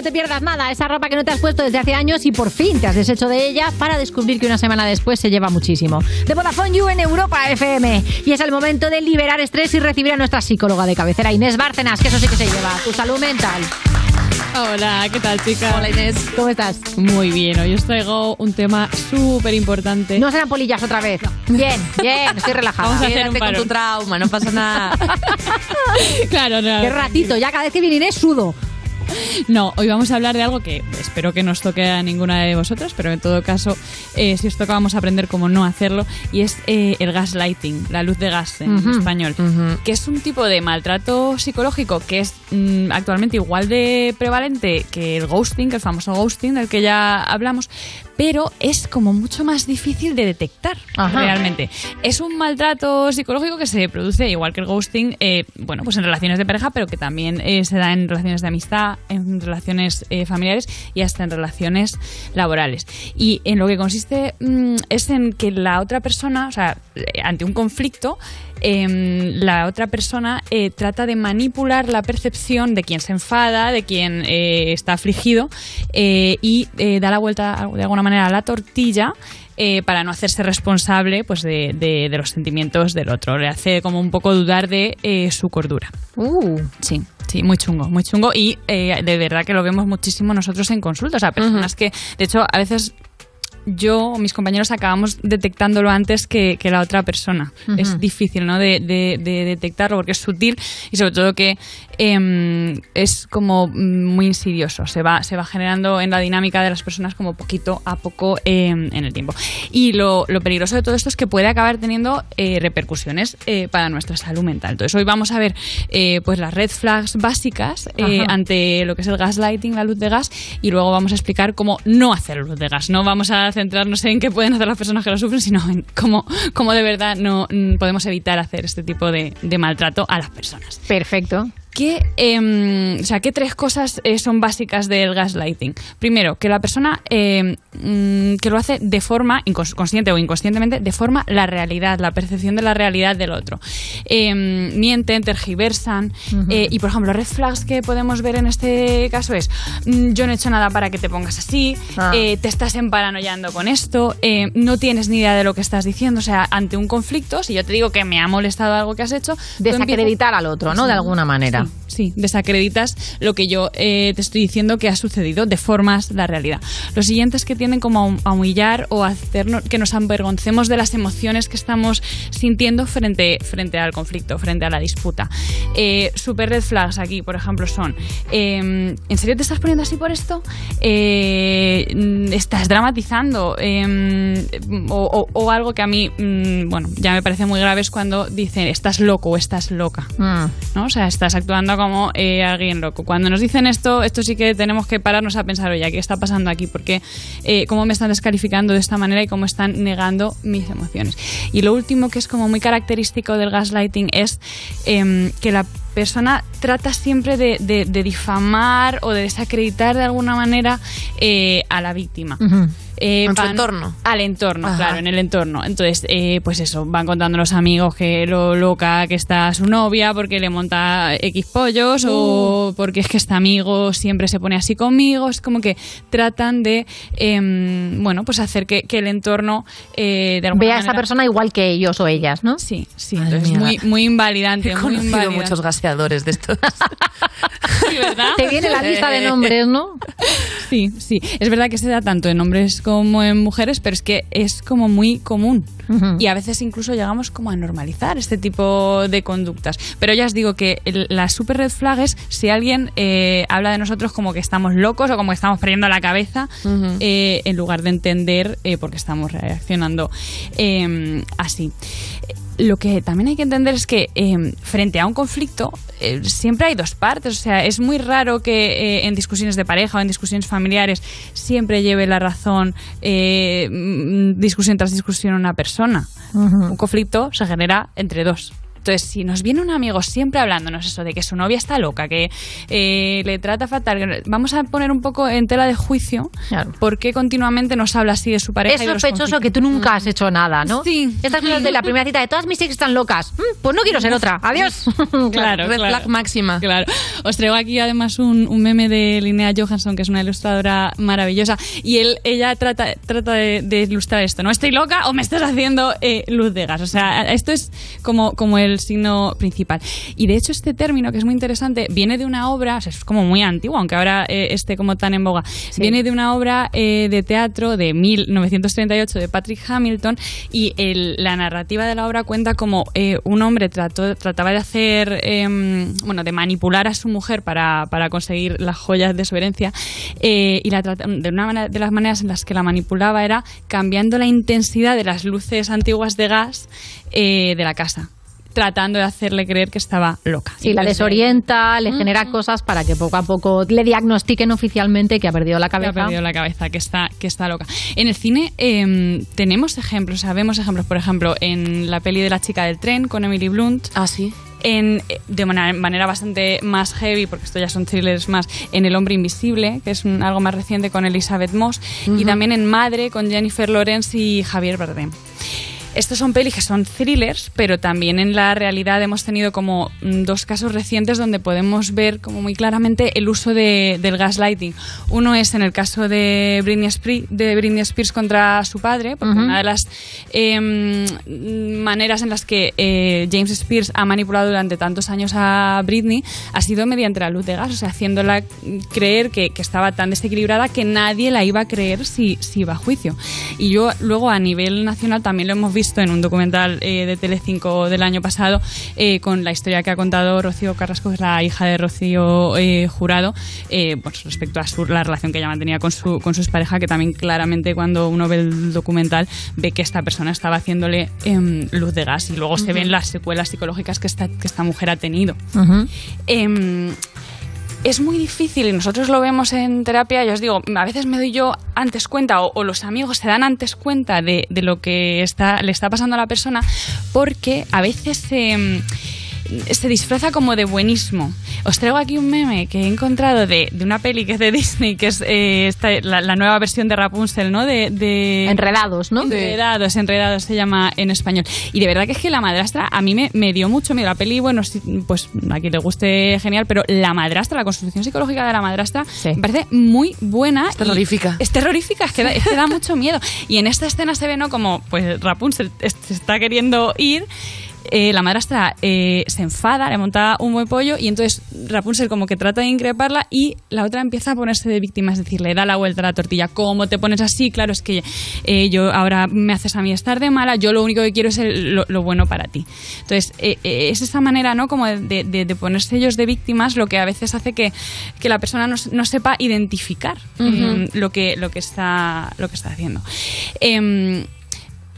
No Te Pierdas Nada, esa ropa que no te has puesto desde hace años y por fin te has deshecho de ella para descubrir que una semana después se lleva muchísimo. De Vodafone You en Europa FM. Y es el momento de liberar estrés y recibir a nuestra psicóloga de cabecera, Inés Bárcenas, que eso sí que se lleva, tu salud mental. Hola, ¿qué tal, chicas? Hola, Inés. ¿Cómo estás? Muy bien, hoy os traigo un tema súper importante. No serán polillas otra vez. Bien, bien, estoy relajada. Vamos a hacer Quédate un con tu trauma, no pasa nada. claro, no. Qué ratito, ya cada vez que viene Inés sudo. No, hoy vamos a hablar de algo que espero que no os toque a ninguna de vosotras, pero en todo caso, eh, si os toca, vamos a aprender cómo no hacerlo. Y es eh, el gaslighting, la luz de gas en español, que es un tipo de maltrato psicológico que es mm, actualmente igual de prevalente que el ghosting, el famoso ghosting del que ya hablamos, pero es como mucho más difícil de detectar Ajá. realmente. Es un maltrato psicológico que se produce igual que el ghosting, eh, bueno, pues en relaciones de pareja, pero que también eh, se da en relaciones de amistad, en relaciones eh, familiares y hasta en relaciones laborales. Y en lo que consiste mm, es en que la otra persona, o sea, ante un conflicto, em, la otra persona eh, trata de manipular la percepción de quien se enfada, de quien eh, está afligido eh, y da la vuelta de alguna manera a la tortilla para no hacerse responsable pues de, de- de los sentimientos del otro. Le hace como un poco dudar de su cordura. Sí, sí, muy chungo, muy chungo. Y eh, de verdad que lo vemos muchísimo nosotros en consultas. O sea, personas que, de hecho, a veces yo o mis compañeros acabamos detectándolo antes que, que la otra persona. Es difícil, ¿no? De, de- de detectarlo porque es sutil y sobre todo que em, es como muy insidioso. Se va, se va generando en la dinámica de las personas como poquito a poco em, en el tiempo. Y lo, lo peligroso de todo esto es que puede acabar teniendo eh, repercusiones eh, para nuestra salud mental. Entonces hoy vamos a ver eh, pues las red flags básicas eh, ante lo que es el gaslighting, la luz de gas, y luego vamos a explicar cómo no hacer luz de gas. No vamos a centrarnos en qué pueden hacer las personas que lo sufren, sino en cómo, cómo de verdad no mm, podemos evitar hacer este tipo de, de maltrato a las personas. Perfecto. ¿Qué, em, o sea, ¿Qué tres cosas eh, son básicas del gaslighting? Primero, que la persona em, mm, que lo hace de forma, consciente o inconscientemente, de forma la realidad, la percepción de la realidad del otro. Em, mienten, tergiversan. Eh, y, por ejemplo, red flags que podemos ver en este caso es: mm, yo no he hecho nada para que te pongas así, Ah. eh, te estás emparanoyando con esto, eh, no tienes ni idea de lo que estás diciendo. O sea, ante un conflicto, si yo te digo que me ha molestado algo que has hecho, Desacreditar empiezas- al otro, ¿no? De alguna manera. Sí, sí, desacreditas lo que yo eh, te estoy diciendo que ha sucedido, deformas la realidad. Los siguientes que tienden como a hum- a humillar o a hacernos que nos avergoncemos de las emociones que estamos sintiendo frente, frente al conflicto, frente a la disputa. Eh, super red flags aquí, por ejemplo, son eh, ¿en serio te estás poniendo así por esto? Eh, mm, ¿Estás dramatizando? Eh, o, o- o algo que a mí, mm, bueno, ya me parece muy grave es cuando dicen estás loco o estás loca. ¿no? O sea, estás actuando como eh, alguien loco. Cuando nos dicen esto, esto sí que tenemos que pararnos a pensar, oye, ¿qué está pasando aquí? Porque eh, cómo me están descalificando de esta manera y cómo están negando mis emociones. Y lo último que es como muy característico del gaslighting es em, que la persona trata siempre de, de- de difamar o de desacreditar de alguna manera eh, a la víctima. Eh, En su van- entorno. Al entorno, Ajá. claro, en el entorno. Entonces, eh, pues eso, van contando los amigos que lo loca que está su novia porque le monta X pollos o porque es que este amigo siempre se pone así conmigo. Es como que tratan de, em, bueno, pues hacer que, que el entorno eh, de alguna Ve a esa persona igual que ellos o ellas, ¿no? Sí, sí. Entonces, muy, muy invalidante. He muy conocido invalidante. muchos gaseadores de estos. Sí, ¿verdad? Te viene la lista de nombres, ¿no? Sí, sí. Es verdad que se da tanto en hombres como en mujeres, pero es que es como muy común. Y a veces incluso llegamos como a normalizar este tipo de conductas. Pero ya os digo que el- la super red flag es si alguien eh, habla de nosotros como que estamos locos o como que estamos perdiendo la cabeza, eh, en lugar de entender eh, por qué estamos reaccionando así. Lo que también hay que entender es que eh, frente a un conflicto eh, siempre hay dos partes. O sea, es muy raro que eh, en discusiones de pareja o en discusiones familiares siempre lleve la razón eh, mm, discusión tras discusión una persona. Un conflicto se genera entre dos. Entonces, si nos viene un amigo siempre hablándonos eso de que su novia está loca, que eh, le trata fatal, vamos a poner un poco en tela de juicio por qué continuamente nos habla así de su pareja. Es y de los sospechoso que tú nunca has hecho nada, ¿no? Sí. Estas cosas de la primera cita de todas mis ex están locas. Mm, Pues no quiero ser otra. Adiós. Claro, Red claro. flag máxima. Claro. Os traigo aquí además un, un meme de Linnea Johansson, que es una ilustradora maravillosa, y él, ella trata, trata de, de ilustrar esto. ¿No estoy loca o me estás haciendo eh, luz de gas? O sea, esto es como, como el signo principal. Y de hecho este término, que es muy interesante, viene de una obra, o sea, es como muy antiguo, aunque ahora eh, esté como tan en boga, viene de una obra eh, de teatro de 1938 de Patrick Hamilton y el- la narrativa de la obra cuenta como eh, un hombre trató, trataba de hacer, em, bueno, de manipular a su mujer para, para conseguir las joyas de su herencia eh, y la de una manera- de las maneras en las que la manipulaba era cambiando la intensidad de las luces antiguas de gas eh, de la casa tratando de hacerle creer que estaba loca. Sí, la desorienta, le genera cosas para que poco a poco le diagnostiquen oficialmente que ha perdido la que ha cabeza. perdido la cabeza, que está, que está loca. En el cine em, tenemos ejemplos, o sea, vemos ejemplos, por ejemplo, en la peli de la chica del tren con Emily Blunt. Ah, sí. En, eh, de manera, manera bastante más heavy, porque esto ya son thrillers más, en El hombre invisible, que es un- algo más reciente con Elizabeth Moss, y Ujú. también en Madre con Jennifer Lawrence y Javier Bardem. Estos son pelis que son thrillers, pero también en la realidad hemos tenido como mm, dos casos recientes donde podemos ver como muy claramente el uso de- del gaslighting. Uno es en el caso de Britney, Spears, de Britney Spears contra su padre, porque Ujú. una de las em, maneras en las que eh, James Spears ha manipulado durante tantos años a Britney ha sido mediante la luz de gas, o sea, haciéndola creer que, que estaba tan desequilibrada que nadie la iba a creer si, si iba a juicio. Y yo luego a nivel nacional también lo hemos visto en un documental eh, de Telecinco del año pasado eh, con la historia que ha contado Rocío Carrasco, que es la hija de Rocío eh, Jurado, eh, pues respecto a su, la relación que ella mantenía con su, con su expareja, que también claramente cuando uno ve el documental ve que esta persona estaba haciéndole em, luz de gas y luego se ven las secuelas psicológicas que esta, que esta mujer ha tenido. Es muy difícil y nosotros lo vemos en terapia, ya os digo, a veces me doy yo antes cuenta o, los amigos se dan antes cuenta de, de lo que está, le está pasando a la persona porque a veces em, se disfraza como de buenismo. Os traigo aquí un meme que he encontrado de, de una peli que es de Disney, que es eh, esta- la, la nueva versión de Rapunzel, ¿no? De, de- Enredados, ¿no? Enredados, enredados se llama en español. Y de verdad que es que la madrastra a mí me, me dio mucho miedo. La peli, bueno, sí, pues a quien le guste genial, pero la madrastra, la construcción psicológica de la madrastra, me parece muy buena. Es terrorífica. Es terrorífica, es que, da, es que da mucho miedo. Y en esta escena se ve, ¿no? Como pues Rapunzel se está queriendo ir. Eh, la madrastra eh, se enfada, le monta un buen pollo y entonces Rapunzel como que trata de increparla y la otra empieza a ponerse de víctima, es decir, le da la vuelta a la tortilla. ¿Cómo te pones así? Claro, es que eh, yo ahora me haces a mí estar de mala, yo lo único que quiero es el- lo, lo bueno para ti. Entonces, eh, es esa manera, ¿no? Como de, de- de ponerse ellos de víctimas lo que a veces hace que, que la persona no, no sepa identificar eh, lo, que, lo, que está, lo que está haciendo.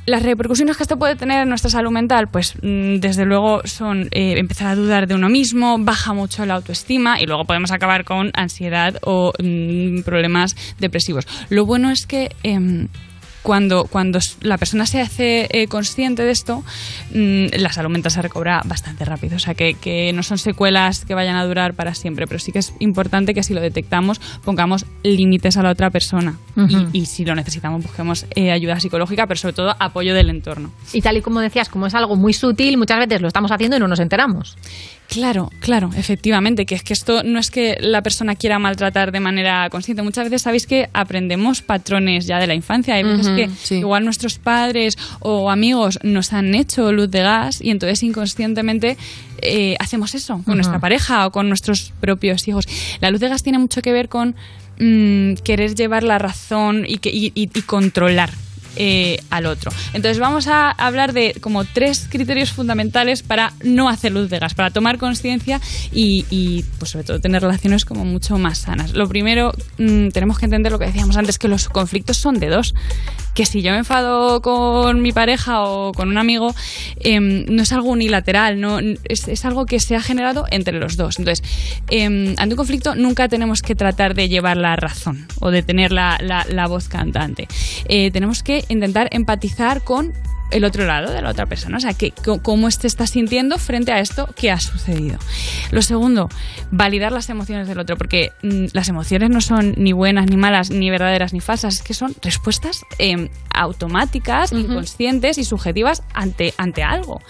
Las repercusiones que esto puede tener en nuestra salud mental, pues mm, desde luego son eh, empezar a dudar de uno mismo, baja mucho la autoestima y luego podemos acabar con ansiedad o mm, problemas depresivos. Lo bueno es que em, cuando, cuando la persona se hace eh, consciente de esto, mm, la salud mental se recobra bastante rápido. O sea, que, que no son secuelas que vayan a durar para siempre, pero sí que es importante que si lo detectamos pongamos límites a la otra persona. Y, y si lo necesitamos busquemos eh, ayuda psicológica, pero sobre todo apoyo del entorno. Y tal y como decías, como es algo muy sutil, muchas veces lo estamos haciendo y no nos enteramos. Claro, claro, efectivamente, que es que esto no es que la persona quiera maltratar de manera consciente. Muchas veces sabéis que aprendemos patrones ya de la infancia. Hay veces es que igual nuestros padres o amigos nos han hecho luz de gas y entonces inconscientemente eh, hacemos eso con nuestra pareja o con nuestros propios hijos. La luz de gas tiene mucho que ver con mm, querer llevar la razón y, que, y, y- y controlar. Eh, al otro. Entonces vamos a hablar de como tres criterios fundamentales para no hacer luz de gas, para tomar conciencia y, pues sobre todo tener relaciones como mucho más sanas. Lo primero, mm, tenemos que entender lo que decíamos antes, que los conflictos son de dos. Que si yo me enfado con mi pareja o con un amigo, em, no es algo unilateral, no es, algo que se ha generado entre los dos. Entonces, em, ante un conflicto nunca tenemos que tratar de llevar la razón o de tener la voz cantante. Eh, tenemos que intentar empatizar con el otro lado de la otra persona, o sea, que, cómo te estás sintiendo frente a esto que ha sucedido. Lo segundo, validar las emociones del otro, porque mm, las emociones no son ni buenas, ni malas, ni verdaderas, ni falsas, es que son respuestas em, automáticas, inconscientes y subjetivas ante, ante algo.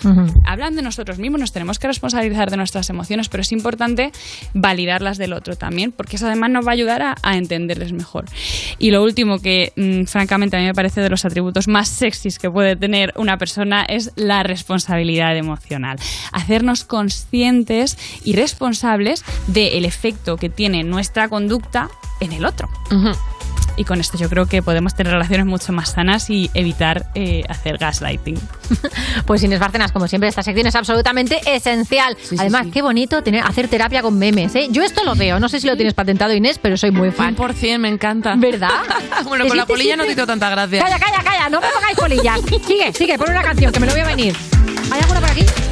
Hablan de nosotros mismos, nos tenemos que responsabilizar de nuestras emociones, pero es importante validarlas del otro también, porque eso además nos va a ayudar a, a entenderles mejor. Y lo último que, mm, francamente, a mí me parece de los atributos más sexys que puede tener una persona es la responsabilidad emocional. Hacernos conscientes y responsables del efecto que tiene nuestra conducta en el otro. Y con esto yo creo que podemos tener relaciones mucho más sanas y evitar eh, hacer gaslighting. Pues Inés Bárcenas, como siempre, esta sección es absolutamente esencial. Además, qué bonito tener, hacer terapia con memes. ¿eh? Yo esto lo veo. No sé si lo tienes patentado, Inés, pero soy muy fan. 100%, me encanta. ¿Verdad? bueno, con la polilla no te hizo tanta gracia. Calla, calla, calla. No me pongáis polillas. Sigue, sigue. Pon una canción, que me lo voy a venir. ¿Hay alguna por aquí?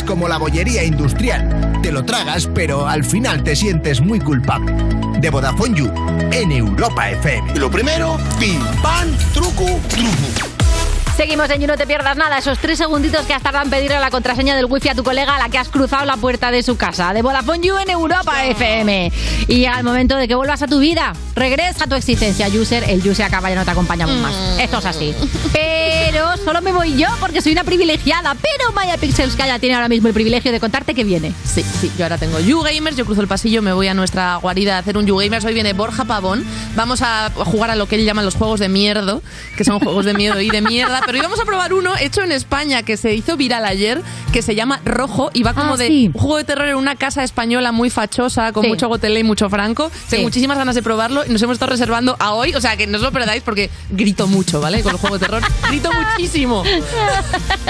Es como la bollería industrial. Te lo tragas, pero al final te sientes muy culpable. De Vodafone You, en Europa FM. Lo primero, pim, pam, truco, truco. Seguimos en You No Te Pierdas Nada, esos tres segunditos que has tardado en pedirle la contraseña del wifi a tu colega a la que has cruzado la puerta de su casa. De Vodafone You en Europa FM. Y el momento de que vuelvas a tu vida. Regresa a tu existencia, user. El user acaba, ya no te acompañamos más. Esto es así. Pero solo me voy yo porque soy una privilegiada. Pero Maya Pixelskaya tiene ahora mismo el privilegio de contarte que viene. Sí, sí, yo ahora tengo YouGamers, yo cruzo el pasillo, me voy a nuestra guarida a hacer un YouGamers. Hoy viene Borja Pavón. Vamos a jugar a lo que él llama los juegos de mierdo, que son juegos de miedo y de mierda. Pero hoy vamos a probar uno hecho en España que se hizo viral ayer, que se llama Rojo y va como Ah, de sí. un juego de terror en una casa española muy fachosa, con Sí. mucho gotelé y mucho franco. Tengo Sí. muchísimas ganas de probarlo y nos hemos estado reservando a hoy. O sea, que no os lo perdáis porque grito mucho, ¿vale? Con el juego de terror. grito muchísimo.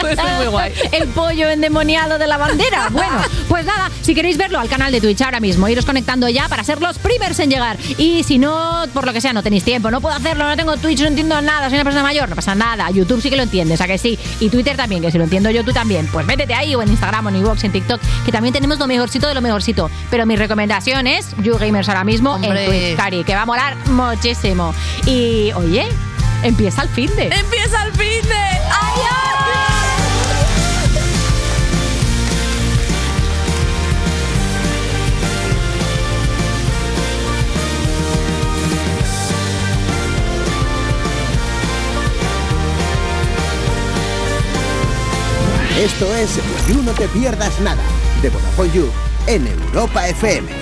Puede ser muy guay. El pollo endemoniado de la bandera. Bueno, pues nada, si queréis verlo al canal de Twitch ahora mismo, iros conectando ya para ser los primeros en llegar. Y si no, por lo que sea, no tenéis tiempo, no puedo hacerlo, no tengo Twitch, no entiendo nada, soy una persona mayor, no pasa nada. YouTube sí que lo entiendes, a que sí. Y Twitter también, que si lo entiendo yo, tú también. Pues métete ahí o en Instagram o en iVoox, en TikTok, que también tenemos lo mejorcito de lo mejorcito. Pero mi recomendación es YouGamers ahora mismo Hombre. en Twitch, Cari, que va a molar muchísimo. Y oye, empieza el fin de. ¡Empieza el fin de! ¡Ay, Esto es You No Te Pierdas Nada, de Vodafone en Europa FM.